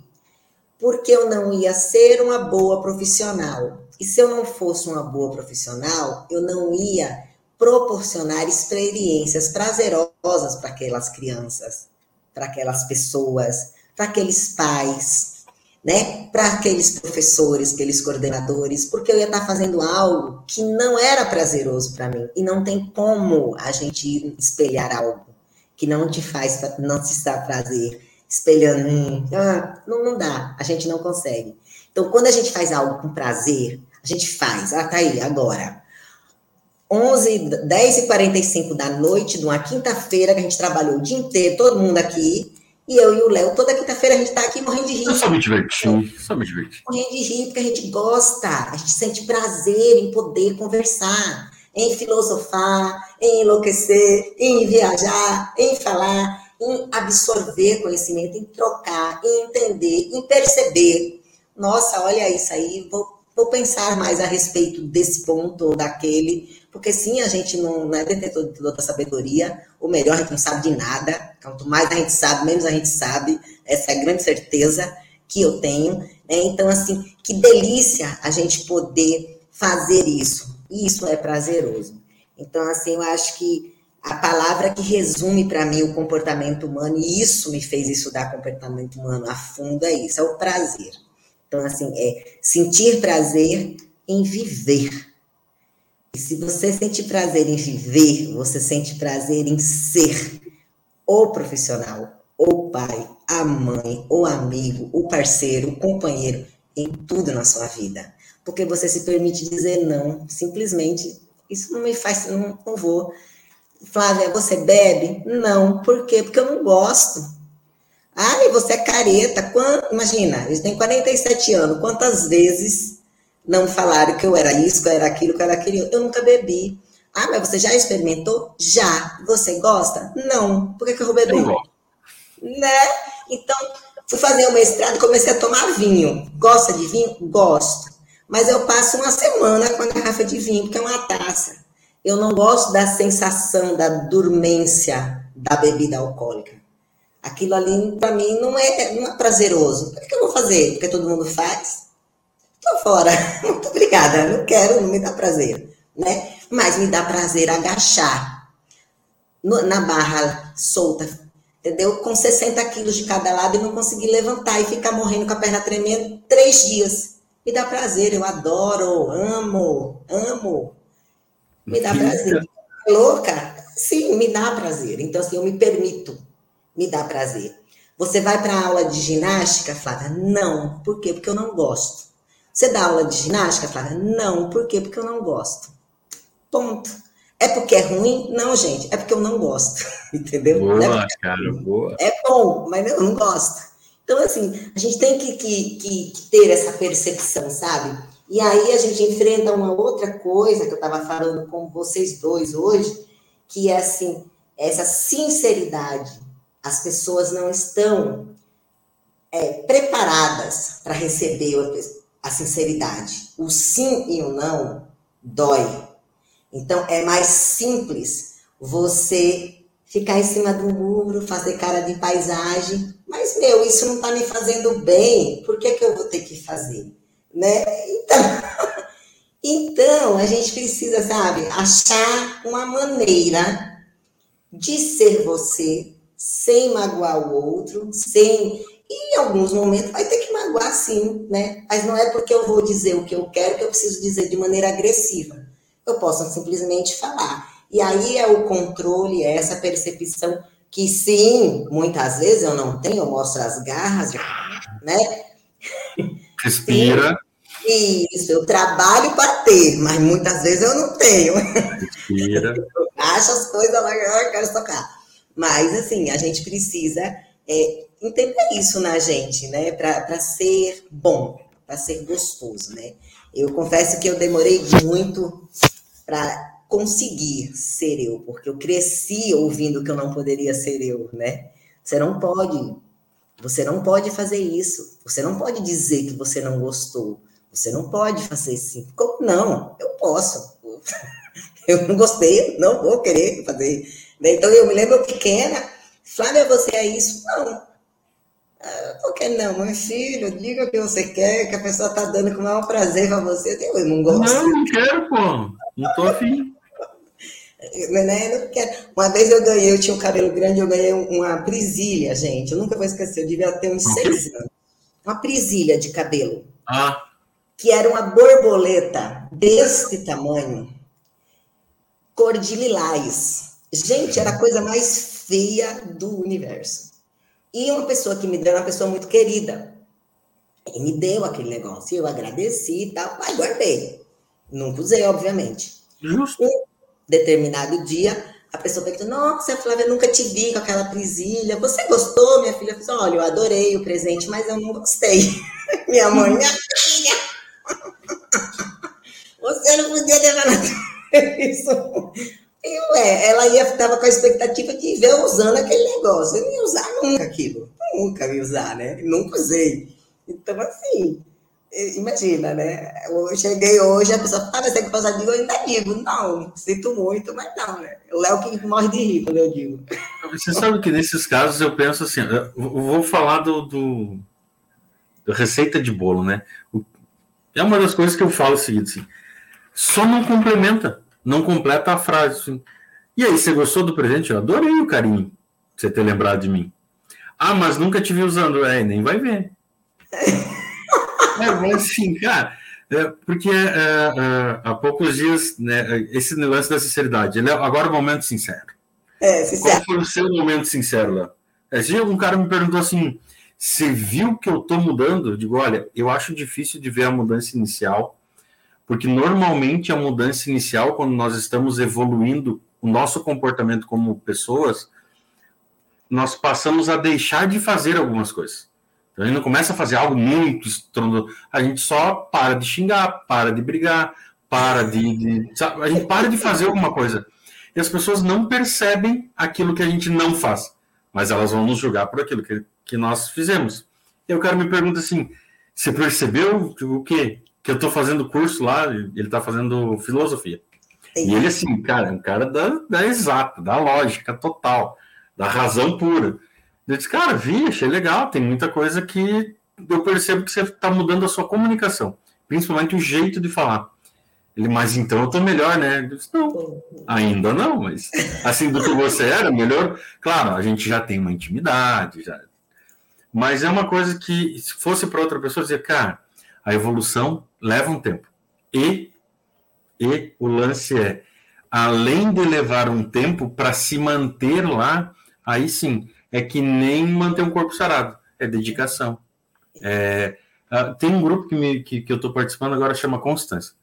Speaker 3: Porque eu não ia ser uma boa profissional. E se eu não fosse uma boa profissional, eu não ia proporcionar experiências prazerosas para aquelas crianças, para aquelas pessoas, para aqueles pais, né, para aqueles professores, aqueles coordenadores, porque eu ia estar fazendo algo que não era prazeroso para mim. E não tem como a gente espelhar algo que não te faz, não te dá prazer, espelhando, ah, não, não dá, a gente não consegue. Então, quando a gente faz algo com prazer, a gente faz, ah, tá aí, agora. 11, 10 e 45 da noite, de uma quinta-feira, que a gente trabalhou o dia inteiro, todo mundo aqui, e eu e o Léo, toda quinta-feira a gente está aqui morrendo de rir. Eu
Speaker 2: só me diverti, só me diverti.
Speaker 3: Morrendo de rir, porque a gente gosta, a gente sente prazer em poder conversar, em filosofar, em enlouquecer, em viajar, em falar, em absorver conhecimento, em trocar, em entender, em perceber. Nossa, olha isso aí, vou, vou pensar mais a respeito desse ponto ou daquele, porque sim, a gente não, é detentor de toda a sabedoria, ou melhor, a gente não sabe de nada. Quanto mais a gente sabe, menos a gente sabe. Essa é a grande certeza. que eu tenho. Né? Então, assim, que delícia a gente poder fazer isso. Isso é prazeroso. Então, assim, eu acho que a palavra que resume para mim o comportamento humano, e isso me fez estudar comportamento humano a fundo, é isso, é o prazer. Então, assim, é sentir prazer em viver. Se você sente prazer em viver, você sente prazer em ser o profissional, o pai, a mãe, o amigo, o parceiro, o companheiro, em tudo na sua vida. Porque você se permite dizer não, simplesmente, isso não me faz, não, não vou. Flávia, você bebe? Não. Por quê? Porque eu não gosto. Ai, você é careta. Quando, imagina, eles têm 47 anos. Quantas vezes não falaram que eu era isso, que eu era aquilo, que eu era aquilo? Eu nunca bebi. Ah, mas você já experimentou? Já. Você gosta? Não. Por que, que eu vou beber? Eu né? Então, fui fazer o mestrado e comecei a tomar vinho. Gosta de vinho? Gosto. Mas eu passo uma semana com a garrafa de vinho, porque é uma taça. Eu não gosto da sensação da dormência da bebida alcoólica. Aquilo ali, para mim, não é, não é prazeroso. Por que eu vou fazer? Porque todo mundo faz? Tô fora. Muito obrigada. Não quero, não me dá prazer. Né? Mas me dá prazer agachar no, na barra solta, entendeu? Com 60 quilos de cada lado e não conseguir levantar e ficar morrendo com a perna tremendo três dias. Me dá prazer, eu adoro, amo, amo me dá prazer. Louca? Sim, me dá prazer. Então, assim, eu me permito me dá prazer. Você vai para aula de ginástica, Flávia? Não. Por quê? Porque eu não gosto. Você dá aula de ginástica, Flávia? Não. Por quê? Porque eu não gosto. Ponto. É porque é ruim? Não, gente. É porque eu não gosto. Entendeu?
Speaker 2: Boa,
Speaker 3: é
Speaker 2: cara, boa.
Speaker 3: É bom, mas eu não gosto. Então, assim, a gente tem que, que, que, que ter essa percepção, sabe? E aí a gente enfrenta uma outra coisa que eu estava falando com vocês dois hoje, que é assim, essa sinceridade. As pessoas não estão é, preparadas para receber a sinceridade. O sim e o não dói. Então é mais simples você ficar em cima do muro, fazer cara de paisagem, mas meu, isso não está me fazendo bem, por que, que eu vou ter que fazer? né? Então, então, a gente precisa, sabe, achar uma maneira de ser você sem magoar o outro, sem. E em alguns momentos vai ter que magoar sim, né? Mas não é porque eu vou dizer o que eu quero que eu preciso dizer de maneira agressiva. Eu posso simplesmente falar. E aí é o controle, é essa percepção que sim, muitas vezes eu não tenho, eu mostro as garras, né?
Speaker 2: Respira.
Speaker 3: Isso, eu trabalho para ter, mas muitas vezes eu não tenho. Respira. Acho as coisas lá, eu quero tocar. Mas, assim, a gente precisa é, entender isso na gente, né? Para ser bom, para ser gostoso, né? Eu confesso que eu demorei muito para conseguir ser eu, porque eu cresci ouvindo que eu não poderia ser eu, né? Você não pode você não pode fazer isso. Você não pode dizer que você não gostou. Você não pode fazer assim. Como não? Eu posso. Eu não gostei, não vou querer fazer. Então eu me lembro pequena, Flávia, você é isso? Não. Ah, por que não, meu filho? Diga o que você quer, que a pessoa está dando com o maior prazer para você. Eu não gosto.
Speaker 2: Não, não quero, pô. Não tô afim.
Speaker 3: Né? Não quero. Uma vez eu ganhei, eu tinha um cabelo grande, eu ganhei uma prisilha, gente. Eu nunca vou esquecer, eu devia ter uns seis anos. Uma prisilha de cabelo.
Speaker 2: Ah.
Speaker 3: Que era uma borboleta deste tamanho, cor de lilás. Gente, era a coisa mais feia do universo. E uma pessoa que me deu, uma pessoa muito querida, e me deu aquele negócio. Eu agradeci e tal, mas guardei. Nunca usei, obviamente.
Speaker 2: Justo.
Speaker 3: Um determinado dia, a pessoa perguntou, nossa, Flávia, nunca te vi com aquela prisilha. Você gostou, minha filha? Eu falei, olha, eu adorei o presente, mas eu não gostei. minha mãe, minha filha, você não podia ter falado isso. Ué, ela ia, estava com a expectativa de ver eu usando aquele negócio. Eu não ia usar nunca aquilo. Nunca ia usar, né? Nunca usei. Então, assim, Imagina, né? Eu cheguei hoje, a pessoa fala, você que passa digo, eu ainda digo, não, sinto muito, mas não, né? O Léo que morre de rir quando eu digo.
Speaker 2: Você sabe que nesses casos eu penso assim, eu vou falar do, do receita de bolo, né? É uma das coisas que eu falo o seguinte, assim, só não complementa, não completa a frase. Assim. E aí, você gostou do presente? Eu adorei o carinho, você ter lembrado de mim. Ah, mas nunca te vi usando. É, nem vai ver. é, mas assim, cara, é, porque é, é, há poucos dias, né, esse negócio da sinceridade, ele é agora o momento sincero. É, sincero. Qual foi o seu momento sincero, Léo? Esse dia um cara me perguntou assim, você viu que eu estou mudando? Eu digo, olha, eu acho difícil de ver a mudança inicial, porque normalmente a mudança inicial, quando nós estamos evoluindo o nosso comportamento como pessoas, nós passamos a deixar de fazer algumas coisas. Então, a gente não começa a fazer algo muito estrondoso. A gente só para de xingar, para de brigar, para de, de. a gente para de fazer alguma coisa. E as pessoas não percebem aquilo que a gente não faz, mas elas vão nos julgar por aquilo que, que nós fizemos. E o cara me pergunta assim: você percebeu o quê? Que eu estou fazendo curso lá, ele está fazendo filosofia. E ele, assim, cara, é um cara da, da exata, da lógica total, da razão pura. Eu disse, cara, vi, achei legal, tem muita coisa que eu percebo que você está mudando a sua comunicação, principalmente o jeito de falar. Ele, mas então eu tô melhor, né? Eu disse, não, ainda não, mas assim do que você era, melhor. Claro, a gente já tem uma intimidade, já. Mas é uma coisa que, se fosse para outra pessoa, dizer, cara, a evolução leva um tempo. E, e o lance é, além de levar um tempo para se manter lá, aí sim, é que nem manter um corpo sarado, é dedicação. É, uh, tem um grupo que, me, que, que eu estou participando agora chama Constância.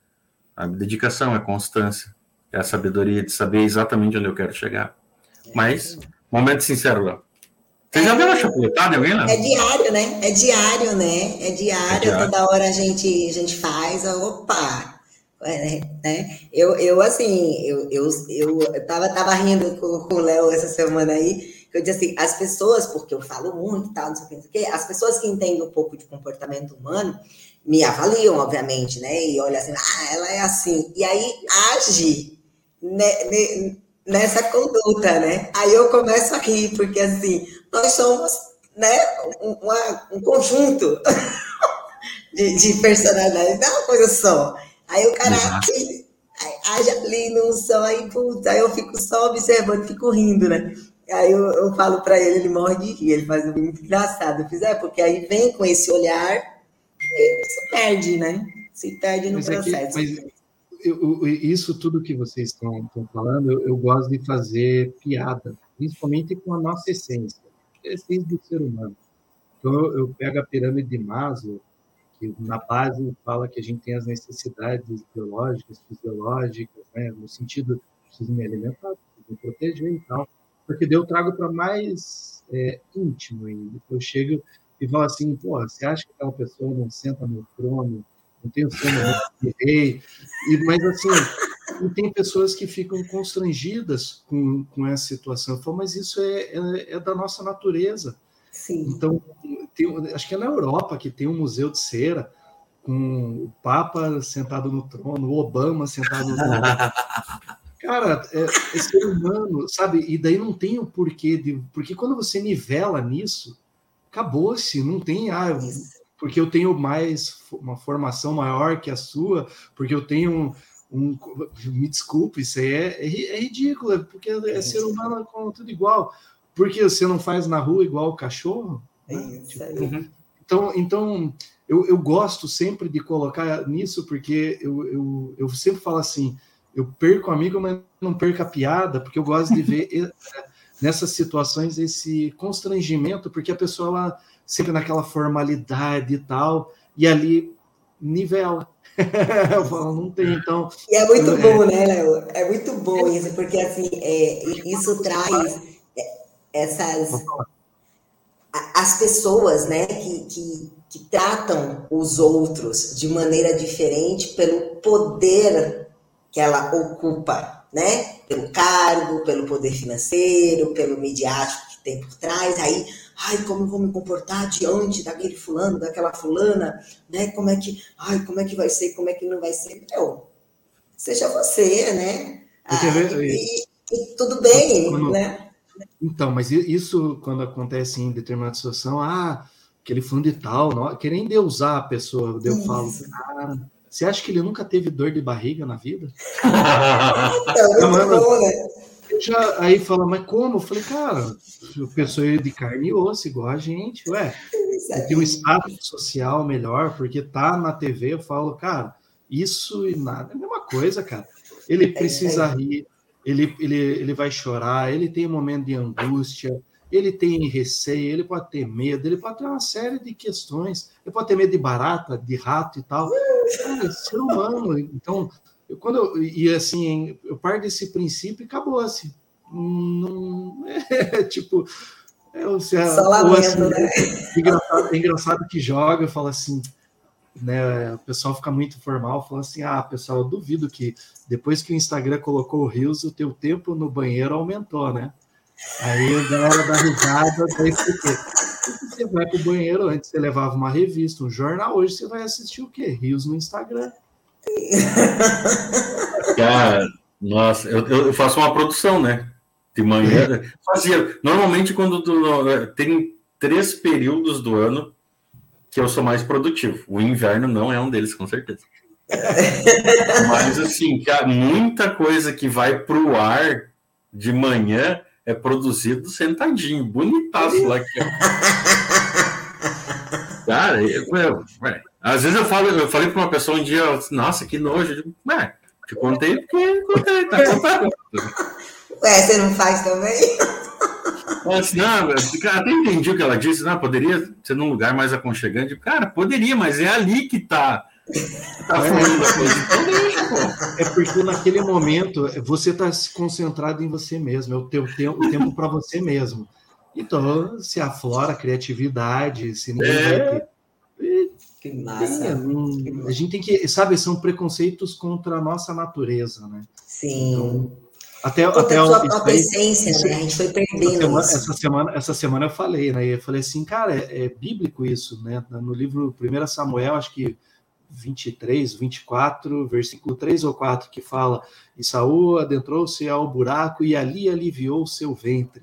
Speaker 2: A dedicação é constância, é a sabedoria de saber exatamente onde eu quero chegar. Mas, momento sincero, Léo. Você já viu uma chapuletada alguém lá?
Speaker 3: É diário, né? É diário, né? É diário, é diário. toda hora a gente, a gente faz, opa, é, né? Eu, eu assim, eu, eu, eu tava, tava rindo com, com o Léo essa semana aí, eu disse assim, as pessoas, porque eu falo muito e tal, não sei o que, não sei o que, as pessoas que entendem um pouco de comportamento humano me avaliam, obviamente, né? E olha assim, ah, ela é assim. E aí age ne, ne, nessa conduta, né? Aí eu começo a rir, porque assim, nós somos né, uma, um conjunto de, de personalidades, não é uma coisa só. Aí o cara age, age ali num só, aí, puta, aí eu fico só observando, fico rindo, né? Aí eu, eu falo para ele, ele morre de rir, ele faz um muito engraçado. Eu fiz, é, porque aí vem com esse olhar e se perde, né? Se perde no mas processo. Aqui, mas
Speaker 1: eu, isso tudo que vocês estão, estão falando, eu, eu, gosto de fazer piada, principalmente com a nossa essência, essência do ser humano. Então eu, eu pego a pirâmide de Maslow, que na base fala que a gente tem as necessidades biológicas, fisiológicas, né? no sentido, preciso me alimentar, preciso me proteger e tal porque daí eu trago para mais é, íntimo ainda. Eu chego e falo assim, pô, você acha que aquela pessoa não senta no trono, não tem o sono de rei? E, mas assim, e tem pessoas que ficam constrangidas com, com essa situação. Falo, mas isso é, é, é da nossa natureza. Sim. Então, tem, acho que é na Europa que tem um museu de cera com o Papa sentado no trono, o Obama sentado no trono. Cara, é, é, ser humano, sabe? E daí não tem o porquê de. Porque quando você nivela nisso, acabou-se, não tem. Ah, porque eu tenho mais uma formação maior que a sua, porque eu tenho um. me desculpe, isso aí é, é, é ridículo, é porque é ser humano com tudo igual. Porque você não faz na rua igual o cachorro? Né? Tipo, uhum. Então, então eu, eu gosto sempre de colocar nisso, porque eu, eu, eu sempre falo assim eu perco amigo, mas não perco a piada, porque eu gosto de ver nessas situações esse constrangimento, porque a pessoa ela, sempre naquela formalidade e tal, e ali nivela. eu falo, não tem, então.
Speaker 3: E é muito é... bom, né, Léo? É muito bom isso, porque assim, é, isso traz essas. As pessoas, né, que, que, que tratam os outros de maneira diferente pelo poder que ela ocupa, né? Pelo cargo, pelo poder financeiro, pelo midiático que tem por trás. Aí, ai, como eu vou me comportar diante daquele fulano, daquela fulana, né? Como é que, ai, como é que vai ser, como é que não vai ser? Meu, seja você, né? Ah, e, e, tudo bem, quando, né?
Speaker 1: Então, mas isso quando acontece em determinada situação, ah, aquele fundo de tal, não, querendo usar a pessoa. Eu Isso. falo, cara, você acha que ele nunca teve dor de barriga na vida? é muito bom, né? Já, aí fala, mas como? Eu falei, cara, pessoa é de carne e osso, igual a gente, ué. Tem um status social melhor, porque tá na TV, eu falo, cara, isso e nada é a mesma coisa, cara. Ele precisa rir, ele, ele, ele vai chorar, ele tem um momento de angústia, ele tem receio, ele pode ter medo, ele pode ter uma série de questões, ele pode ter medo de barata, de rato e tal. Cara, é ser humano. Então, eu, quando eu, e assim, eu parto desse princípio e acabou assim. Não, é, tipo, é, Só lamento, assim, né? é, engraçado, é engraçado que joga fala assim, né? O pessoal fica muito formal, fala assim: ah, pessoal, eu duvido que depois que o Instagram colocou o Rios, o teu tempo no banheiro aumentou, né? Aí a galera dá risada, daí porque você vai para o banheiro, antes você levava uma revista, um jornal, hoje você vai assistir o quê? Rios no Instagram.
Speaker 2: Cara, nossa, eu, eu faço uma produção, né? De manhã. Fazia. Normalmente, quando tu, tem três períodos do ano que eu sou mais produtivo. O inverno não é um deles, com certeza. Mas, assim, cara, muita coisa que vai para o ar de manhã é produzido sentadinho, bonitaço lá. Aqui, Cara, eu, eu, às vezes eu falo, eu falei para uma pessoa um dia, nossa, que nojo. Eu digo, ué, te contei porque contei, tá contado.
Speaker 3: Ué, você não faz também?
Speaker 2: Assim, não, até entendi o que ela disse, não, poderia ser num lugar mais aconchegante. Cara, poderia, mas é ali que tá. Tá
Speaker 1: fluindo a coisa. Então deixa, pô. É porque naquele momento você está concentrado em você mesmo, é o teu tempo, o tempo para você mesmo. Então, se aflora a criatividade, se ninguém é. vai ter. Que massa. É, a gente tem que, sabe, são preconceitos contra a nossa natureza, né?
Speaker 3: Sim. Então,
Speaker 1: até, até a
Speaker 3: sua própria essência, isso, né? A gente foi perdendo
Speaker 1: essa semana, essa semana, essa semana eu falei, né? Eu falei assim, cara, é, é, bíblico isso, né? No livro 1 Samuel, acho que 23, 24, versículo 3 ou 4, que fala: E Saul adentrou-se ao buraco e ali aliviou o seu ventre.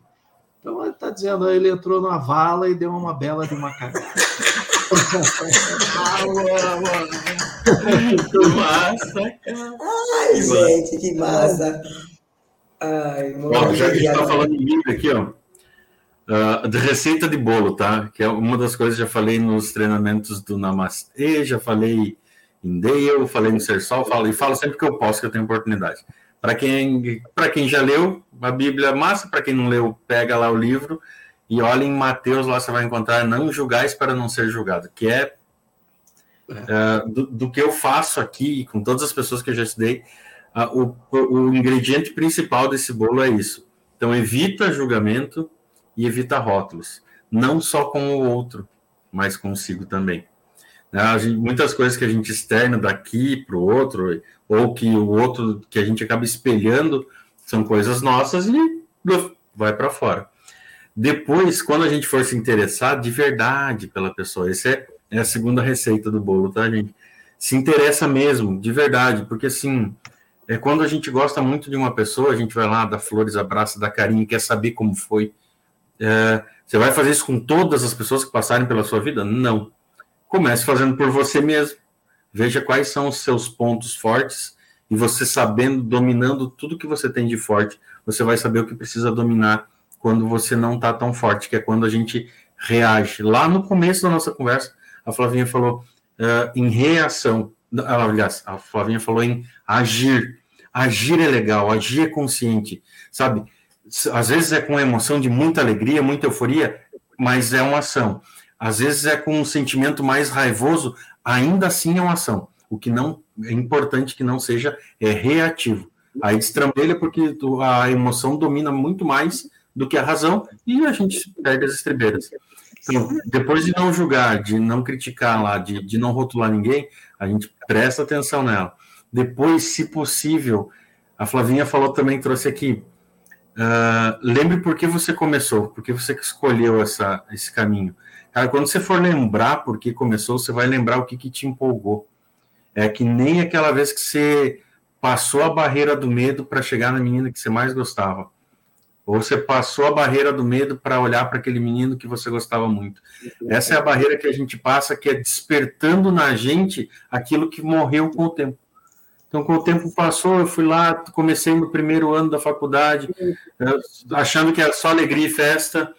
Speaker 1: Então ele está dizendo, ele entrou na vala e deu uma bela de uma cagada.
Speaker 3: que massa, Ai, gente, que massa.
Speaker 2: Ai, Bom, já que a gente está falando de livro aqui, ó, uh, de receita de bolo, tá? Que é uma das coisas que já falei nos treinamentos do Namastê, já falei em Dale, falei no Sersol, falo, e falo sempre que eu posso, que eu tenho oportunidade. Para quem, quem já leu a Bíblia é massa, para quem não leu, pega lá o livro e olha em Mateus, lá você vai encontrar não julgais para não ser julgado, que é, uh, do, do, que eu faço aqui, com todas as pessoas que eu já estudei, o, o ingrediente principal desse bolo é isso. Então, evita julgamento e evita rótulos. Não só com o outro, mas consigo também. Né, gente, muitas coisas que a gente externa daqui para o outro, ou que o outro que a gente acaba espelhando, são coisas nossas e vai para fora. Depois, quando a gente for se interessar de verdade pela pessoa, essa é, é a segunda receita do bolo, tá, gente? Se interessa mesmo, de verdade, porque assim, é quando a gente gosta muito de uma pessoa, a gente vai lá, dá flores, abraça, dá carinho, quer saber como foi. É, você vai fazer isso com todas as pessoas que passarem pela sua vida? Não. Comece fazendo por você mesmo. Veja quais são os seus pontos fortes e você sabendo, dominando tudo que você tem de forte, você vai saber o que precisa dominar quando você não está tão forte, que é quando a gente reage. Lá no começo da nossa conversa, a Flavinha falou uh, em reação. Aliás, a Flavinha falou em agir. Agir é legal, agir é consciente, sabe? Às vezes é com emoção de muita alegria, muita euforia, mas é uma ação. Às vezes é com um sentimento mais raivoso, ainda assim é uma ação. O que não é importante que não seja é reativo. Aí destrambelha porque a emoção domina muito mais do que a razão e a gente perde as estribeiras. Então, depois de não julgar, de não criticar lá, de, de não rotular ninguém, a gente presta atenção nela. Depois, se possível, a Flavinha falou também, trouxe aqui. Uh, lembre por que você começou, por que você escolheu essa, esse caminho. Cara, quando você for lembrar por que começou, você vai lembrar o que, que te empolgou. É que nem aquela vez que você passou a barreira do medo para chegar na menina que você mais gostava. Ou você passou a barreira do medo para olhar para aquele menino que você gostava muito. Essa é a barreira que a gente passa, que é despertando na gente aquilo que morreu com o tempo. Então, com o tempo passou, eu fui lá, comecei no primeiro ano da faculdade, achando que era só alegria e festa.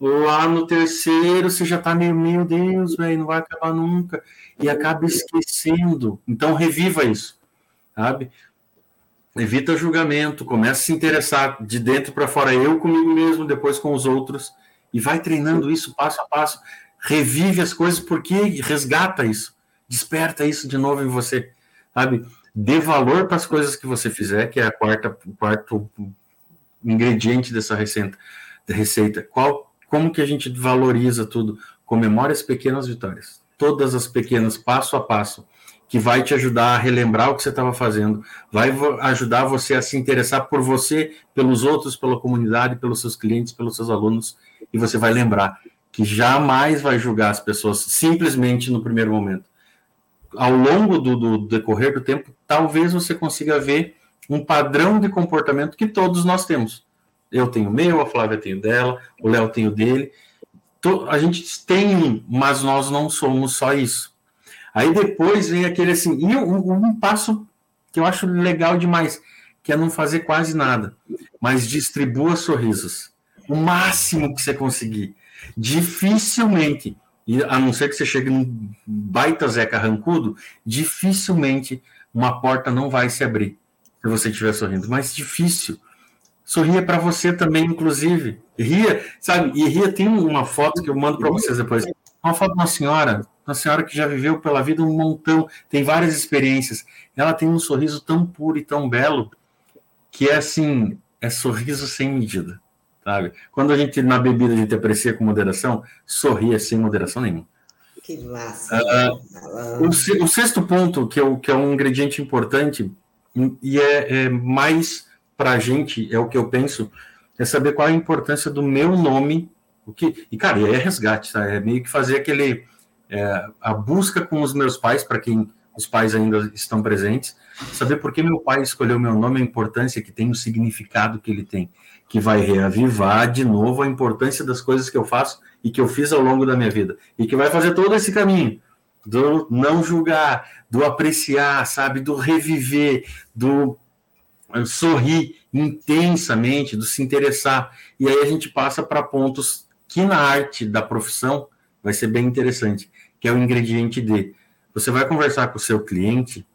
Speaker 2: Lá no terceiro, você já está meio, meu Deus, velho, não vai acabar nunca. E acaba esquecendo. Então, reviva isso, sabe? Evita julgamento, começa a se interessar de dentro para fora, eu comigo mesmo, depois com os outros, e vai treinando isso passo a passo. Revive as coisas porque resgata isso, desperta isso de novo em você, sabe? Dê valor para as coisas que você fizer, que é a quarta, o quarto ingrediente dessa receita. receita. Qual como que a gente valoriza tudo? Comemore as pequenas vitórias. Todas as pequenas, passo a passo, que vai te ajudar a relembrar o que você estava fazendo, vai ajudar você a se interessar por você, pelos outros, pela comunidade, pelos seus clientes, pelos seus alunos, e você vai lembrar que jamais vai julgar as pessoas simplesmente no primeiro momento. Ao longo do, do decorrer do tempo, talvez você consiga ver um padrão de comportamento que todos nós temos. Eu tenho o meu, a Flávia tem o dela, o Léo tem o dele. A gente tem, mas nós não somos só isso. Aí depois vem aquele assim, e um, um passo que eu acho legal demais, que é não fazer quase nada, mas distribua sorrisos. O máximo que você conseguir. Dificilmente, a não ser que você chegue num baita Zé Carrancudo, dificilmente uma porta não vai se abrir se você estiver sorrindo. Mas difícil. Sorria para você também, inclusive. Ria, sabe? E ria tem uma foto que eu mando para vocês depois. Uma foto de uma senhora, uma senhora que já viveu pela vida um montão, tem várias experiências. Ela tem um sorriso tão puro e tão belo que é assim, é sorriso sem medida, sabe? Quando a gente na bebida a gente aprecia com moderação, sorria sem moderação nenhuma.
Speaker 3: Que massa. Uh,
Speaker 2: o, o, sexto ponto, que é, que é um ingrediente importante, e é, é mais para a gente, é o que eu penso, é saber qual é a importância do meu nome. O que, e, cara, é resgate, tá? É meio que fazer aquele. É, a busca com os meus pais, para quem os pais ainda estão presentes, saber por que meu pai escolheu meu nome, a importância que tem, o significado que ele tem, que vai reavivar de novo a importância das coisas que eu faço e que eu fiz ao longo da minha vida, e que vai fazer todo esse caminho do não julgar, do apreciar, sabe, do reviver, do sorrir intensamente, do se interessar. E aí a gente passa para pontos que na arte da profissão vai ser bem interessante, que é o ingrediente D. Você vai conversar com o seu cliente,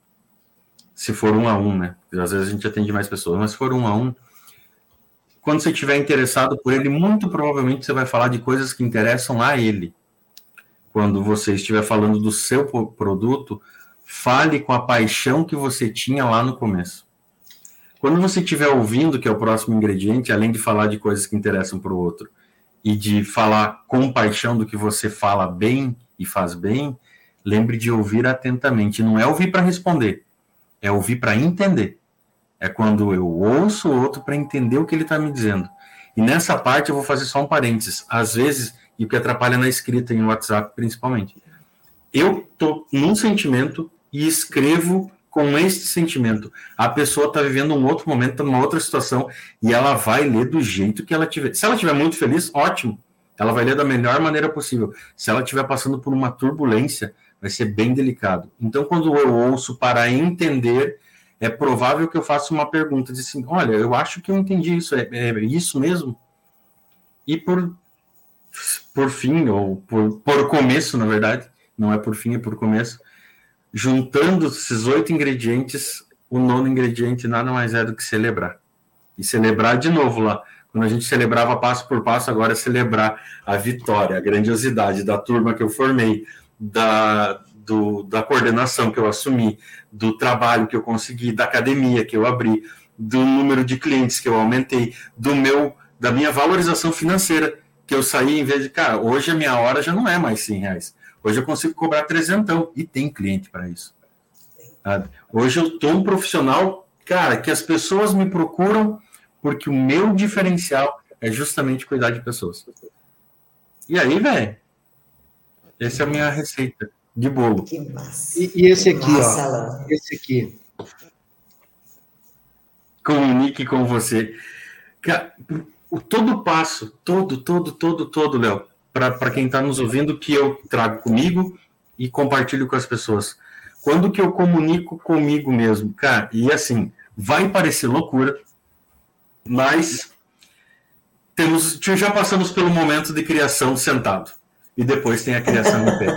Speaker 2: se for um a um, né? Às vezes a gente atende mais pessoas, mas se for um a um, quando você estiver interessado por ele, muito provavelmente você vai falar de coisas que interessam a ele. Quando você estiver falando do seu produto, fale com a paixão que você tinha lá no começo. Quando você estiver ouvindo, que é o próximo ingrediente, além de falar de coisas que interessam para o outro e de falar com paixão do que você fala bem e faz bem, lembre de ouvir atentamente. Não é ouvir para responder, é ouvir para entender. É quando eu ouço o outro para entender o que ele está me dizendo. E nessa parte eu vou fazer só um parênteses. Às vezes, e o que atrapalha na escrita em WhatsApp principalmente. Eu estou num sentimento e escrevo com este sentimento. A pessoa está vivendo um outro momento, tá numa outra situação, e ela vai ler do jeito que ela tiver. Se ela estiver muito feliz, ótimo. Ela vai ler da melhor maneira possível. Se ela estiver passando por uma turbulência, vai ser bem delicado. Então, quando eu ouço para entender, é provável que eu faça uma pergunta de assim: olha, eu acho que eu entendi isso, é, é isso mesmo? E por, por fim, ou por, por começo, na verdade, não é por fim, é por começo, juntando esses oito ingredientes, o nono ingrediente nada mais é do que celebrar. E celebrar de novo lá. Quando a gente celebrava passo por passo, agora é celebrar a vitória, a grandiosidade da turma que eu formei, da, do, da coordenação que eu assumi, do trabalho que eu consegui, da academia que eu abri, do número de clientes que eu aumentei, do meu, da minha valorização financeira, que eu saí em vez de, cara, hoje a minha hora já não é mais 100 reais. Hoje eu consigo cobrar trezentão e tem cliente para isso. Sabe? Hoje eu estou um profissional, cara, que as pessoas me procuram porque o meu diferencial é justamente cuidar de pessoas. E aí, velho, essa é a minha receita de bolo.
Speaker 1: Que massa. E, e esse aqui, massa, ó. Esse aqui.
Speaker 2: Comunique com você. o todo passo, todo, todo, todo, todo, Léo, para quem está nos ouvindo, que eu trago comigo e compartilho com as pessoas. Quando que eu comunico comigo mesmo? Cara, e assim, vai parecer loucura, mas temos, já passamos pelo momento de criação sentado. E depois tem a criação em pé.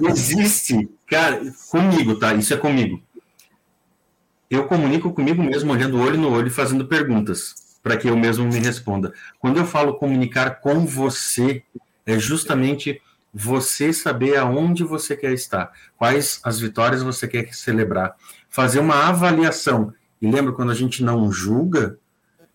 Speaker 2: Existe, cara, comigo, tá? Isso é comigo. Eu comunico comigo mesmo, olhando olho no olho e fazendo perguntas, para que eu mesmo me responda. Quando eu falo comunicar com você, é justamente você saber aonde você quer estar, quais as vitórias você quer celebrar, fazer uma avaliação. E lembra quando a gente não julga,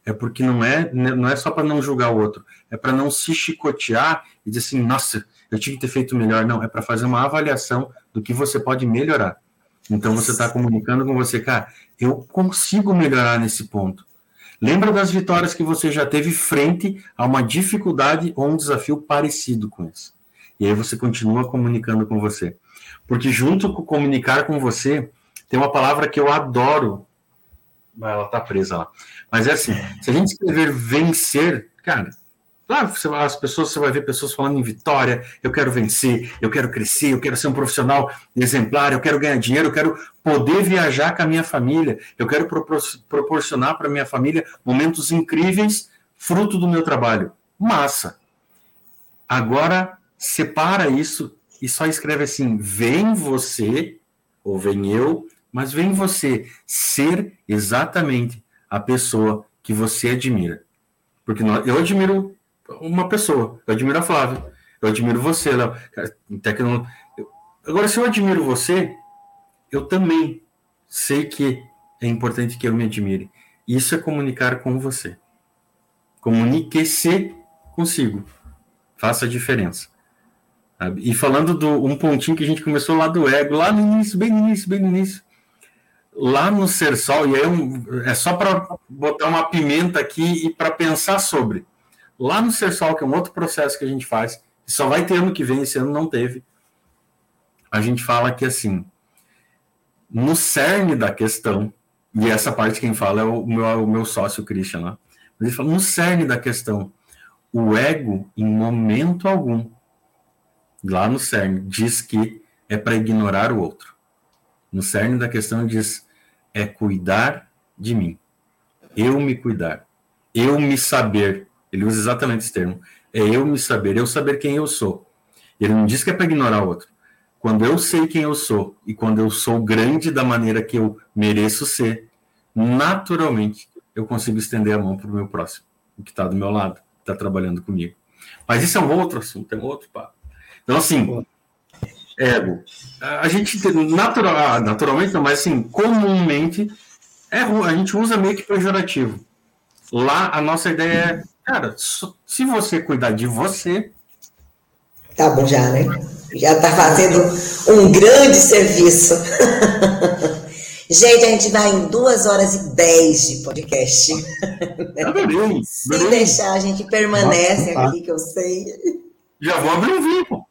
Speaker 2: é porque não é não é só para não julgar o outro, é para não se chicotear e dizer assim, nossa, eu tinha que ter feito melhor. Não, é para fazer uma avaliação do que você pode melhorar. Então você está comunicando com você, cara, eu consigo melhorar nesse ponto. Lembra das vitórias que você já teve frente a uma dificuldade ou um desafio parecido com isso. E aí você continua comunicando com você. Porque junto com comunicar com você, tem uma palavra que eu adoro. Ela tá presa lá. Mas é assim, se a gente escrever vencer, cara, Claro, as pessoas, você vai ver pessoas falando em vitória, eu quero vencer, eu quero crescer, eu quero ser um profissional exemplar, eu quero ganhar dinheiro, eu quero poder viajar com a minha família, eu quero proporcionar para minha família momentos incríveis, fruto do meu trabalho. Massa. Agora, separa isso e só escreve assim: vem você, ou vem eu, mas vem você ser exatamente a pessoa que você admira. Porque eu admiro uma pessoa. Eu admiro a Flávia. Eu admiro você, Léo. Tecno... Agora, se eu admiro você, eu também sei que é importante que eu me admire. Isso é comunicar com você. Comunique-se consigo. Faça a diferença. E falando do um pontinho que a gente começou lá do ego, lá no início, bem no início, bem no início. Lá no Ser Sol, e aí é, um, é só para botar uma pimenta aqui e para pensar sobre. Lá no CERSOL, que é um outro processo que a gente faz, só vai ter ano que vem, esse ano não teve, a gente fala que assim, no cerne da questão, e essa parte quem fala é o meu, o meu sócio Christian lá, mas ele fala, no cerne da questão, o ego, em momento algum, lá no cerne, diz que é para ignorar o outro. No cerne da questão diz, é cuidar de mim. Eu me cuidar. Eu me saber. Ele usa exatamente esse termo. É eu me saber, eu saber quem eu sou. Ele não diz que é para ignorar o outro. Quando eu sei quem eu sou e quando eu sou grande da maneira que eu mereço ser, naturalmente eu consigo estender a mão para o meu próximo, o que está do meu lado, está trabalhando comigo. Mas isso é um outro assunto, é um outro papo. Então, assim, ego. A gente, natural, ah, naturalmente, não, mas assim, comumente, é, a gente usa meio que pejorativo. Lá, a nossa ideia é Cara, se você cuidar de você.
Speaker 3: Tá bom já, né? Já tá fazendo um grande serviço. Gente, a gente vai em duas horas e dez de podcast.
Speaker 2: Tá bem,
Speaker 3: Se bem. deixar, a gente permanece Nossa, aqui, que eu sei.
Speaker 2: Já vou abrir um vinho.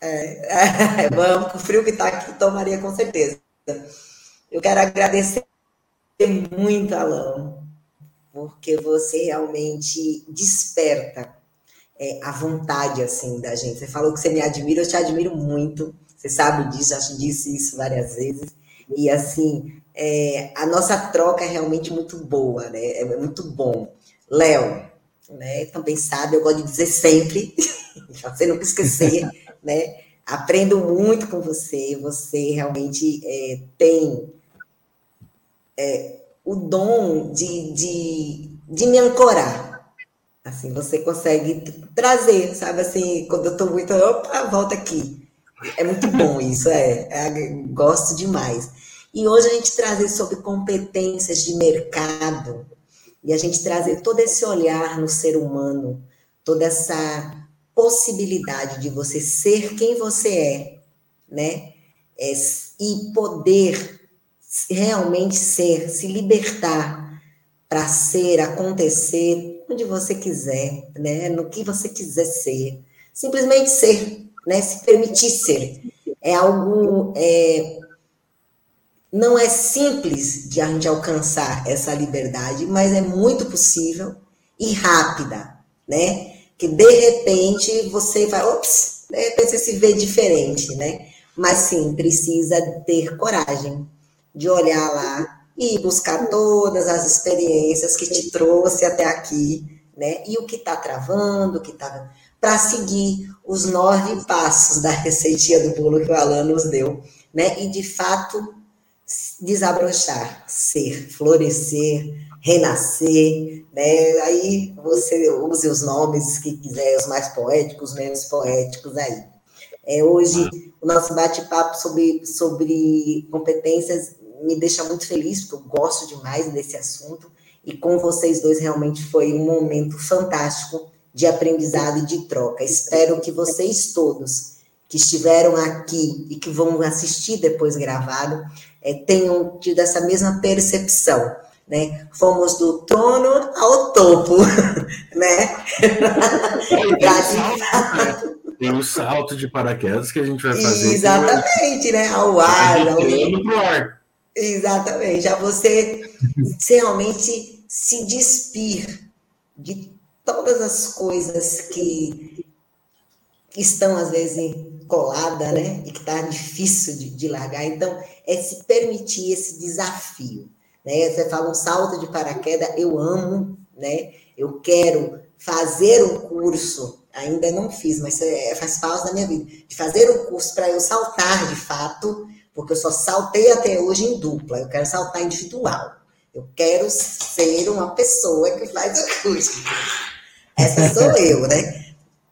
Speaker 3: É, é, vamos, o frio que tá aqui, tomaria com certeza. Eu quero agradecer muito, Alain, porque você realmente desperta é, a vontade assim da gente. Você falou que você me admira, eu te admiro muito. Você sabe disso, já disse isso várias vezes. E assim, é, a nossa troca é realmente muito boa, né? É muito bom. Léo, né? Também sabe, eu gosto de dizer sempre, você nunca esquecer, né? Aprendo muito com você. Você realmente é, tem é, o dom de, de, de me ancorar. Assim, você consegue trazer, sabe? Assim, quando eu estou muito, opa, volta aqui. É muito bom isso, é, é. Gosto demais. E hoje a gente trazer sobre competências de mercado e a gente trazer todo esse olhar no ser humano, toda essa possibilidade de você ser quem você é, né? É, e poder realmente ser, se libertar para ser, acontecer onde você quiser, né? No que você quiser ser, simplesmente ser, né? Se permitir ser é algo é, não é simples de a gente alcançar essa liberdade, mas é muito possível e rápida, né? Que de repente você vai, ops, de repente você se vê diferente, né? Mas sim, precisa ter coragem de olhar lá e buscar todas as experiências que te trouxe até aqui, né? E o que está travando, o que está para seguir os nove passos da receitinha do bolo que o Alan nos deu, né? E de fato desabrochar, ser, florescer, renascer, né? Aí você use os nomes que quiser, os mais poéticos, menos poéticos aí. É, hoje, o nosso bate-papo sobre, sobre competências me deixa muito feliz, porque eu gosto demais desse assunto, e com vocês dois realmente foi um momento fantástico de aprendizado e de troca. Espero que vocês todos que estiveram aqui e que vão assistir depois gravado é, tenham tido essa mesma percepção. Né? Fomos do trono ao topo, né?
Speaker 2: Tem o salto de paraquedas que a gente vai fazer.
Speaker 3: Exatamente, né? Ao ar. Ao... ar. Exatamente. Já você realmente se despir de todas as coisas que estão, às vezes, colada, né? E que está difícil de, de, largar. Então, é se permitir esse desafio. Né? Você fala um salto de paraquedas, eu amo, né? Eu quero fazer um curso, ainda não fiz, mas é, faz parte da minha vida, de fazer um curso para eu saltar de fato, porque eu só saltei até hoje em dupla, eu quero saltar individual. Eu quero ser uma pessoa que faz o curso. Essa sou eu, né?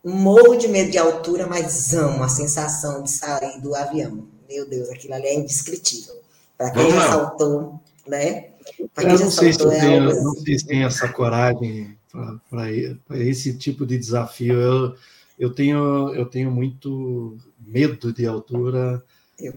Speaker 3: Morro de medo de altura, mas amo a sensação de sair do avião. Meu Deus, aquilo ali é indescritível. Para quem já saltou, né?
Speaker 1: Para quem já saltou, se é tenho, não sei se tem essa coragem para esse tipo de desafio. Eu, eu, tenho, eu tenho muito medo de altura,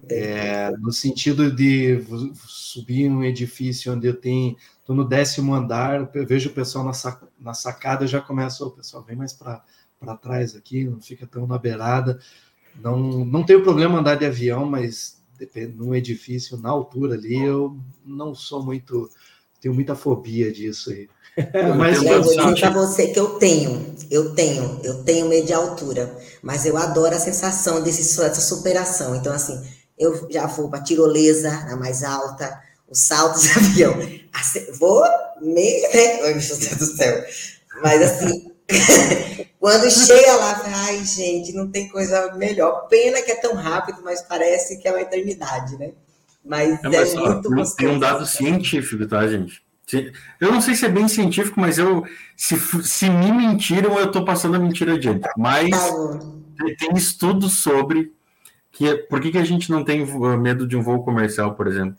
Speaker 1: é, no sentido de subir um edifício onde eu tenho. Estou no décimo andar, eu vejo o pessoal na, sac, na sacada, já começa, o pessoal vem mais para trás aqui, não fica tão na beirada. Não, não tenho problema andar de avião, mas num edifício na altura ali, eu não sou muito, tenho muita fobia disso aí.
Speaker 3: mas eu vou dizer para você que eu tenho, eu tenho, eu tenho medo de altura, mas eu adoro a sensação desse, dessa superação. Então, assim, eu já vou para tirolesa, na mais alta, os saltos de avião. Assim, vou meio, né? Ai, meu Deus do céu. Mas assim, Quando chega lá, ai, gente, não tem coisa melhor. Pena que é tão rápido, mas parece que é uma eternidade, né? Mas é, mas, é ó, muito
Speaker 2: gostoso. Tem um dado científico, tá, gente? Eu não sei se é bem científico, mas eu se, se me mentiram, eu estou passando a mentira adiante. Mas tá tem estudos sobre que por que, que a gente não tem medo de um voo comercial, por exemplo.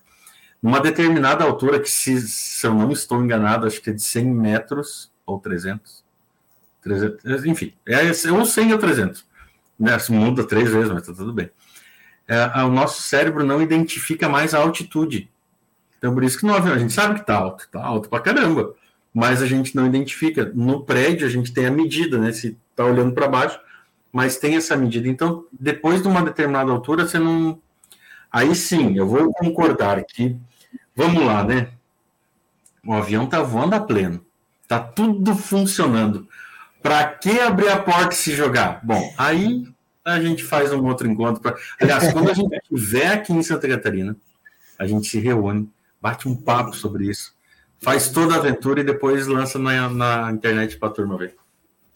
Speaker 2: Numa determinada altura, que se, se eu não estou enganado, acho que é de 100 metros ou 300, 300, enfim, é ou 100 ou 300. Né? Muda três vezes, mas tá tudo bem. É, o nosso cérebro não identifica mais a altitude. Então, por isso que avião a gente sabe que tá alto, tá alto pra caramba, mas a gente não identifica. No prédio a gente tem a medida, né? Se tá olhando para baixo, mas tem essa medida. Então, depois de uma determinada altura, você não. Aí sim, eu vou concordar que. Vamos lá, né? O avião tá voando a pleno, tá tudo funcionando. Para que abrir a porta e se jogar? Bom, aí a gente faz um outro encontro. Pra... Aliás, quando a gente estiver aqui em Santa Catarina, a gente se reúne, bate um papo sobre isso, faz toda a aventura e depois lança na, na internet para a turma ver.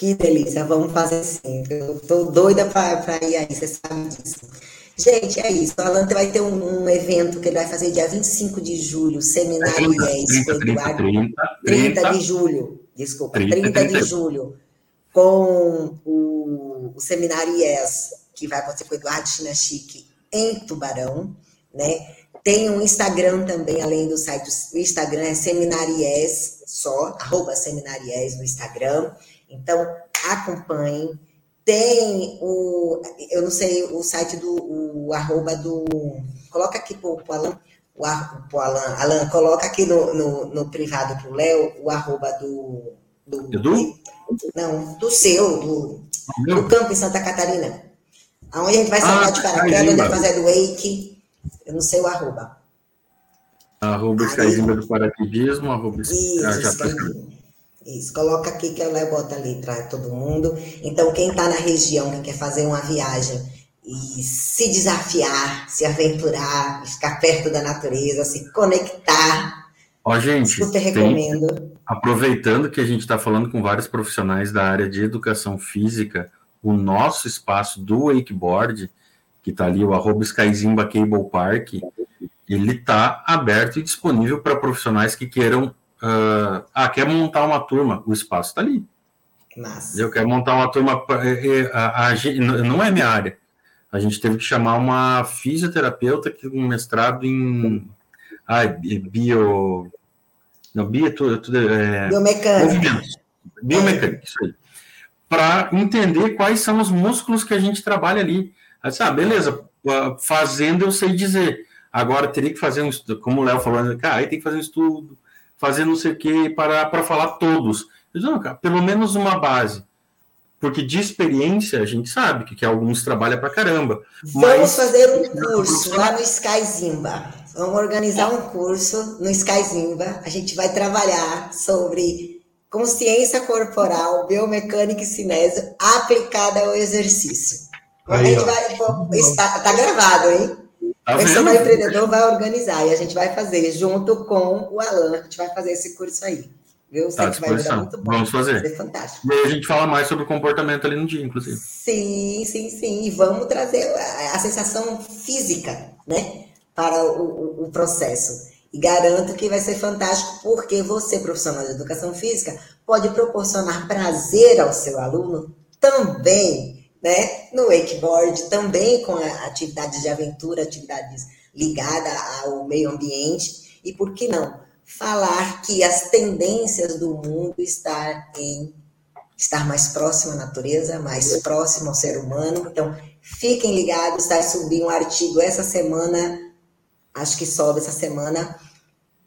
Speaker 3: Que delícia, vamos fazer sim. Eu tô doida para ir aí, você sabe disso. Gente, é isso. O Alan vai ter um, um, evento que ele vai fazer dia 25 de julho, Seminário 30, 30, 30, 30, 30, de julho. Desculpa, 30, 30 de 30. julho com o, o seminário IES, que vai acontecer com o Eduardo Chinachique em Tubarão, né? Tem um Instagram também, além do site, o Instagram é Seminariés só, arroba Seminariés no Instagram. Então, acompanhem. Tem o, eu não sei, o site do, o arroba do, coloca aqui pro, pro Alan, o, pro Alan, Alan, coloca aqui no, no, no privado pro Léo, o arroba do, do
Speaker 2: Edu?
Speaker 3: Não, do seu, do, do campo em Santa Catarina. Aonde a gente vai saltar ah, de paraquedas, onde vai fazer do wake. Eu não sei o arroba.
Speaker 2: Arroba Skyzimba do paraquedismo, arroba
Speaker 3: Isso, ah, já tá Isso, coloca aqui que o Léo bota ali para todo mundo. Então, quem está na região, que quer fazer uma viagem e se desafiar, se aventurar, ficar perto da natureza, se conectar.
Speaker 2: Ó, gente,
Speaker 3: super recomendo.
Speaker 2: Tem, aproveitando que a gente está falando com vários profissionais da área de educação física, o nosso espaço do wakeboard, que está ali, o arroba Skyzimba Cable Park, ele está aberto e disponível para profissionais que queiram. Uh, ah, quer montar uma turma, o espaço está ali.
Speaker 3: Massa.
Speaker 2: Eu quero montar uma turma. É, é, a, a, a, não é minha área. A gente teve que chamar uma fisioterapeuta que um mestrado em ah, bio. Não, bio, tudo, tudo é,
Speaker 3: biomecânica.
Speaker 2: Biomecânica, isso aí. Para entender quais são os músculos que a gente trabalha ali. Ah, beleza, fazendo eu sei dizer. Agora teria que fazer um estudo, como o Léo falou, né, cara, aí tem que fazer um estudo, fazer não sei o quê, para, para falar todos. Eu não, cara, pelo menos uma base. Porque de experiência a gente sabe que, que alguns trabalham para caramba.
Speaker 3: Vamos mas... fazer um curso lá no Sky Zimba. Vamos organizar um curso no Sky Zimba. A gente vai trabalhar sobre consciência corporal, biomecânica e cinésio aplicada ao exercício. Aí, a gente vai. Está, tá gravado, hein? Tá o personal empreendedor vai organizar e a gente vai fazer junto com o Alan. A gente vai fazer esse curso aí. Viu?
Speaker 2: Tá à disposição. Vamos fazer. Vai
Speaker 3: fantástico.
Speaker 2: E aí a gente fala mais sobre o comportamento ali no dia, inclusive.
Speaker 3: Sim, sim, sim. E vamos trazer a, a sensação física, né? Para o, o, o processo. E garanto que vai ser fantástico, porque você, profissional de educação física, pode proporcionar prazer ao seu aluno também né? No wakeboard também com atividades de aventura, atividades ligadas ao meio ambiente e por que não falar que as tendências do mundo estar em estar mais próximo à natureza, mais próximo ao ser humano. Então, fiquem ligados, vai subir um artigo essa semana, acho que sobe essa semana,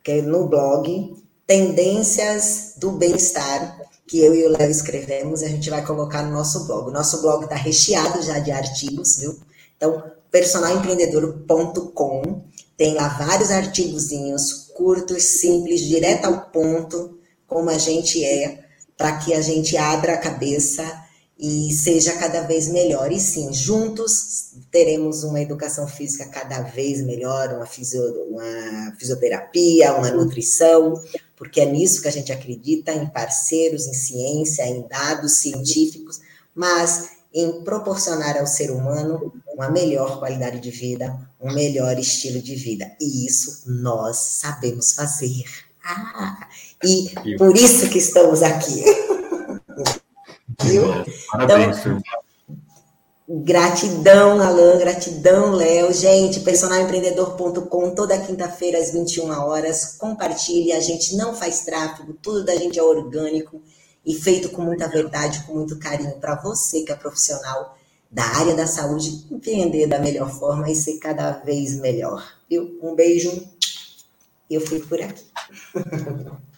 Speaker 3: que é no blog, Tendências do Bem-Estar que eu e o Léo escrevemos a gente vai colocar no nosso blog. Nosso blog está recheado já de artigos, viu? Então, personalempreendedor.com tem lá vários artigozinhos curtos, simples, direto ao ponto, como a gente é, para que a gente abra a cabeça e seja cada vez melhor. E sim, juntos teremos uma educação física cada vez melhor, uma, fisio, uma fisioterapia, uma nutrição, porque é nisso que a gente acredita, em parceiros, em ciência, em dados científicos, mas em proporcionar ao ser humano uma melhor qualidade de vida, um melhor estilo de vida. E isso nós sabemos fazer. Ah, e por isso que estamos aqui. Viu?
Speaker 2: Parabéns,
Speaker 3: então, Gratidão, Alan, gratidão, Léo. Gente, personalempreendedor.com, toda quinta-feira às 21 horas. Compartilhe, a gente não faz tráfego, tudo da gente é orgânico e feito com muita verdade, com muito carinho para você que é profissional da área da saúde, empreender da melhor forma e ser cada vez melhor. Viu? Um beijo. Eu fui por aqui.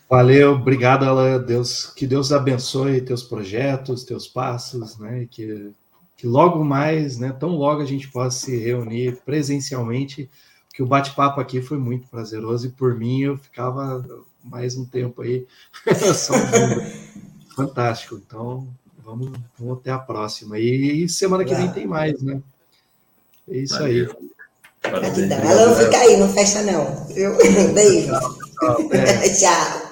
Speaker 1: Valeu, obrigado, Alan. Deus, que Deus abençoe teus projetos, teus passos, né? Que que logo mais, né, tão logo a gente possa se reunir presencialmente, que o bate-papo aqui foi muito prazeroso e por mim eu ficava mais um tempo aí só fantástico. Então, vamos, vamos até a próxima. E, semana que vem tem mais, né? É isso aí.
Speaker 3: Ela não fica aí, não fecha não. Viu? Beijo. Tchau. Tchau.